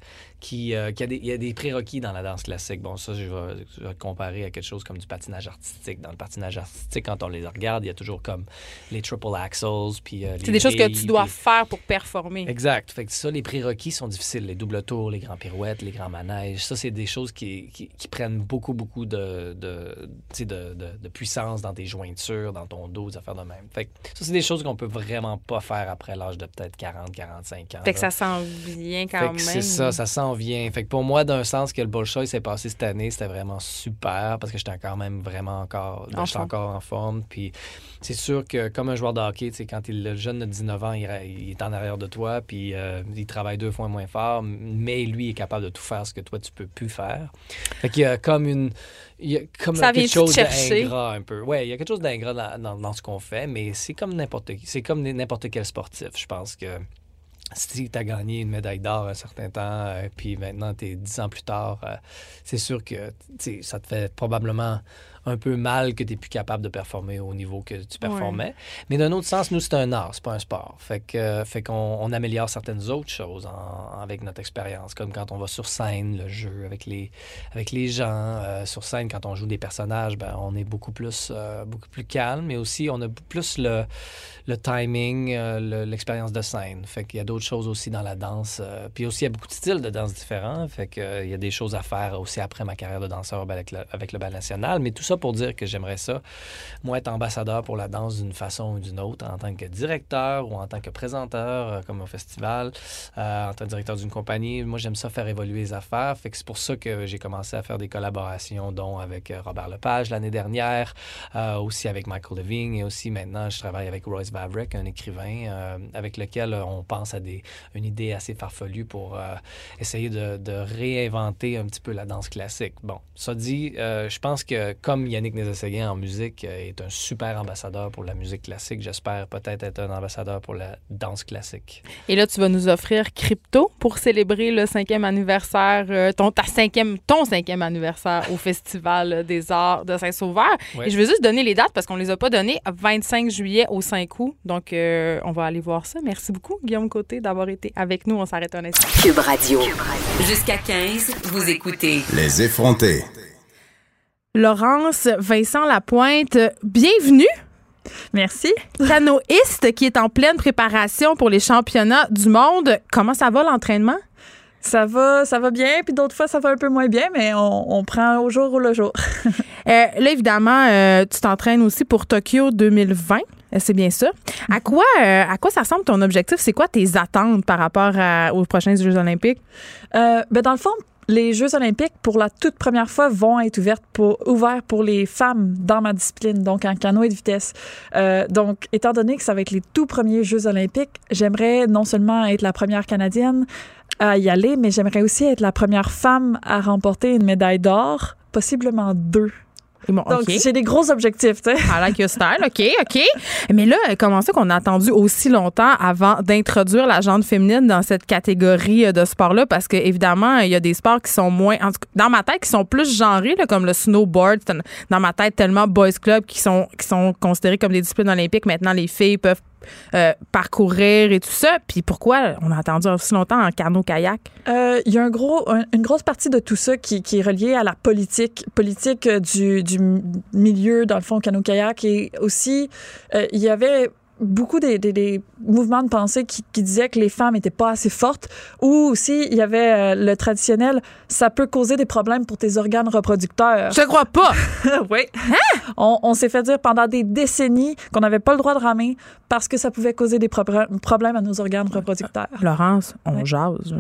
qui, euh, qui a des, il y a des prérequis dans la danse classique. Bon, ça, je vais, je vais comparer à quelque chose comme du patinage artistique. Dans le patinage artistique, quand on les regarde, il y a toujours comme les triple axles, puis euh, C'est des choses que tu dois puis- faire pour performer. Exact. Fait que ça, les prérequis sont difficiles. Les doubles tours, les grands pirouettes, les grands manèges. Ça, c'est des choses qui, qui, qui prennent beaucoup, beaucoup de, de, de, de, de puissance dans tes jointures, dans ton dos, des affaires de même. Fait que ça, c'est des choses qu'on peut vraiment pas faire après l'âge de peut-être 40, 45 ans. Fait que ça sent bien quand Fait même. c'est ça, ça s'en vient. Fait que pour moi, d'un sens que le Bolshoi s'est passé cette année, c'était vraiment super parce que j'étais quand même vraiment encore, En j'étais encore en forme. Puis c'est sûr que comme un joueur de hockey, quand il, le jeune de 19 ans, il, il est en arrière de toi, puis euh, il travaille deux fois moins fort, mais lui est capable de tout faire ce que toi tu peux plus faire. Fait qu'il y a comme une, il y a comme Ça quelque chose d'ingrat un peu. Il y a quelque chose d'ingrat dans, dans- dans ce qu'on fait, mais c'est comme n'importe qui, c'est comme n'importe quel sportif. Je pense que si tu as gagné une médaille d'or un certain temps, euh, puis maintenant tu es dix ans plus tard, euh, c'est sûr que ça te fait probablement un peu mal que tu n'es plus capable de performer au niveau que tu performais. Mais d'un autre sens, nous, c'est un art, c'est pas un sport. Fait que euh, fait qu'on on améliore certaines autres choses en- avec notre expérience, comme quand on va sur scène, le jeu avec les, avec les gens. euh, sur scène, quand on joue des personnages, ben, on est beaucoup plus, euh, beaucoup plus calme, mais aussi on a plus le, le timing, euh, le- l'expérience de scène. Fait qu'il y a d'autres choses aussi dans la danse. puis aussi, il y a beaucoup de styles de danse différents. Fait qu'il il y a des choses à faire aussi après ma carrière de danseur avec le, avec le bal national. Mais tout ça pour dire que j'aimerais ça, moi, être ambassadeur pour la danse d'une façon ou d'une autre, en tant que directeur ou en tant que présenteur, euh, comme au festival, euh, en tant que directeur d'une compagnie. Moi, j'aime ça faire évoluer les affaires. C'est pour ça que j'ai commencé à faire des collaborations, dont avec euh, Robert Lepage l'année dernière, aussi avec Michael Levine et aussi maintenant, je travaille avec Royce Vavrick, un écrivain avec lequel on pense à des, une idée assez farfelue pour essayer de, réinventer un petit peu la danse classique. Bon, ça dit, je pense que comme Yannick Nézet-Séguin en musique euh, est un super ambassadeur pour la musique classique, j'espère peut-être être un ambassadeur pour la danse classique. Et là, tu vas nous offrir Crypto pour célébrer le cinquième anniversaire, euh, ton, ta cinquième, ton cinquième anniversaire au Festival des Arts de Saint-Sauveur. Ouais. Et je veux juste donner les dates parce qu'on les a pas données. 25 juillet au 5 août. Donc, euh, on va aller voir ça. Merci beaucoup, Guillaume Côté, d'avoir été avec nous. On s'arrête un instant. Cube Radio. Jusqu'à 15, vous écoutez Les effrontés. Laurence Vincent Lapointe, bienvenue. Merci. Canoïste qui est en pleine préparation pour les championnats du monde. Comment ça va l'entraînement? Ça va, ça va bien, puis d'autres fois, ça va un peu moins bien, mais on, on prend au jour ou le jour. Euh, là, évidemment, euh, tu t'entraînes aussi pour Tokyo 2020. Euh, C'est bien ça. À quoi, euh, à quoi ça ressemble ton objectif? C'est quoi tes attentes par rapport à- aux prochains Jeux olympiques? Euh, ben dans le fond, les Jeux olympiques, pour la toute première fois, vont être ouvertes pour, ouverts pour les femmes dans ma discipline, donc en canoë de vitesse. Euh, donc, étant donné que ça va être les tout premiers Jeux olympiques, j'aimerais non seulement être la première Canadienne à y aller, mais j'aimerais aussi être la première femme à remporter une médaille d'or, possiblement deux. Bon, Donc, j'ai des gros objectifs, tu sais. I like your style. OK, OK. Mais là, comment ça qu'on a attendu aussi longtemps avant d'introduire la jante féminine dans cette catégorie euh, de sport-là? Parce que, évidemment, il y a des sports qui sont moins, en tout cas, dans ma tête, qui sont plus genrés, là, comme le snowboard. Dans ma tête, tellement boys club qui sont, qui sont considérés comme des disciplines olympiques. Maintenant, les filles peuvent euh, parcourir et tout ça. Puis pourquoi on a attendu aussi longtemps en canot-kayak? Euh, Il y a un gros, un- une grosse partie de tout ça qui, est reliée à la politique, politique euh, du, du milieu, dans le fond, canot-kayak. Et aussi, il y avait beaucoup des, des- des mouvements de pensée qui, qui disaient que les femmes n'étaient pas assez fortes. Ou aussi, il y avait euh, le traditionnel, ça peut causer des problèmes pour tes organes reproducteurs. Je crois pas! oui. On, on s'est fait dire pendant des décennies qu'on n'avait pas le droit de ramer parce que ça pouvait causer des problèmes à nos organes reproducteurs. Laurence, on jase.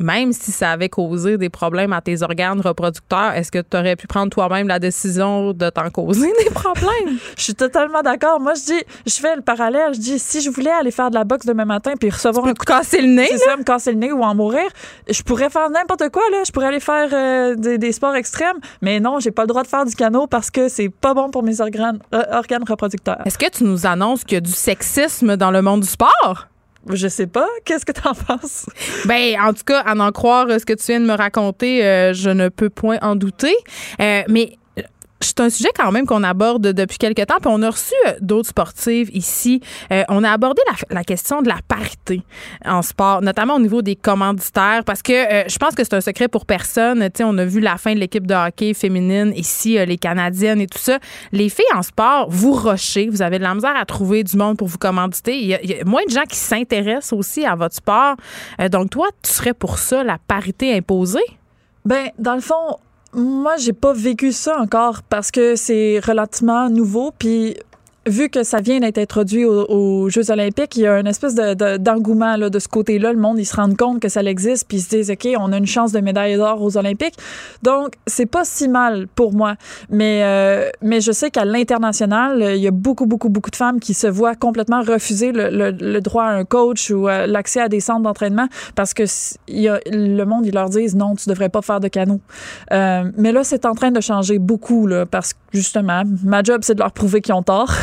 Même si ça avait causé des problèmes à tes organes reproducteurs, est-ce que tu aurais pu prendre toi-même la décision de t'en causer des problèmes? Je suis totalement d'accord. Moi, je dis, je fais le parallèle. Je dis, si je voulais aller faire de la boxe demain matin puis recevoir un Pour te casser le nez? c'est ça, me casser le nez ou en mourir, je pourrais faire n'importe quoi, là. Je pourrais aller faire euh, des, des sports extrêmes. Mais non, j'ai pas le droit de faire du canot parce que c'est pas bon pour mes organes, euh, organes reproducteurs. Est-ce que tu nous annonces qu'il y a du sexisme dans le monde du sport? Je sais pas. Qu'est-ce que tu en penses? Ben, en tout cas, à en croire ce que tu viens de me raconter, euh, je ne peux point en douter. Euh, mais c'est un sujet quand même qu'on aborde depuis quelques temps. Puis on a reçu euh, d'autres sportives ici. Euh, on a abordé la, la, question de la parité en sport, notamment au niveau des commanditaires, parce que euh, je pense que c'est un secret pour personne. Tu sais, on a vu la fin de l'équipe de hockey féminine ici, les Canadiennes et tout ça. Les filles en sport, vous rochez, vous avez de la misère à trouver du monde pour vous commanditer. Il y a, il y a moins de gens qui s'intéressent aussi à votre sport. donc toi, tu serais pour ça, la parité imposée? Ben, dans le fond, moi, j'ai pas vécu ça encore parce que c'est relativement nouveau. Puis vu que ça vient d'être introduit aux, Jeux olympiques, il y a une espèce de, d'engouement là, de ce côté-là. Le monde, ils se rendent compte que ça existe, puis ils se disent, OK, on a une chance de médaille d'or aux Olympiques. Donc, c'est pas si mal pour moi. Mais, euh, mais je sais qu'à l'international, il y a beaucoup, beaucoup, beaucoup de femmes qui se voient complètement refuser le, le, droit à un coach ou euh, l'accès à des centres d'entraînement parce que le monde, ils leur disent, non, tu devrais pas faire de canot. Euh, mais là, c'est en train de changer beaucoup, là, parce justement, ma job, c'est de leur prouver qu'ils ont tort.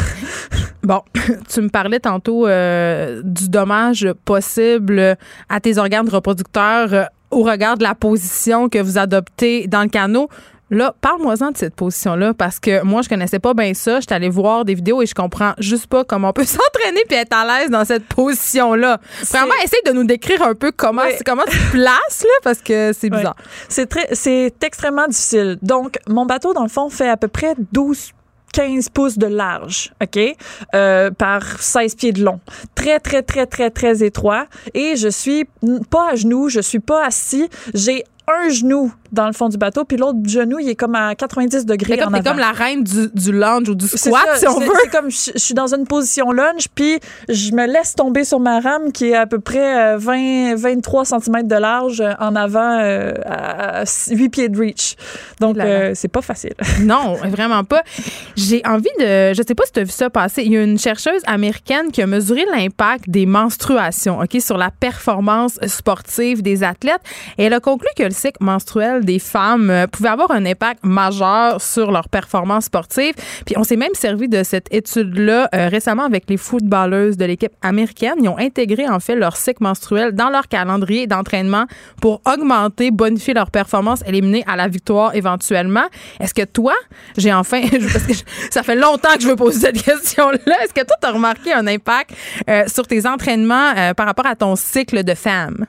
Bon, tu me parlais tantôt euh, du dommage possible à tes organes reproducteurs euh, au regard de la position que vous adoptez dans le canot. Là, parle-moi-en de cette position-là parce que moi, je connaissais pas bien ça. J'étais allée voir des vidéos et je comprends juste pas comment on peut s'entraîner puis être à l'aise dans cette position-là. Vraiment, essaye de nous décrire un peu comment, comment tu te places, là, parce que c'est bizarre. C'est très, c'est extrêmement difficile. Donc, mon bateau, dans le fond, fait à peu près 12 15 pouces de large, OK, euh, par 16 pieds de long. Très, très, très, très, très étroit. Et je suis pas à genoux, je suis pas assis. J'ai un genou dans le fond du bateau, puis l'autre genou, il est comme à 90 degrés comme, en comme la reine du, du lunge ou du squat, si on veut. C'est comme je, suis dans une position lunge, puis je me laisse tomber sur ma rame qui est à peu près 20, euh, 23 cm de large euh, en avant euh, à 8 pieds de reach. Donc, c'est pas facile. Non, vraiment pas. J'ai envie de... Je sais pas si tu as vu ça passer. Il y a une chercheuse américaine qui a mesuré l'impact des menstruations, OK, sur la performance sportive des athlètes. Et elle a conclu que le cycle menstruel des femmes euh, pouvait avoir un impact majeur sur leur performance sportive. Puis on s'est même servi de cette étude-là euh, récemment avec les footballeuses de l'équipe américaine. Ils ont intégré en fait leur cycle menstruel dans leur calendrier d'entraînement pour augmenter, bonifier leur performance, éliminer à la victoire éventuellement. Est-ce que toi, j'ai enfin, parce que ça fait longtemps que je veux poser cette question-là, est-ce que toi, tu as remarqué un impact euh, sur tes entraînements par rapport à ton cycle de femme?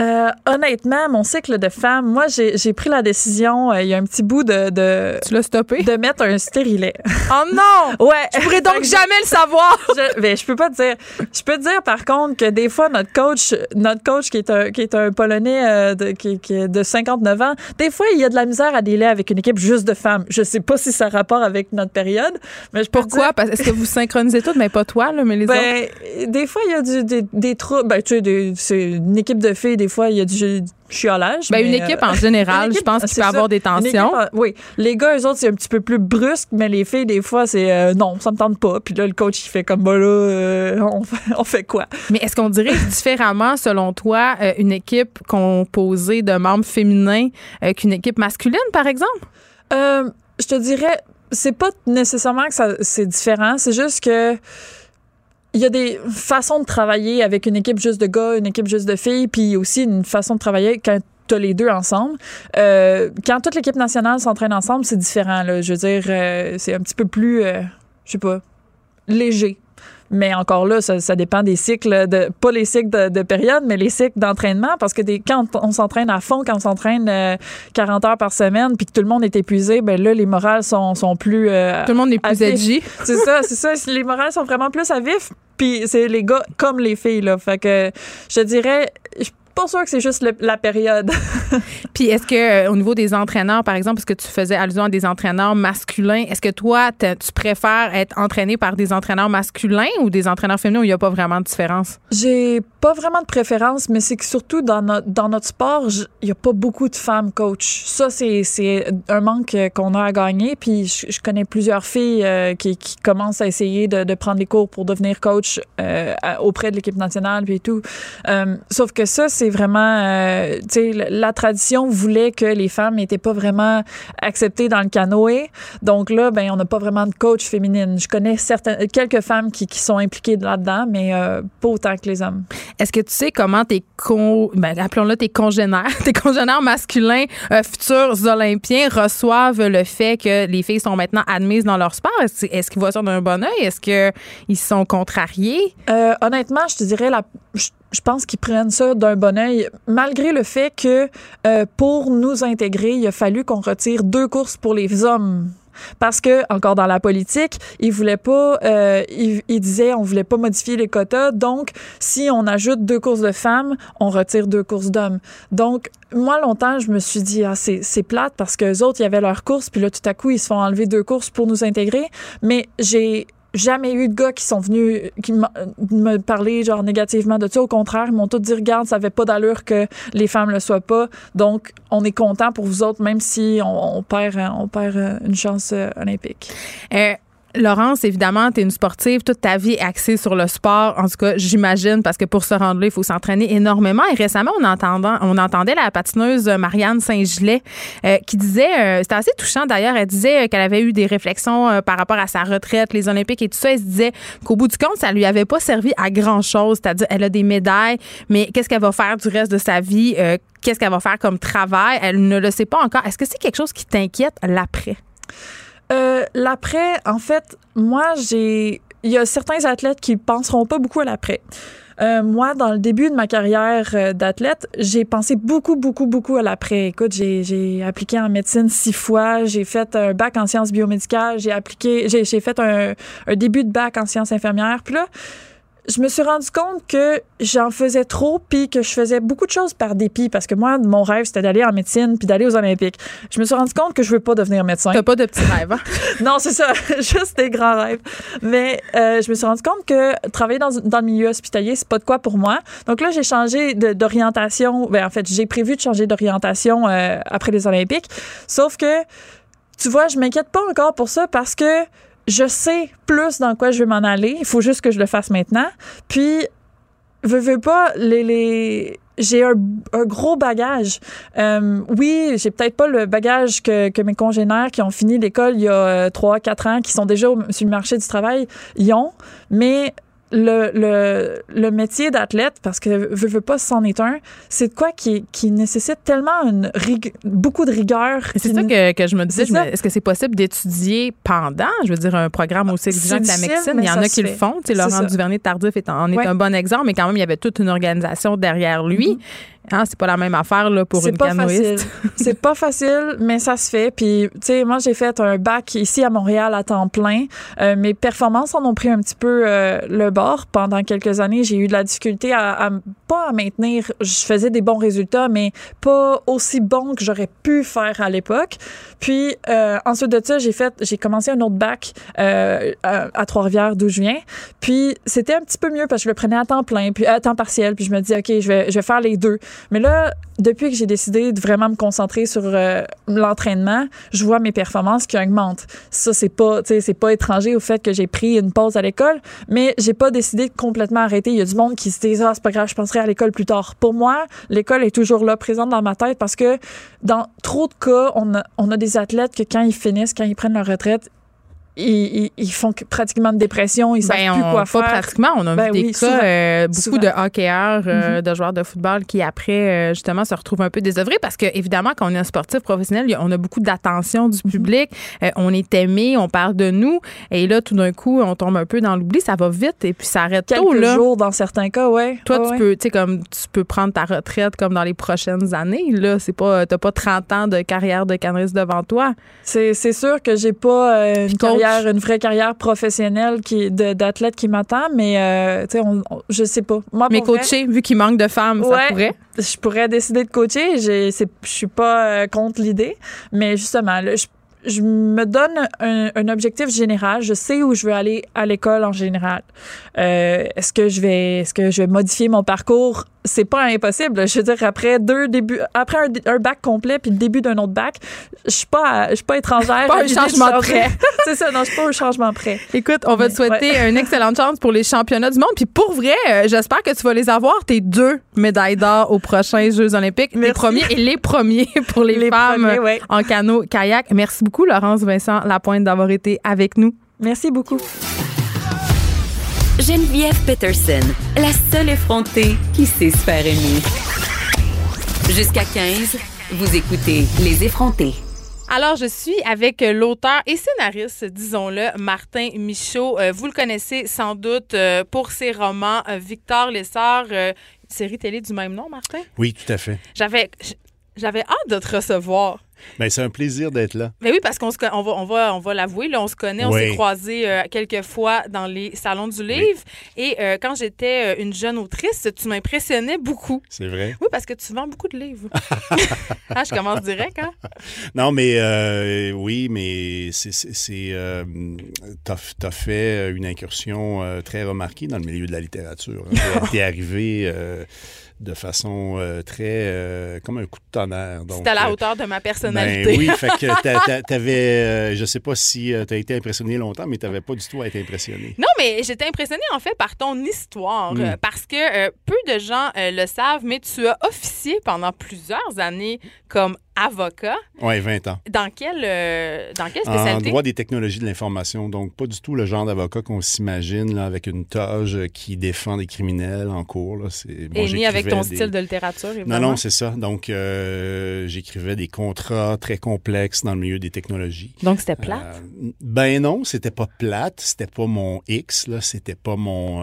Euh, honnêtement, mon cycle de femme, moi, j'ai pris la décision, euh, il y a un petit bout de. de tu l'as stoppé? De mettre un stérilet. Oh non! ouais. Je pourrais donc jamais le savoir! je, mais je peux pas te dire. Je peux te dire, par contre, que des fois, notre coach, notre coach qui est un, qui est un Polonais euh, de, qui, qui, est de 59 ans, des fois, il y a de la misère à délai avec une équipe juste de femmes. Je sais pas si ça a rapport avec notre période, mais je Pourquoi? Parce Est-ce que vous synchronisez tout, mais pas toi, là, mais les ben, Des fois, il y a du, des, des trous. Ben, tu sais, c'est une équipe de filles, des fois, il y a du chiolage. Ben, une équipe en général, je pense qu'il peut avoir des tensions. oui. Les gars, eux autres, c'est un petit peu plus brusque, mais les filles, des fois, c'est euh, non, ça me tente pas. Puis là, le coach, il fait comme, bah là, euh, on, fait, quoi? Mais est-ce qu'on dirait différemment, selon toi, euh, une équipe composée de membres féminins qu'une équipe masculine, par exemple? je te dirais, c'est pas nécessairement que c'est différent, c'est juste que il y a des façons de travailler avec une équipe juste de gars, une équipe juste de filles, puis aussi une façon de travailler quand tu as les deux ensemble. Euh, quand toute l'équipe nationale s'entraîne ensemble, c'est différent. Là. Je veux dire, euh, c'est un petit peu plus, euh, je sais pas, léger. Mais encore là, ça, dépend des cycles, de, pas les cycles de, période, mais les cycles d'entraînement. Parce que des, quand on s'entraîne à fond, quand on s'entraîne 40 heures par semaine, puis que tout le monde est épuisé, ben là, les morales sont, sont plus. tout le monde est plus edgy. C'est ça, c'est ça. Les morales sont vraiment plus à vif. Puis c'est les gars comme les filles, là. Fait que je dirais, pas sûr que c'est juste la période. Puis est-ce que euh, au niveau des entraîneurs, par exemple, parce que tu faisais allusion à des entraîneurs masculins, est-ce que toi, tu préfères être entraîné par des entraîneurs masculins ou des entraîneurs féminins où il n'y a pas vraiment de différence? J'ai pas vraiment de préférence, mais c'est que surtout dans notre, dans notre sport, il n'y a pas beaucoup de femmes coach. Ça, c'est un manque qu'on a à gagner. Puis je, connais plusieurs filles euh, qui, qui, commencent à essayer de, de, prendre des cours pour devenir coach euh, auprès de l'équipe nationale puis tout. sauf que ça, c'est c'est vraiment, euh, tu sais, la tradition voulait que les femmes n'étaient pas vraiment acceptées dans le canoë. Donc là, ben, on n'a pas vraiment de coach féminine. Je connais certaines, quelques femmes qui, qui sont impliquées là-dedans, mais euh, pas autant que les hommes. Est-ce que tu sais comment tes con, ben, appelons-le tes congénères, tes congénères masculins, euh, futurs Olympiens reçoivent le fait que les filles sont maintenant admises dans leur sport? Est-ce qu'ils voient ça d'un bon oeil? Est-ce qu'ils sont contrariés? Honnêtement, je te dirais, la, je, je pense qu'ils prennent ça d'un bon oeil, malgré le fait que euh, pour nous intégrer, il a fallu qu'on retire deux courses pour les hommes. Parce que encore dans la politique, ils voulaient pas, euh, ils, ils, disaient on voulait pas modifier les quotas, donc si on ajoute deux courses de femmes, on retire deux courses d'hommes. Donc moi longtemps je me suis dit ah c'est c'est plate parce que les autres il y leurs courses puis là tout à coup ils se font enlever deux courses pour nous intégrer, mais j'ai jamais eu de gars qui sont venus qui me parler genre négativement de ça. Au contraire, ils m'ont tous dit regarde, ça avait pas d'allure que les femmes le soient pas. Donc, on est content pour vous autres, même si on, on perd on perd une chance olympique. Euh, Laurence, évidemment, tu es une sportive, toute ta vie est axée sur le sport. En tout cas, j'imagine, parce que pour se rendre là, il faut s'entraîner énormément. Et récemment, on, entendait la patineuse Marianne Saint-Gilet euh, qui disait, euh, c'était assez touchant d'ailleurs, elle disait qu'elle avait eu des réflexions euh, par rapport à sa retraite, les Olympiques et tout ça. Elle se disait qu'au bout du compte, ça lui avait pas servi à grand-chose. C'est-à-dire, elle a des médailles, mais qu'est-ce qu'elle va faire du reste de sa vie? qu'est-ce qu'elle va faire comme travail? Elle ne le sait pas encore. Est-ce que c'est quelque chose qui t'inquiète l'après? Euh, l'après, en fait, moi, j'ai. Il y a certains athlètes qui penseront pas beaucoup à l'après. Euh, moi, dans le début de ma carrière euh, d'athlète, j'ai pensé beaucoup, beaucoup, beaucoup à l'après. Écoute, j'ai appliqué en médecine six fois, j'ai fait un bac en sciences biomédicales, j'ai appliqué, j'ai fait un, un, début de bac en sciences infirmières. Puis là, je me suis rendu compte que j'en faisais trop puis que je faisais beaucoup de choses par dépit parce que moi mon rêve c'était d'aller en médecine puis d'aller aux olympiques. Je me suis rendu compte que je veux pas devenir médecin. T'as pas de petits rêves. Hein? non, c'est ça, juste des grands rêves. Mais euh, je me suis rendu compte que travailler dans, dans le milieu hospitalier c'est pas de quoi pour moi. Donc là j'ai changé d'orientation. Ben en fait, j'ai prévu de changer d'orientation euh, après les olympiques. Sauf que tu vois, je m'inquiète pas encore pour ça parce que je sais plus dans quoi je vais m'en aller. Il faut juste que je le fasse maintenant. Puis, veux, veux pas, les, j'ai un, un, gros bagage. Euh, oui, j'ai peut-être pas le bagage que, que, mes congénères qui ont fini l'école il y a 3 quatre ans, qui sont déjà sur le marché du travail, y ont, mais le, le, le métier d'athlète, parce que veux, veux pas, c'en est un, c'est de quoi qui, qui nécessite tellement une rig beaucoup de rigueur. C'est ça que, que je me disais. Est-ce que c'est possible d'étudier pendant, je veux dire, un programme aussi exigeant que la médecine? Il y en a qui le font. Laurent Duvernay-Tardif en est un bon exemple, mais quand même, il y avait toute une organisation derrière lui. Mm -hmm. Hein, c'est pas la même affaire là, pour une canoïste. c'est pas facile, mais ça se fait. Puis, tu sais, moi, j'ai fait un bac ici à Montréal à temps plein. Euh, mes performances en ont pris un petit peu euh, le bord. Pendant quelques années, j'ai eu de la difficulté à, à, pas à maintenir. Je faisais des bons résultats, mais pas aussi bons que j'aurais pu faire à l'époque. Puis, euh, ensuite de ça, j'ai fait, j'ai commencé un autre bac euh, à, à Trois-Rivières, d'où je viens. Puis, c'était un petit peu mieux parce que je le prenais à temps plein, puis à temps partiel. Puis, je me dis, OK, je vais, je vais faire les deux. Mais là, depuis que j'ai décidé de vraiment me concentrer sur euh, l'entraînement, je vois mes performances qui augmentent. Ça, c'est pas, c'est pas étranger au fait que j'ai pris une pause à l'école, mais j'ai pas décidé de complètement arrêter. Il y a du monde qui se dit, ah, c'est pas grave, je penserai à l'école plus tard. Pour moi, l'école est toujours là, présente dans ma tête parce que dans trop de cas, on a, on a des athlètes que quand ils finissent, quand ils prennent leur retraite, ils, font pratiquement de dépression, ils savent ben, plus quoi pas faire. pratiquement, on a ben vu oui, des souvent, cas, euh, beaucoup souvent. de hockeyeurs, euh, Mhm. de joueurs de football qui après euh, justement se retrouvent un peu désœuvrés parce que évidemment quand on est un sportif professionnel, on a beaucoup d'attention du Mhm. public, euh, on est aimé, on parle de nous et là tout d'un coup on tombe un peu dans l'oubli, ça va vite et puis ça arrête Quelques tôt là. jours dans certains cas, ouais. Toi, tu ouais. peux, tu sais, comme tu peux prendre ta retraite comme dans les prochaines années. Là, c'est pas, t'as pas 30 ans de carrière de canariste devant toi. C'est, c'est sûr que j'ai pas euh, une. Carrière, une vraie carrière professionnelle qui, d'athlète qui m'attend, mais euh, tu sais, on, on- je sais pas. Moi, Mais vrai, coacher, vu qu'il manque de femmes, ça pourrait. je pourrais décider de coacher. Je suis pas euh, contre l'idée, mais justement, là, je, je me donne un, un objectif général. Je sais où je veux aller à l'école en général. Euh, est-ce que je vais, est-ce que je vais modifier mon parcours c'est pas impossible. Je veux dire, après deux débuts, après un, bac complet puis le début d'un autre bac, je suis pas, je suis pas étrangère. Pas un changement prêt. c'est ça, non, je suis pas un changement prêt. Écoute, on va te souhaiter une excellente chance pour les championnats du monde. Puis pour vrai, euh, j'espère que tu vas les avoir, tes deux médailles d'or aux prochains Jeux olympiques. Les premiers et les premiers pour les, femmes en canot kayak. Merci beaucoup, Laurence Vincent Lapointe, d'avoir été avec nous. Merci beaucoup. Geneviève Peterson, la seule effrontée qui sait se faire aimer. Jusqu'à 15, vous écoutez Les effrontés. Alors, je suis avec l'auteur et scénariste, disons-le, Martin Michaud. Euh, vous le connaissez sans doute euh, pour ses romans euh, Victor Lessard, série télé du même nom, Martin? Oui, tout à fait. J'avais, j'avais hâte de te recevoir. Ben, c'est un plaisir d'être là. Ben oui, parce qu'on va, on va, on va l'avouer, on se connaît, on s'est croisés euh, quelques fois dans les salons du livre. Et euh, quand j'étais euh, une jeune autrice, tu m'impressionnais beaucoup. C'est vrai? Oui, parce que tu vends beaucoup de livres. ah, je commence direct, hein? Non, mais oui, mais c'est. tu as, fait une incursion très remarquée dans le milieu de la littérature. Hein. tu es arrivé de façon euh, très euh, comme un coup de tonnerre. C'est à la euh, hauteur de ma personnalité. Ben oui, fait que t'avais, je sais pas si tu as été impressionné longtemps, mais tu n'avais pas du tout à être impressionné. Non, mais j'étais impressionné en fait par ton histoire, hmm. parce que peu de gens le savent, mais tu as officié pendant plusieurs années comme avocat. Oui, 20 ans. Dans quelle, euh, dans quelle spécialité? En droit des technologies de l'information. Donc, pas du tout le genre d'avocat qu'on s'imagine avec une toge qui défend des criminels en cours. Là. Et ni avec ton style de littérature, évidemment. Non, non, c'est ça. Donc, euh, j'écrivais des contrats très complexes dans le milieu des technologies. Donc, c'était plate? Euh, ben non, c'était pas plate. C'était pas mon X, là. C'était pas mon,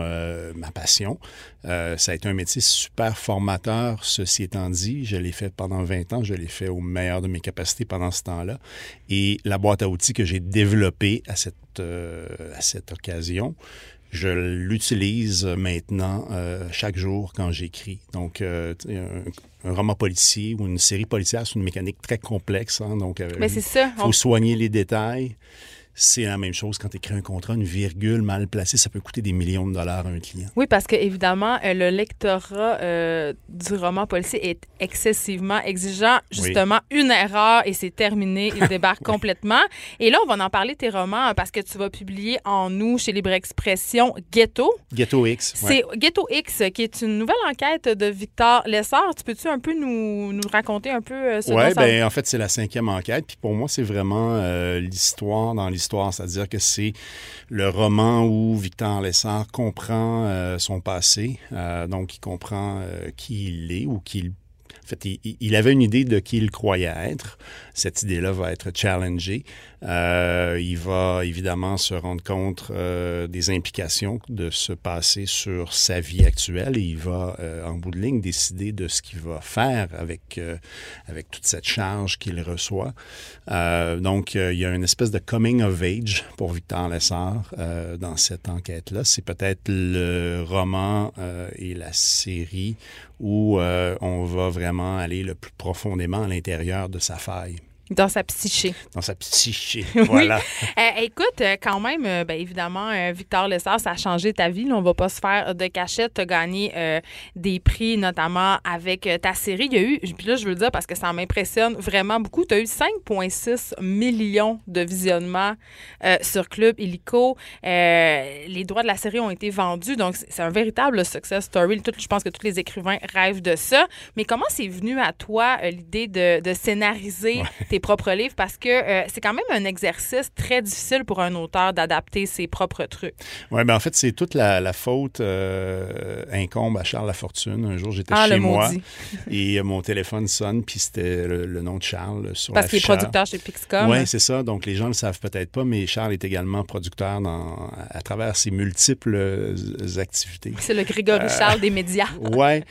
ma passion. ça a été un métier super formateur, ceci étant dit. Je l'ai fait pendant 20 ans. Je l'ai fait au meilleur de mes capacités pendant ce temps-là. Et la boîte à outils que j'ai développée à cette, euh, à cette occasion, je l'utilise maintenant euh, chaque jour quand j'écris. Donc, euh, un, roman policier ou une série policière, c'est une mécanique très complexe. Hein, donc, Mais c'est ça. Il faut soigner les détails. C'est la même chose quand tu écris un contrat, une virgule mal placée, ça peut coûter des millions de dollars à un client. Oui, parce que évidemment, euh, le lectorat euh, du roman policier est excessivement exigeant. Justement, une erreur et c'est terminé, il débarque complètement. Et là, on va en parler tes romans parce que tu vas publier en nous chez Libre Expression Ghetto. Ghetto X. C'est Ghetto X qui est une nouvelle enquête de Victor Lessard. Tu peux-tu un peu nous, nous raconter un peu euh, ce Oui, bien, en fait, c'est la cinquième enquête. Puis pour moi, c'est vraiment l'histoire dans l'histoire c'est-à-dire que c'est le roman où Victor Lessard comprend euh, son passé, euh, donc il comprend euh, qui il est ou qui en fait, il, avait une idée de qui il croyait être. Cette idée-là va être challengée. Euh, il va évidemment se rendre compte euh, des implications de ce passé sur sa vie actuelle et il va, euh, en bout de ligne, décider de ce qu'il va faire avec, avec toute cette charge qu'il reçoit. donc, il y a une espèce de coming of age pour Victor Lessard dans cette enquête-là. C'est peut-être le roman et la série où on va vraiment aller le plus profondément à l'intérieur de sa faille. Dans sa psyché. Dans sa psyché, voilà. Euh, écoute, euh, quand même, euh, ben, évidemment, Victor Lessard, ça a changé ta vie. Là, on va pas se faire de cachette. Tu as gagné des prix, notamment avec ta série. Il y a eu, puis là, je veux le dire parce que ça m'impressionne vraiment beaucoup, tu as eu 5,6 millions de visionnements sur Club Illico. les droits de la série ont été vendus, donc c'est un véritable success story. je pense que tous les écrivains rêvent de ça. Mais comment c'est venu à toi l'idée de, scénariser tes propres livres parce que euh, c'est quand même un exercice très difficile pour un auteur d'adapter ses propres trucs. Oui, mais en fait, c'est toute la, faute euh, incombe à Charles Lafortune. Un jour, j'étais ah, chez moi et euh, mon téléphone sonne, puis c'était le, nom de Charles sur Parce qu'il est producteur chez Pixcom. Oui, c'est ça. Donc, les gens ne le savent peut-être pas, mais Charles est également producteur dans, à travers ses multiples activités. C'est le Grégory Charles des médias. oui.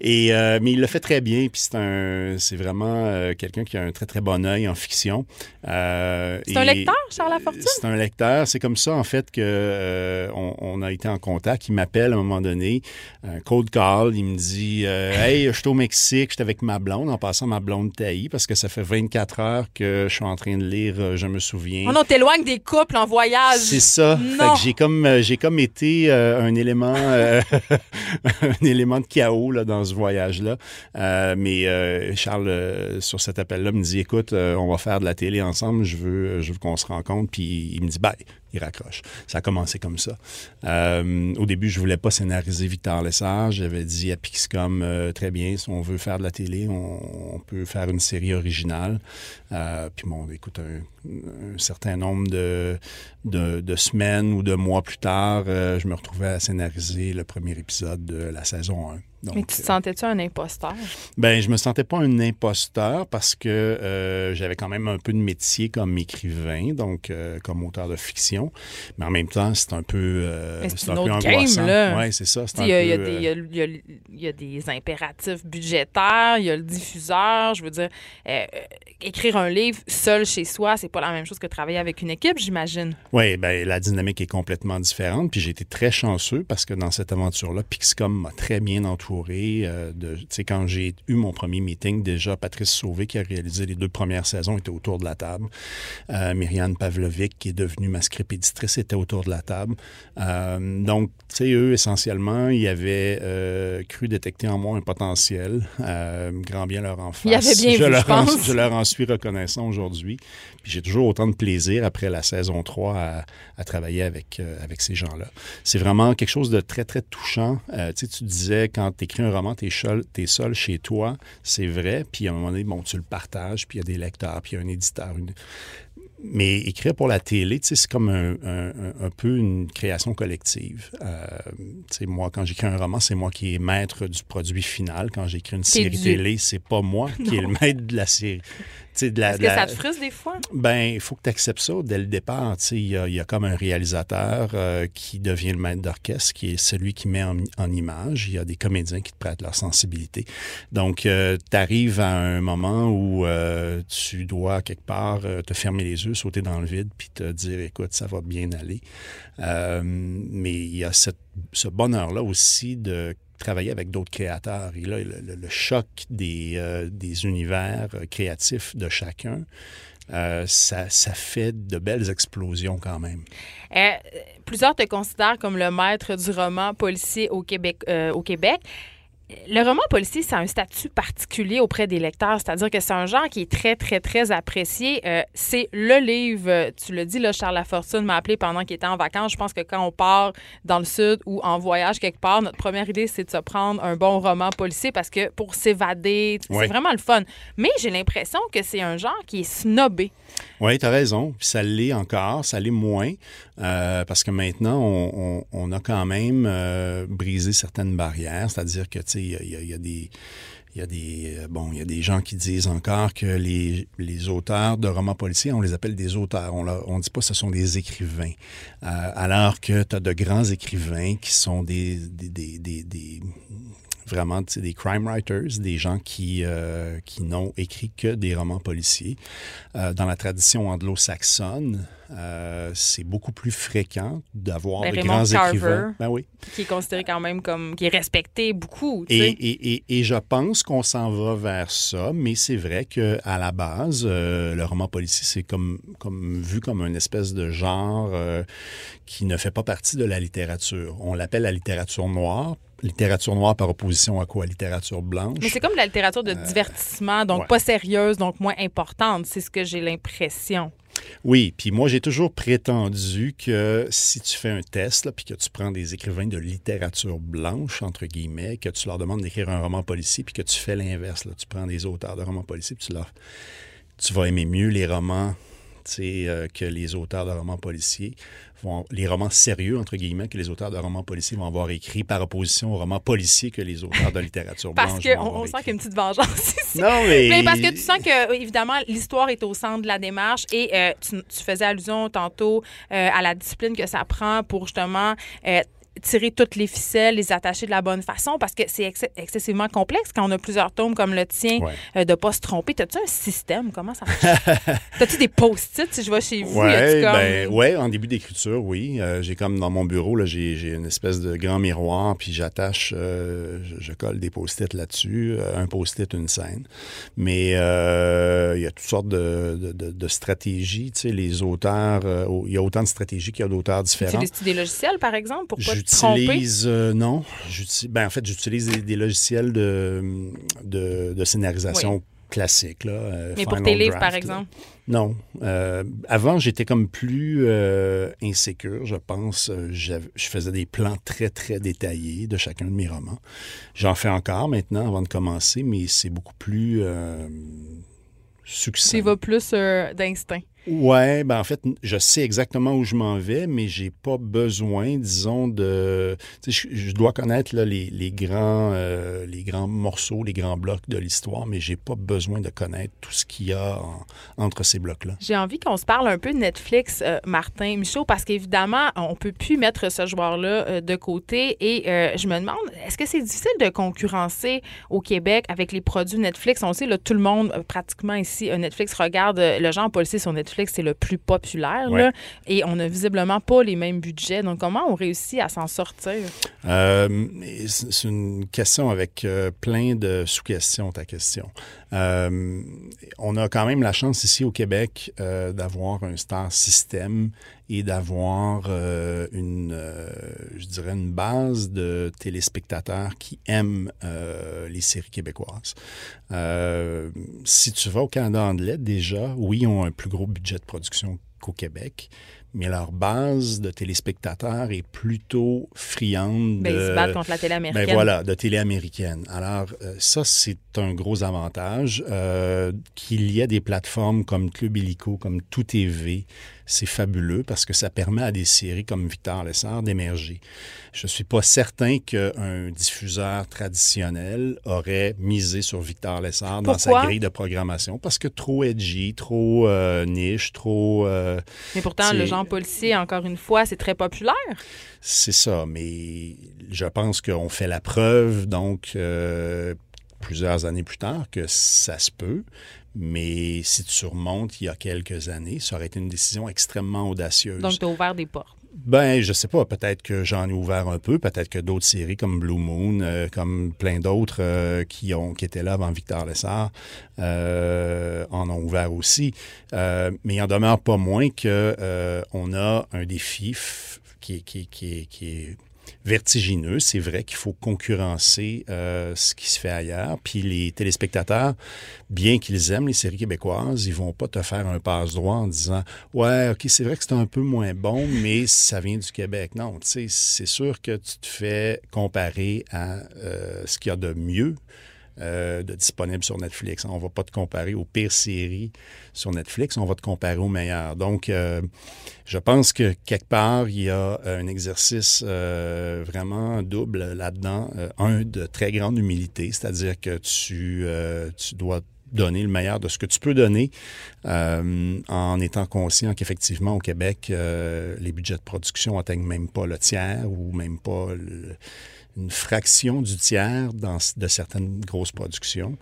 Et, mais il le fait très bien, puis c'est, un, c'est vraiment quelqu'un qui a un très, très bon œil en fiction. Euh, c'est un lecteur, Charles Lafortune? C'est un lecteur. C'est comme ça, en fait, que euh, on, on a été en contact. Il m'appelle à un moment donné, un cold call. Il me dit euh, Hey, je suis au Mexique, je suis avec ma blonde. En passant, ma blonde taillie, parce que ça fait 24 heures que je suis en train de lire euh, Je me souviens. Oh non, t'éloignes des couples en voyage. C'est ça. J'ai comme euh, j'ai comme été euh, un élément euh, un élément de chaos là, dans ce voyage-là. Euh, mais euh, Charles euh, sur cet appel-là me dit écoute, euh, on va faire de la télé ensemble, je veux je veux qu'on se rencontre puis il me dit bye, il raccroche. Ça a commencé comme ça. Euh, au début, je voulais pas scénariser Victor Lessard, j'avais dit à Pixcom euh, très bien, si on veut faire de la télé, on, peut faire une série originale. Puis bon, écoute, un, certain nombre de, de, de semaines ou de mois plus tard, je me retrouvais à scénariser le premier épisode de la saison 1. Donc, Mais tu te euh, sentais-tu un imposteur? ben, je me sentais pas un imposteur parce que euh, j'avais quand même un peu de métier comme écrivain, donc euh, comme auteur de fiction. Mais en même temps, c'est un peu, euh, c'est un peu angoissant. là. Ouais, c'est ça. Il y, a- des- impératifs budgétaires, il y a le diffuseur. Je veux dire, écrire un livre seul chez soi, c'est pas la même chose que travailler avec une équipe, j'imagine. Oui, ben, la dynamique est complètement différente. Puis j'ai été très chanceux parce que dans cette aventure-là, Pixcom m'a très bien entouré. Euh, de, tu sais, quand j'ai eu mon premier meeting, déjà, Patrice Sauvé, qui a réalisé les deux premières saisons, était autour de la table. Euh, Myriane Pavlovic, qui est devenue ma script éditrice, était autour de la table. Euh, donc, tu sais, eux, essentiellement, ils avaient euh, cru détecter en moi un potentiel. Euh, grand bien leur en face. Ils avaient bien je vu, leur je en- je leur en suis reconnaissant aujourd'hui. Puis j'ai toujours autant de plaisir après la saison 3 à, à travailler avec, euh, avec ces gens-là. C'est vraiment quelque chose de très, très touchant. Euh, tu sais, tu disais, quand tu écris un roman, tu es, seul chez toi, c'est vrai. Puis à un moment donné, bon, tu le partages, puis il y a des lecteurs, puis il y a un éditeur. une- Mais écrire pour la télé, c'est comme un, un- un- un peu une création collective. Euh, moi, quand j'écris un roman, c'est moi qui est maître du produit final. Quand j'écris une série télé, c'est pas moi qui est le maître de la série. De la- Est-ce que ça te frustre des fois? ben, il faut que tu acceptes ça dès le départ. Tu sais, Il y, a, il y a comme un réalisateur euh, qui devient le maître d'orchestre, qui est celui qui met en, en image. Il y a des comédiens qui te prêtent leur sensibilité. Donc, tu arrives à un moment où euh, tu dois, quelque part, euh, te fermer les yeux, sauter dans le vide, puis te dire, écoute, ça va bien aller. Euh, mais il y a cette- ce bonheur-là aussi de travailler avec d'autres créateurs. Et là, le, choc des, euh, des univers euh, créatifs de chacun, euh, ça, ça fait de belles explosions quand même. Plusieurs te considèrent comme le maître du roman policier au Québec. au Québec. Le roman policier, c'est un statut particulier auprès des lecteurs, c'est-à-dire que c'est un genre qui est très, très, très apprécié. Euh, c'est le livre, tu l'as dit, là, Charles Lafortune m'a appelé pendant qu'il était en vacances. Je pense que quand on part dans le sud ou en voyage quelque part, notre première idée, c'est de se prendre un bon roman policier parce que pour s'évader, Ouais. c'est vraiment le fun. Mais j'ai l'impression que c'est un genre qui est snobé. Oui, tu as raison. Puis ça l'est encore, ça l'est moins, euh, parce que maintenant, on, on- on a quand même euh, brisé certaines barrières. C'est-à-dire que, tu il y a- des... Gens qui disent encore que les, auteurs de romans policiers, on les appelle des auteurs. On ne dit pas que ce sont des écrivains. Euh, alors que tu as de grands écrivains qui sont des- vraiment des crime writers, des gens qui, euh, qui n'ont écrit que des romans policiers. Euh, dans la tradition anglo-saxonne, euh, c'est beaucoup plus fréquent d'avoir Ben, de Raymond grands Carver. écrivains. Ben oui. qui est considéré quand même comme qui est respecté beaucoup. tu Et, sais. et, et, et je pense qu'on s'en va vers ça, mais c'est vrai que à la base, euh, le roman policier, c'est comme, comme vu comme une espèce de genre euh, qui ne fait pas partie de la littérature. On l'appelle la littérature noire. Littérature noire par opposition à quoi? Littérature blanche? Mais c'est comme la littérature de divertissement, donc Euh, ouais. pas sérieuse, donc moins importante. C'est ce que j'ai l'impression. Oui, puis moi j'ai toujours prétendu que si tu fais un test, là, puis que tu prends des écrivains de littérature blanche, entre guillemets, que tu leur demandes d'écrire un roman policier, puis que tu fais l'inverse, là, tu prends des auteurs de romans policiers, puis tu leur... Tu vas aimer mieux les romans euh, que les auteurs de romans policiers vont... Les romans sérieux, entre guillemets, que les auteurs de romans policiers vont avoir écrit par opposition aux romans policiers que les auteurs de littérature Parce blanche qu'on vont avoir on sent écrits. qu'il y a une petite vengeance ici. Non, mais... Mais parce que tu sens que, évidemment, l'histoire est au centre de la démarche et euh, tu, tu faisais allusion tantôt euh, à la discipline que ça prend pour justement. Tu tirer toutes les ficelles, les attacher de la bonne façon parce que c'est ex- excessivement complexe quand on a plusieurs tomes comme le tien Ouais. euh, de pas se tromper. T'as-tu un système? Comment ça marche? T'as-tu des post-it si je vais chez vous? comme- ben, ouais, en début d'écriture, oui. Euh, j'ai comme dans mon bureau, là, j'ai, une espèce de grand miroir, puis j'attache, euh, je, je colle des post-it là-dessus, un post-it, une scène. Mais il y a toutes sortes de, de- de- de stratégies. Tu sais, les auteurs, il y a autant de stratégies qu'il y a d'auteurs différents. Utilises-tu des logiciels, par exemple, pour pas te tromper? J'utilise, euh, non. Ben, en fait, j'utilise des, des logiciels de, de, de scénarisation classiques. Là, euh, Mais pour tes livres, Draft, par là. exemple? Non. Euh, avant, j'étais comme plus euh, insécure, je pense. Je faisais des plans très, très détaillés de chacun de mes romans. J'en fais encore maintenant avant de commencer, mais c'est beaucoup plus euh, succinct. Tu vas plus d'instinct. Ouais, ben en fait, je sais exactement où je m'en vais, mais j'ai pas besoin, disons, de. Je, dois connaître les, les grands, euh, les grands morceaux, les grands blocs de l'histoire, mais j'ai pas besoin de connaître tout ce qu'il y a en- entre ces blocs-là. J'ai envie qu'on se parle un peu de Netflix, euh, Martin Michaud, parce qu'évidemment, on peut plus mettre ce joueur-là euh, de côté. Et je me demande, est-ce que c'est difficile de concurrencer au Québec avec les produits Netflix? On sait, là, tout le monde, pratiquement ici, Netflix regarde le genre policier sur Netflix, c'est le plus populaire. Ouais. là. et on n'a visiblement pas les mêmes budgets. Donc, comment on réussit à s'en sortir? Euh, c'est une question avec euh, plein de sous-questions, ta question. Euh, on a quand même la chance ici au Québec d'avoir un star système et d'avoir euh, une, euh, je dirais, une base de téléspectateurs qui aiment euh, les séries québécoises. Si tu vas au Canada anglais, déjà, oui, ils ont un plus gros budget de production qu'au Québec, mais leur base de téléspectateurs est plutôt friande Ben, de... ils se battent contre la télé américaine. Ben voilà, de télé américaine. Alors, ça, c'est un gros avantage. Euh, Qu'il y ait des plateformes comme Club Illico, comme Tout TV, c'est fabuleux parce que ça permet à des séries comme Victor Lessard d'émerger. Je ne suis pas certain qu'un diffuseur traditionnel aurait misé sur Victor Lessard dans sa grille de programmation parce que trop edgy, trop euh, niche, trop... euh, Mais pourtant, le genre policier, encore une fois, c'est très populaire. c'est ça, mais je pense qu'on fait la preuve, donc, euh, plusieurs années plus tard, que ça se peut. Mais si tu remontes il y a quelques années, ça aurait été une décision extrêmement audacieuse. Donc, tu as ouvert des portes. Ben, je sais pas. Peut-être que j'en ai ouvert un peu. Peut-être que d'autres séries comme Blue Moon, euh, comme plein d'autres euh, qui ont qui étaient là avant Victor Lessard, euh, en ont ouvert aussi. Mais il en demeure pas moins que on a un défi qui, est- qui, qui, qui est vertigineux. C'est vrai qu'il faut concurrencer euh, ce qui se fait ailleurs. Puis les téléspectateurs, bien qu'ils aiment les séries québécoises, ils vont pas te faire un passe-droit en disant Ouais, OK, c'est vrai que c'est un peu moins bon, mais ça vient du Québec. Non, tu sais, c'est sûr que tu te fais comparer à euh, ce qu'il y a de mieux. Euh, de disponible sur Netflix. On va pas te comparer aux pires séries sur Netflix, on va te comparer aux meilleures. Donc, euh, je pense que quelque part, il y a un exercice euh, vraiment double là-dedans. Euh, un, de très grande humilité, c'est-à-dire que tu, euh, tu dois donner le meilleur de ce que tu peux donner euh, en étant conscient qu'effectivement, au Québec, euh, les budgets de production atteignent même pas le tiers ou même pas le- une fraction du tiers dans, de certaines grosses productions.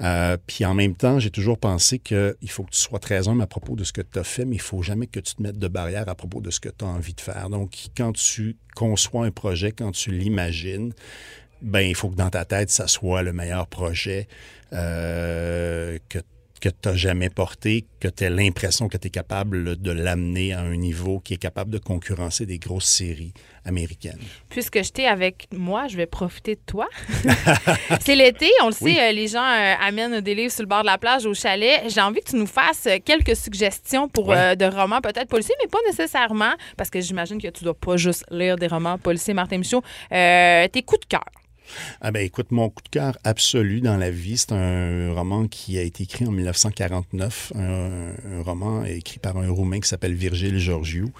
Euh, puis en même temps, j'ai toujours pensé qu'il faut que tu sois très humble à propos de ce que tu as fait, mais il faut jamais que tu te mettes de barrière à propos de ce que tu as envie de faire. Donc, quand tu conçois un projet, quand tu l'imagines, ben il faut que dans ta tête, ça soit le meilleur projet euh, que que tu n'as jamais porté, que tu as l'impression que tu es capable de l'amener à un niveau qui est capable de concurrencer des grosses séries américaines. Puisque je t'ai avec moi, je vais profiter de toi. c'est l'été, on le sait, Oui. euh, les gens euh, amènent des livres sur le bord de la plage au chalet. J'ai envie que tu nous fasses euh, quelques suggestions pour Ouais. euh, de romans peut-être policiers, mais pas nécessairement, parce que j'imagine que tu dois pas juste lire des romans policiers, Martin Michaud. Euh, tes coups de cœur. Ah ben écoute, mon coup de cœur absolu dans la vie, c'est un roman qui a été écrit en 1949, un, un roman écrit par un Roumain qui s'appelle Virgile Georgiou.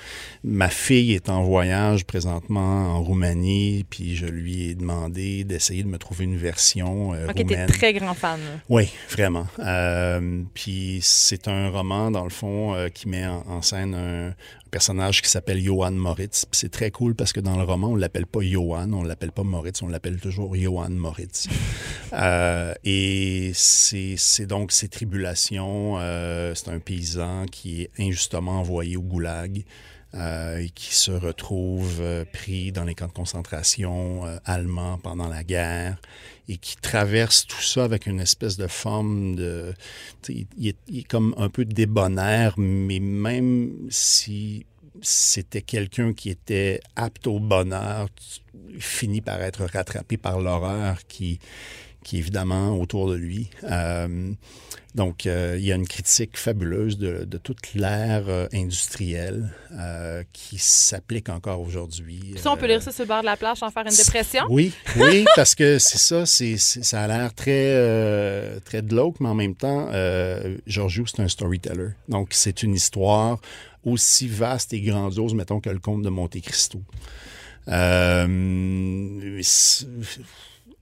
Ma fille est en voyage présentement en Roumanie, puis je lui ai demandé d'essayer de me trouver une version euh, Ok, t'es roumaine. très grand fan. Oui, vraiment. Euh, puis c'est un roman, dans le fond, euh, qui met en, en scène un, personnage qui s'appelle Johan Moritz. C'est très cool parce que dans le roman, on l'appelle pas Johan, on l'appelle pas Moritz, on l'appelle toujours Johan Moritz. Euh, et c'est donc ses tribulations. euh, c'est un paysan qui est injustement envoyé au goulag. euh, et qui se retrouve pris dans les camps de concentration allemands pendant la guerre et qui traverse tout ça avec une espèce de forme de... Il est, il est comme un peu débonnaire, mais même si c'était quelqu'un qui était apte au bonheur, finit par être rattrapé par l'horreur qui, qui est évidemment autour de lui. Euh, donc, euh, il y a une critique fabuleuse de, de toute l'ère euh, industrielle qui s'applique encore aujourd'hui. Ça, on peut lire ça sur le bord de la plage sans faire une dépression? oui, oui, parce que c'est ça, c'est, ça a l'air très, très glauque, mais en même temps, Giorgio, c'est un storyteller. Donc, c'est une histoire aussi vaste et grandiose, mettons, que le conte de Monte Cristo. Euh,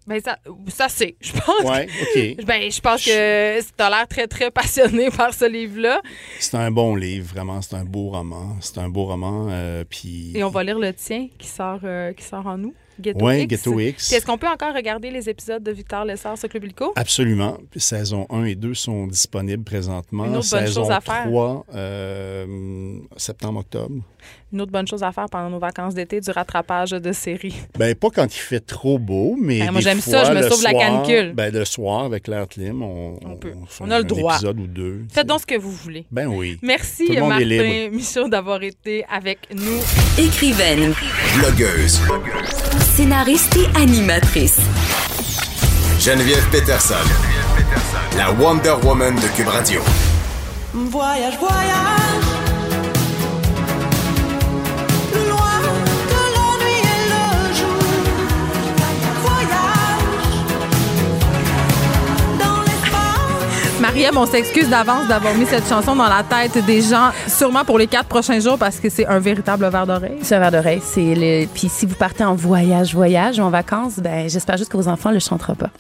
Ben ça, ça c'est, je pense. ouais, OK. Ben, je pense que tu as l'air très, très passionné par ce livre-là. C'est un bon livre, vraiment. C'est un beau roman. C'est un beau roman. euh, puis... Et on va lire le tien qui sort, euh, qui sort en nous. Ghetto Ouais, X. Ghetto X. Puis Est-ce qu'on peut encore regarder les épisodes de Victor Lessard sur Club Illico? Absolument. Saison 1 et 2 sont disponibles présentement. Une autre bonne Saison chose à faire. 3, euh, septembre-octobre. Une autre bonne chose à faire pendant nos vacances d'été, du rattrapage de séries. Ben, pas quand il fait trop beau, mais. Ben, moi, des j'aime ça, fois, je me le sauve la soir- canicule. Ben, le soir, avec l'air clim, on, On peut. fait On a le un droit. épisode ou deux. Faites donc ce que vous voulez. Ben oui. Merci, Tout le monde est Martin libre. Michaud, d'avoir été avec nous. Écrivaine, Blogueuse. scénariste et animatrice. Geneviève Peterson. La Wonder Woman de Cube Radio. Voyage, voyage. Mariam, on s'excuse d'avance d'avoir mis cette chanson dans la tête des gens, sûrement pour les quatre prochains jours, parce que c'est un véritable verre d'oreille. C'est un verre d'oreille. C'est le... Puis si vous partez en voyage, voyage ou en vacances, ben j'espère juste que vos enfants le chanteront pas.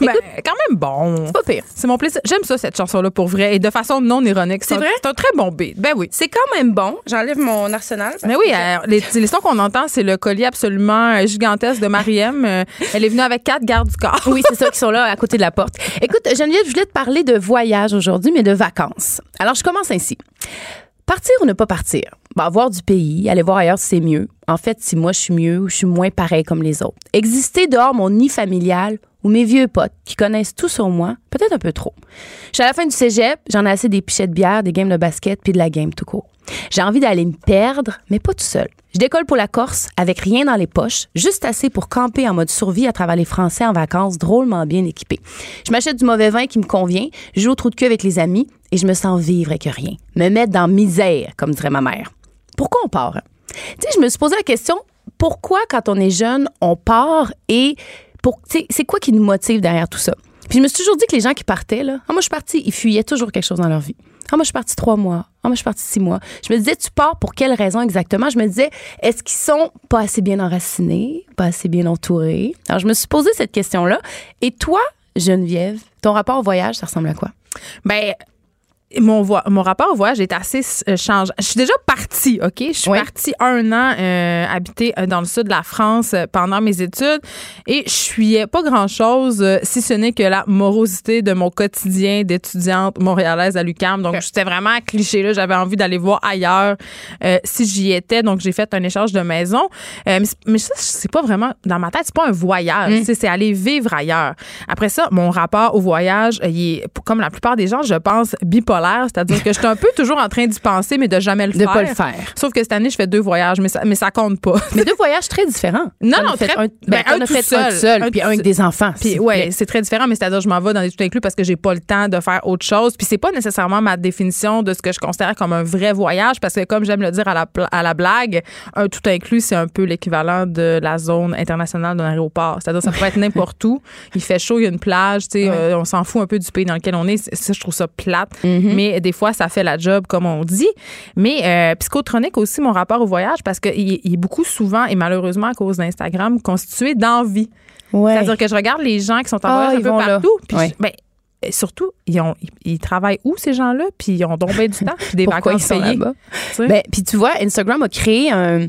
Ben, quand même bon. C'est pas pire. C'est mon plaisir. J'aime ça, cette chanson-là, pour vrai, et de façon non ironique. C'est vrai? C'est un très bon beat. Ben oui. C'est quand même bon. J'enlève mon arsenal. Mais oui, que- euh, les, les sons qu'on entend, c'est le collier absolument euh, gigantesque de Mariem. Euh, elle est venue avec quatre gardes du corps. Oui, c'est ça qui sont là à côté de la porte. Écoute, Geneviève, je voulais te parler de voyage aujourd'hui, mais de vacances. Alors, je commence ainsi. Partir ou ne pas partir? Bah, voir du pays, aller voir ailleurs, c'est mieux. En fait, si moi je suis mieux ou je suis moins pareil comme les autres. Exister dehors mon nid familial ou mes vieux potes qui connaissent tout sur moi, peut-être un peu trop. Je suis à la fin du cégep, j'en ai assez des pichets de bière, des games de basket puis de la game tout court. J'ai envie d'aller me perdre, mais pas tout seul. Je décolle pour la Corse avec rien dans les poches, juste assez pour camper en mode survie à travers les Français en vacances, drôlement bien équipés. Je m'achète du mauvais vin qui me convient, je joue au trou de cul avec les amis et je me sens vivre avec rien. Me mettre dans misère, comme dirait ma mère. Pourquoi on part? Tu je me suis posé la question, pourquoi quand on est jeune, on part et pour, c'est quoi qui nous motive derrière tout ça? Puis je me suis toujours dit que les gens qui partaient, là, ah, moi je suis partie, ils fuyaient toujours quelque chose dans leur vie. Ah, moi je suis partie trois mois. Ah, moi je suis partie six mois. Je me disais, tu pars pour quelle raison exactement? Je me disais, est-ce qu'ils sont pas assez bien enracinés, pas assez bien entourés? Alors je me suis posé cette question-là. Et toi, Geneviève, ton rapport au voyage, ça ressemble à quoi? Ben, mon, vo- mon rapport au voyage est assez euh, changeant. Je suis déjà partie, OK? Je suis Oui. partie un an euh, habiter euh, dans le sud de la France euh, pendant mes études et je suis pas grand-chose, euh, si ce n'est que la morosité de mon quotidien d'étudiante montréalaise à l'UQAM. Donc, j'étais vraiment cliché, là. J'avais envie d'aller voir ailleurs euh, si j'y étais. Donc, j'ai fait un échange de maison. Euh, mais, mais ça, c'est pas vraiment, dans ma tête, c'est pas un voyage. Sais, C'est aller vivre ailleurs. Après ça, mon rapport au voyage, il est, comme la plupart des gens, je pense, bipolaire. C'est-à-dire que je suis un peu toujours en train d'y penser, mais de jamais le De faire. pas le faire. Sauf que cette année, je fais deux voyages, mais ça, mais ça compte pas. Mais deux voyages très différents. Non, non, as fait très- un, ben, ben, un tout fait seul. un tout seul, Un puis un avec des enfants. Puis ouais, c'est très différent, mais c'est-à-dire je m'en vais dans des tout inclus parce que j'ai pas le temps de faire autre chose. Puis c'est pas nécessairement ma définition de ce que je considère comme un vrai voyage parce que comme j'aime le dire à la, à la blague, un tout inclus c'est un peu l'équivalent de la zone internationale d'un aéroport. C'est-à-dire ça pourrait être n'importe où. Il fait chaud, il y a une plage, tu sais, euh, on s'en fout un peu du pays dans lequel on est. Ça je trouve ça plate, mais des fois ça fait la job comme on dit. Mais euh, psychotronique aussi mon rapport au voyage parce qu'il est- il est beaucoup souvent et malheureusement à cause d'Instagram constitué d'envie. Ouais. C'est-à-dire que je regarde les gens qui sont en Ah, voyage un ils peu partout. Puis Ouais. je- ben, et surtout, ils, ont, ils, ils travaillent où, ces gens-là? Puis ils ont donc bien du temps, puis des Pourquoi vacances ils sont payées. là-bas? Tu? Ben, puis tu vois, Instagram a créé un,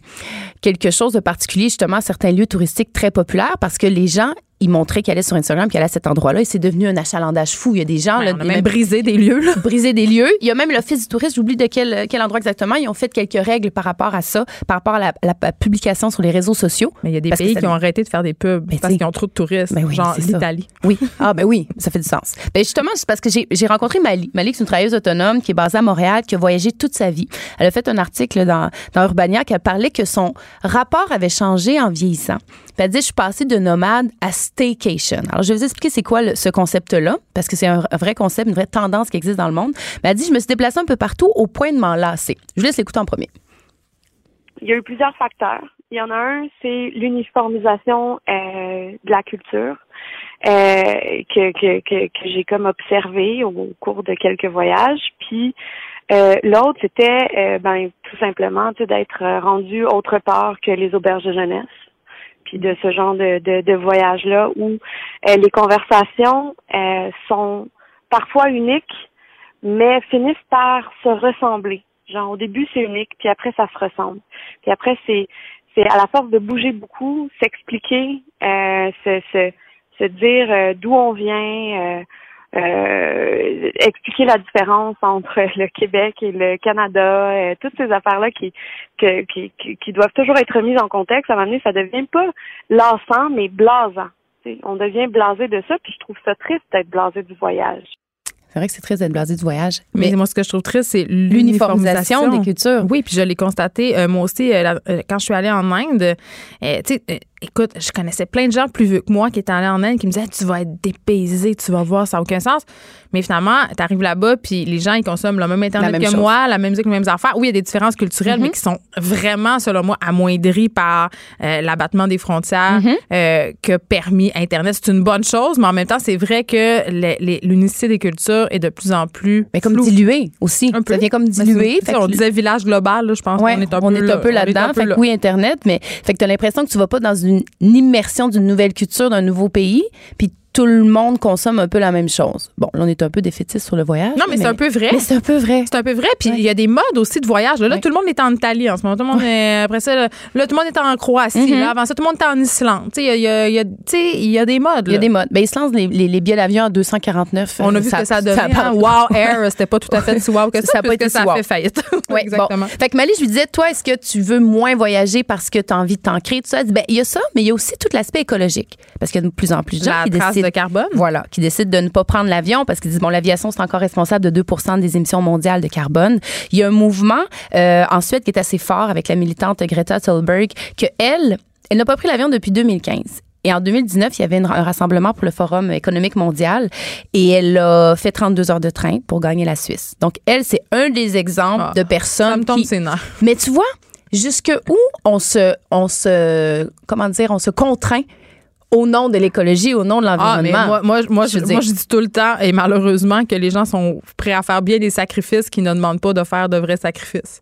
quelque chose de particulier justement à certains lieux touristiques très populaires parce que les gens ils montraient qu'ils allaient sur Instagram, qu'ils allaient à cet endroit-là, et c'est devenu un achalandage fou. Il y a des gens Ouais, là, on a même brisé des lieux. Là. brisé des lieux. Il y a même l'Office du tourisme, j'oublie de quel, quel endroit exactement. Ils ont fait quelques règles par rapport à ça, par rapport à la, la- publication sur les réseaux sociaux. Mais il y a des Parce pays ça- qui ont arrêté de faire des pubs Ben, parce qu'ils ont trop de touristes, Ben oui, genre l'Italie. Oui. Ah, ben oui, ça fait du sens. Ben justement, c'est parce que j'ai j'ai rencontré Mali. Mali, c'est une travailleuse autonome qui est basée à Montréal, qui a voyagé toute sa vie. Elle a fait un article dans, dans Urbania qui a parlé que son rapport avait changé en vieillissant. Puis elle dit, je suis passée de nomade à staycation. Alors, je vais vous expliquer c'est quoi ce concept-là, parce que c'est un, vrai concept, une vraie tendance qui existe dans le monde. Mais elle dit, je me suis déplacée un peu partout au point de m'en lasser. Je vous laisse l'écouter en premier. Il y a eu plusieurs facteurs. Il y en a un, c'est l'uniformisation euh, de la culture euh, que, que, que, que j'ai comme observé au cours de quelques voyages. Puis euh, l'autre, c'était euh, ben tout simplement d'être euh, rendu autre part que les auberges de jeunesse. Puis de ce genre de, de, de voyage-là où euh, les conversations euh, sont parfois uniques, mais finissent par se ressembler. Genre au début c'est unique, puis après ça se ressemble. Puis après c'est c'est à la force de bouger beaucoup, s'expliquer, euh, se, se se dire euh, d'où on vient, euh, expliquer la différence entre le Québec et le Canada, euh, toutes ces affaires-là qui, que- qui, qui, qui doivent toujours être mises en contexte. À un moment donné, ça devient pas lassant, mais blasant. Tu sais, On devient blasé de ça, puis je trouve ça triste d'être blasé du voyage. C'est vrai que c'est très d'être blasé du voyage. Mais, moi, ce que je trouve triste, c'est L'uniformisation l'uniformisation des cultures. Oui, puis je l'ai constaté euh, moi aussi euh, la- euh, quand je suis allée en Inde. euh, tu sais, euh, écoute, je connaissais plein de gens plus vieux que moi qui étaient allés en Inde qui me disaient tu vas être dépaysé, tu vas voir, ça n'a aucun sens. Mais finalement, tu arrives là-bas, puis les gens ils consomment le même internet même que chose. moi, la même musique, les mêmes affaires. Oui, il y a des différences culturelles, Mhm. mais qui sont vraiment, selon moi, amoindries par euh, l'abattement des frontières Mhm. euh, que permis Internet. C'est une bonne chose, mais en même temps, c'est vrai que l'unicité des cultures est de plus en plus Mais comme floue. dilué aussi. Un peu. Ça vient comme Mais c'est- dilué. c'est Fait ça, on disait village global, là, je pense Ouais, qu'on est un on peu est un peu là-dedans. là. oui, Internet, mais fait que t'as l'impression que tu vas pas dans une, une immersion d'une nouvelle culture, d'un nouveau pays, puis tout le monde consomme un peu la même chose. Bon, là, on est un peu défaitiste sur le voyage. Non, mais c'est un peu vrai. Mais c'est un peu vrai. C'est un peu vrai. Puis il y a des modes aussi de voyage. Là, Là, Ouais. tout le monde est en Italie en ce moment. Tout le monde est, après ça, là, là, tout le monde est en Croatie. Mhm. là. avant ça, tout le monde est en Islande. Tu sais, il y a, y y des modes. Il y a des modes. Ben, ils se lancent les, les, les billets d'avion à 249. On a euh, vu ce que ça donnait. hein. Wow Air, c'était pas tout à fait si wow que ça, Ça a pas été ça si fait faillite. Ouais, Exactement. bon. Fait que Mali, je lui disais, toi, est-ce que tu veux moins voyager parce que tu as envie de t'ancrer, tout ça? Elle dit, ben, il y a ça, mais il y a aussi tout l'aspect écologique. Parce qu'il y a de plus en plus de gens qui décident. De carbone. Voilà, qui décident de ne pas prendre l'avion parce qu'ils disent, bon, l'aviation, c'est encore responsable de 2 des émissions mondiales de carbone. Il y a un mouvement euh, en Suède qui est assez fort avec la militante Greta Thunberg, que elle, elle n'a pas pris l'avion depuis 2015. Et en 2019, il y avait un rassemblement pour le Forum économique mondial et elle a fait 32 heures de train pour gagner la Suisse. Donc, elle, c'est un des exemples Ah, de Ça personnes me tombe qui... ses nerfs. Mais tu vois, jusque où on se, on se, comment dire, on se contraint au nom de l'écologie, au nom de Ah, l'environnement. moi, moi, moi, Je moi, je dis tout le temps, et malheureusement, que les gens sont prêts à faire bien des sacrifices qui ne demandent pas de faire de vrais sacrifices.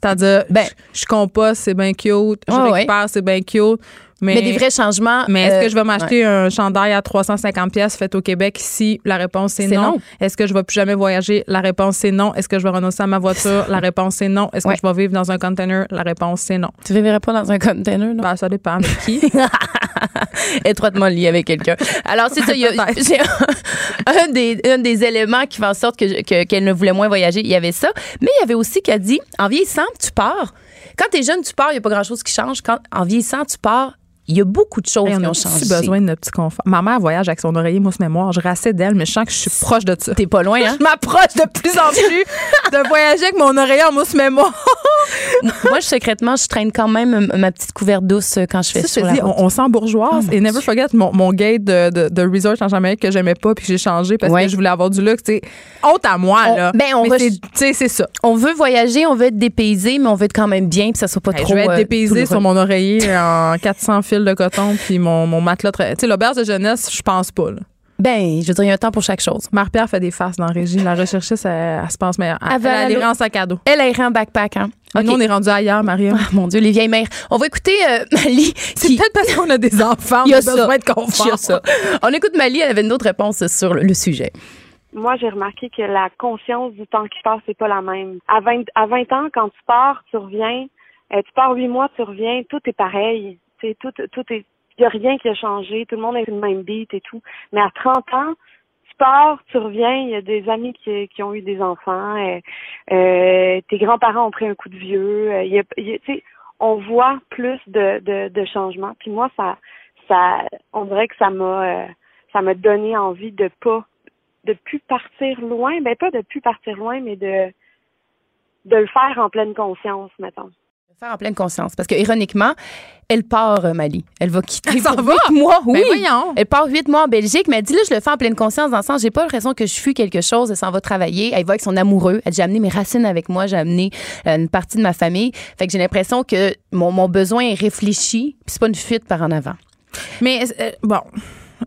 C'est-à-dire, Ben- je, je composte, c'est bien cute. Je récupère, c'est bien cute. Mais, mais, des vrais changements. Mais est-ce euh, que je vais m'acheter un chandail à 350 pièces fait au Québec ici? La réponse c'est C'est non? non. Est-ce que je vais plus jamais voyager? La réponse c'est non. Est-ce que je vais renoncer à ma voiture? La réponse c'est non. Est-ce Ouais. que je vais vivre dans un container? La réponse c'est non. Tu vivrais pas dans un container, non? Ben, ça dépend avec qui? Étroitement lié avec quelqu'un. Alors, c'est ça. il y a- un, des, un des éléments qui fait en sorte que, que- qu'elle ne voulait moins voyager. Il y avait ça. Mais il y avait aussi qu'elle dit, en vieillissant, tu pars. Quand tu es jeune, tu pars, il n'y a pas grand-chose qui change. Quand, en vieillissant, tu pars, il y a beaucoup de choses Hey, qui on a ont changé. besoin de notre petit confort. Ma mère voyage avec son oreiller mousse-mémoire. Je rassais d'elle, mais je sens que je suis proche de ça. T'es pas loin, hein? Je m'approche de plus en plus de voyager avec mon oreiller en mousse-mémoire. Moi, je, secrètement, je traîne quand même ma petite couverte douce euh, quand je fais Ça, sur je te la dis, route. on, on sent bourgeoise. Oh, et never forget mon, mon gate de, de, de resort en Jamaïque que j'aimais pas puis que j'ai changé parce Ouais. que je voulais avoir du luxe. Honte à moi, On- là. ben, on c'est- tu sais, c'est ça. On veut voyager, on veut être dépaysé, mais on veut être quand même bien, puis ça soit pas Hey, trop. je vais être euh, douloureux. sur mon oreiller en 400 fils de coton puis mon, mon matelas. très- Tu sais, l'auberge de jeunesse, je pense pas. là. Ben, je veux dire, il y a un temps pour chaque chose. Marie-Pierre fait des faces dans la régie. La recherchiste, elle, elle se pense meilleure. Elle, Elle elle, en sac à dos. Elle a irait en backpack, hein. Mais OK. Nous, on est rendu ailleurs, Mariam. Ah, mon Dieu, les vieilles mères. On va écouter euh, Mali. C'est peut-être parce qu'on a des enfants, Il y on a a ça. besoin de confort. Il y a ça. On écoute Mali, elle avait une autre réponse sur le, le sujet. Moi, j'ai remarqué que la conscience du temps qui passe, c'est pas la même. À 20, à 20 ans, quand tu pars, tu reviens. euh, tu pars huit mois, tu reviens. Tout est pareil. Sais, tout, tout est. Il y a rien qui a changé. Tout le monde est le même beat et tout. Mais à 30 ans, tu pars, tu reviens. Il y a des amis qui, qui ont eu des enfants. euh, tes grands-parents ont pris un coup de vieux. euh, tu sais, on voit plus de, de, de changements. Puis moi, ça, ça, on dirait que ça m'a, euh, ça m'a donné envie de pas de plus partir loin, ben pas de plus partir loin, mais de de le faire en pleine conscience, mettons. Faire en pleine conscience. Parce que, ironiquement, elle part, euh, Mali. Elle va quitter Elle s'en pour va? huit mois. Oui. Ben voyons. Elle part huit mois en Belgique, mais elle dit là, je le fais en pleine conscience dans le sens, j'ai pas l'impression que je fuis quelque chose. Elle s'en va travailler. Elle va avec son amoureux. Elle dit, j'ai amené mes racines avec moi. J'ai amené euh, une partie de ma famille. Fait que j'ai l'impression que mon, mon besoin est réfléchi, puis c'est pas une fuite par en avant. Mais euh, bon.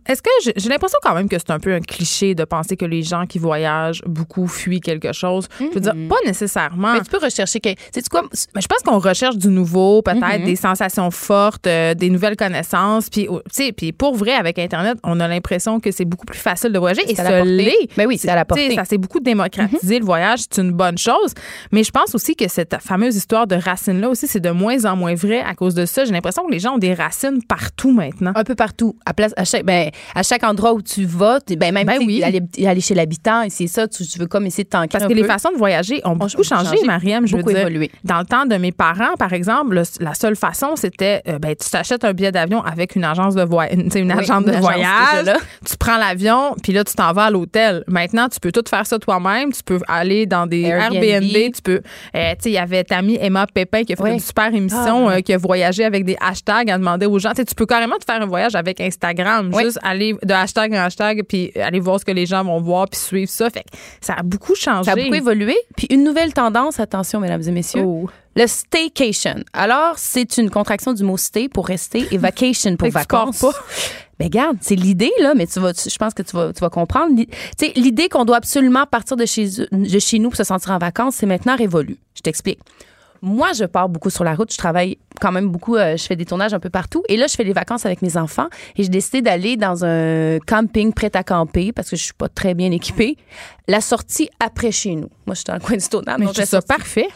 Est-ce que j'ai l'impression quand même que c'est un peu un cliché de penser que les gens qui voyagent beaucoup fuient quelque chose? Je veux dire, pas nécessairement. Mais tu peux rechercher. Que, sais-tu quoi? Mais je pense qu'on recherche du nouveau, peut-être Mhm. des sensations fortes, euh, des nouvelles connaissances. Puis, oh, tu sais, puis pour vrai, avec Internet, on a l'impression que c'est beaucoup plus facile de voyager. Et portée. l'est. Ben oui, c'est à la Tu sais, portée. Ça s'est beaucoup démocratisé, le voyage. C'est une bonne chose. Mais je pense aussi que cette fameuse histoire de racines-là aussi, c'est de moins en moins vrai à cause de ça. J'ai l'impression que les gens ont des racines partout maintenant. Un peu partout. À, place, à, chaque, ben, à chaque endroit où tu vas, ben, même Ben oui. aller, aller chez l'habitant, et c'est ça, tu, tu veux comme essayer de t'ancrer Parce que les façons de voyager ont beaucoup changé, changé, Mariam. Je veux dire, évolué. dans le temps de mes parents, par exemple, le- la seule façon, c'était euh, ben, tu t'achètes un billet d'avion avec une agence de voyage, une, une Oui, de. Tu prends l'avion, puis là, tu t'en vas à l'hôtel. Maintenant, tu peux tout faire ça toi-même. Tu peux aller dans des Airbnb. Airbnb. Tu peux. euh, tu sais, il y avait ta amie Emma Pépin qui a fait Oui. une super émission, Ah. euh, qui a voyagé avec des hashtags à demander aux gens. Tu peux carrément te faire un voyage avec Instagram. Oui. Juste aller de hashtag en hashtag, puis aller voir ce que les gens vont voir, puis suivre ça. Fait que ça a beaucoup changé. Ça a beaucoup évolué. Puis une nouvelle tendance, attention, mesdames et messieurs, Oh. le staycation. Alors, c'est une contraction du mot stay pour rester et vacation pour que tu vacances. pas. Ben regarde, c'est l'idée là, mais tu vas, tu- je pense que tu vas, tu vas comprendre. L'i- Tu sais, l'idée qu'on doit absolument partir de chez, de chez nous pour se sentir en vacances, c'est maintenant révolu. Je t'explique. Moi, je pars beaucoup sur la route. Je travaille quand même beaucoup. euh, je fais des tournages un peu partout. Et là, je fais des vacances avec mes enfants. Et j'ai décidé d'aller dans un camping prêt à camper parce que je suis pas très bien équipée. La sortie après chez nous. Moi, je suis dans le coin du tournage. Mais donc je ça parfait.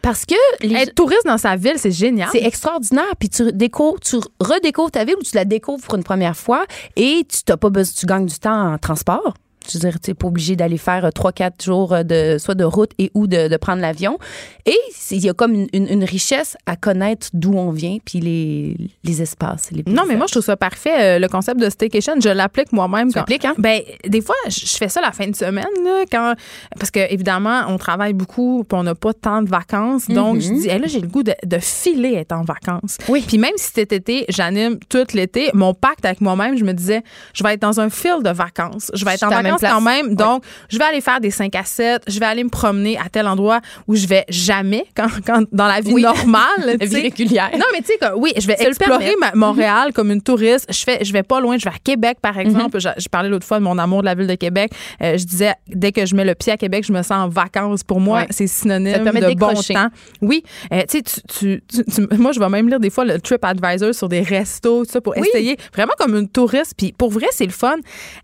Parce que les Être touriste dans sa ville, c'est génial. c'est extraordinaire. Puis tu découvres, tu redécouvres ta ville ou tu la découvres pour une première fois et tu t'as pas besoin, tu gagnes du temps en transport. Je veux dire, tu n'es pas obligé d'aller faire euh, trois, quatre jours euh, de, soit de route et ou de, de prendre l'avion. Et il y a comme une, une- une richesse à connaître d'où on vient, puis les, les espaces. Les Non, mais moi, je trouve ça parfait, euh, le concept de staycation. Je l'applique moi-même. Tu hein? Ben, des fois, je fais ça la fin de semaine, là, quand, parce que, évidemment, on travaille beaucoup, puis on n'a pas tant de vacances. Donc, je dis, hey, là, j'ai le goût de, de filer être en vacances. Mhm. Oui. Puis même si cet été, j'anime tout l'été, mon pacte avec moi-même, je me disais, je vais être dans un fil de vacances. Je vais être Je en suis quand même. Donc, je vais aller faire des 5 à 7. Je vais aller me promener à tel endroit où je vais jamais, quand, quand dans la vie Oui. normale. La vie régulière. Non, mais tu sais, oui, je vais explorer ma- Montréal comme une touriste. Je fais, je vais pas loin. Je vais à Québec, par exemple. Je, je parlais l'autre fois de mon amour de la ville de Québec. Euh, je disais, dès que je mets le pied à Québec, je me sens en vacances. Pour moi, c'est synonyme de bon temps. Oui. Euh, tu sais, tu, tu- moi, je vais même lire des fois le TripAdvisor sur des restos, tout ça, pour essayer. Vraiment comme une touriste. Puis pour vrai, c'est le fun.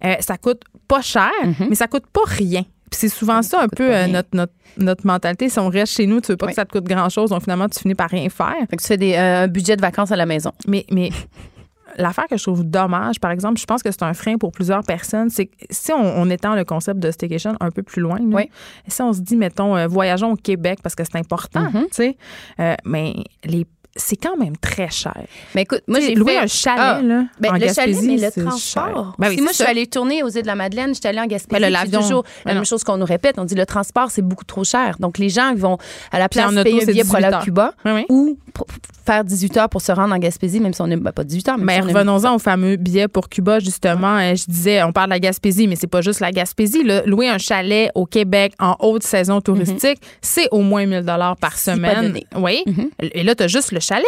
Euh, ça coûte pas cher, mais ça coûte pas rien. C'est souvent ça un Mhm. peu euh, notre, notre, notre mentalité. Si on reste chez nous, tu veux pas Oui. que ça te coûte grand-chose. Donc finalement, tu finis par rien faire. Fait que tu fais des, euh, un budget de vacances à la maison. Mais, mais l'affaire que je trouve dommage, par exemple, je pense que c'est un frein pour plusieurs personnes, c'est que si on, on étend le concept de staycation un peu plus loin, là, Oui. si on se dit, mettons, euh, voyageons au Québec parce que c'est important, Mhm. tu sais, mais les c'est quand même très cher. Mais écoute, moi, j'ai fait- un chalet, Ah. là, Ben, en le chalet, Gaspésie, mais le transport. cher. Ben oui, si moi, je suis allée tourner aux îles de la Madeleine, j'étais allée en Gaspésie. Ben, c'est toujours la même chose qu'on nous répète. On dit le transport, c'est beaucoup trop cher. Donc, les gens vont à la place payer un billet pour aller 18 à. Cuba Oui, oui. ou pour faire 18 heures pour se rendre en Gaspésie, même si on n'est ben, pas 18 heures. Mais si revenons-en au fameux billet pour Cuba, justement. Euh, Je disais, on parle de la Gaspésie, mais c'est pas juste la Gaspésie. là. Louer un chalet au Québec en haute saison touristique, c'est au moins 1000 dollars par semaine. Oui. Mhm. Et là, tu as juste le chalet.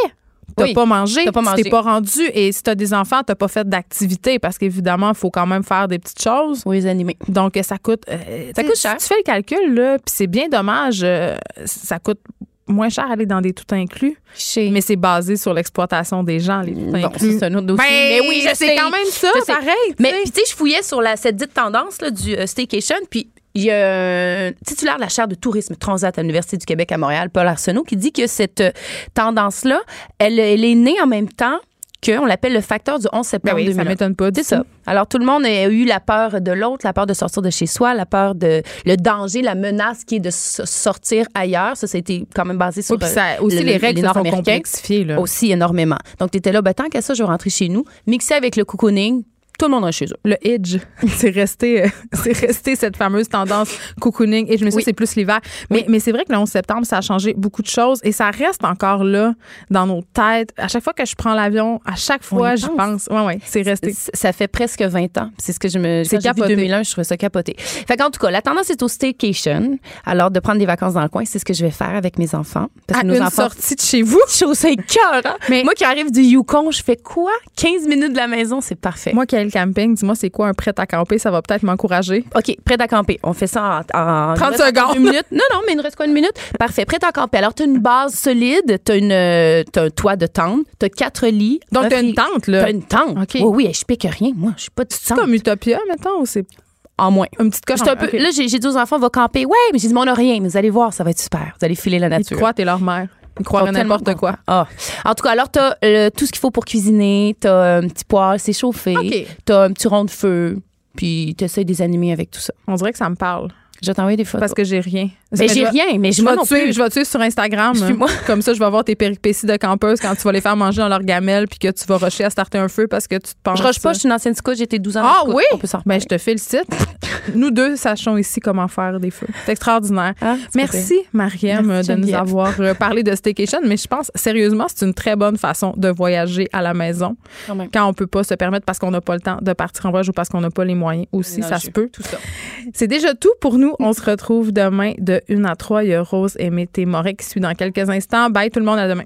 t'as Oui, pas mangé, t'as pas mangé. t'es pas rendu et si t'as des enfants, t'as pas fait d'activité parce qu'évidemment, il faut quand même faire des petites choses. Oui, les animés. Donc, euh, ça coûte. euh, Ça coûte cher. Si tu fais le calcul, là, puis c'est bien dommage, euh, ça coûte moins cher aller dans des tout inclus. Mais c'est basé sur l'exploitation des gens, les tout Bon, inclus. c'est un autre dossier. Ben, mais oui, c'est quand même ça, pareil. Mais tu sais, je fouillais sur la, cette dite tendance là, du euh, staycation, puis il y a un titulaire de la chaire de tourisme Transat à l'Université du Québec à Montréal, Paul Arsenault, qui dit que cette euh, tendance-là, elle, elle est née en même temps qu'on l'appelle le facteur du 11 septembre Ben oui, ça 2001. m'étonne pas. C'est ça. Alors, tout le monde a eu la peur de l'autre, la peur de sortir de chez soi, la peur de le danger, la menace qui est de sortir ailleurs. Ça, ça a été quand même basé sur Oui, puis euh, ça- aussi, le- les règles se sont complexifiées. Là. Aussi énormément. Donc, tu étais là, ben, tant qu'à ça, je vais rentrer chez nous. Mixé avec le cocooning, tout le monde reste chez eux. Le edge, c'est resté, euh, c'est resté cette fameuse tendance cocooning. Et je me suis Oui. dit, c'est plus l'hiver. Mais, mais c'est vrai que le 11 septembre, ça a changé beaucoup de choses et ça reste encore là dans nos têtes. À chaque fois que je prends l'avion, à chaque fois, j'y pense. Ouais, ouais, c'est resté. Ça fait presque 20 ans. C'est ce que je me. C'est j'ai vu capoté. 2001, je trouvais ça capoté. Fait qu'en tout cas, la tendance est au staycation. Alors, de prendre des vacances dans le coin, c'est ce que je vais faire avec mes enfants. Parce À que nos une enfants. sortie de chez vous? Chose c'est cœur, hein? Mais- Moi qui arrive du Yukon, je fais quoi? 15 minutes de la maison, c'est parfait. Moi qui ai le camping, dis-moi, c'est quoi un prêt à camper? Ça va peut-être m'encourager. OK, prêt à camper. On fait ça en, en 30 il nous reste encore secondes. Une minute. Non, non, mais il nous reste quoi, une minute? Parfait, prêt à camper. Alors, tu as une base solide, tu as, un toit de tente, tu as quatre lits. Donc, un t'as une tente, là. T'as une tente. OK. Oui, oui, je pique rien. Moi, je suis pas de C'est comme Utopia, mettons, ou c'est En moins. une petite coche? C'est un peu- Là, j'ai dit aux enfants, on va camper. Ouais, mais j'ai dit, mais on n'a rien. Mais vous allez voir, ça va être super. Vous allez filer la Ils te nature. croient, t'es leur mère. Sont n'importe quoi. Ah. En tout cas, alors, tu as tout ce qu'il faut pour cuisiner. Tu as un petit poêle, c'est chauffé. OK. Tu as un petit rond de feu. Puis, tu essaies des animés avec tout ça. On dirait que ça me parle. Je vais t'envoyer des photos. Parce que j'ai rien. Mais j'ai rien, mais je moi vais, plus. je vais suivre sur Instagram. Suis-moi. Comme ça, je vais voir tes péripéties de campeuse quand tu vas les faire manger dans leur gamelle puis que tu vas rusher à starter un feu parce que tu te penses. Je rush pas, je suis une ancienne scout, été 12 ans. Ah oui? On peut Ben, je te félicite. Nous deux sachons ici comment faire des feux. C'est extraordinaire. Ah, Merci, Mariam, de nous avoir euh, parlé de staycation. Mais je pense, sérieusement, c'est une très bonne façon de voyager à la maison Quand quand on peut pas se permettre parce qu'on n'a pas le temps de partir en voyage ou parce qu'on n'a pas les moyens aussi. Non, ça se peut. Tout ça. C'est déjà tout pour nous. On se retrouve demain de 1 à 3. Il y a Rose et Mété Moret qui suit dans quelques instants. Bye tout le monde, à demain.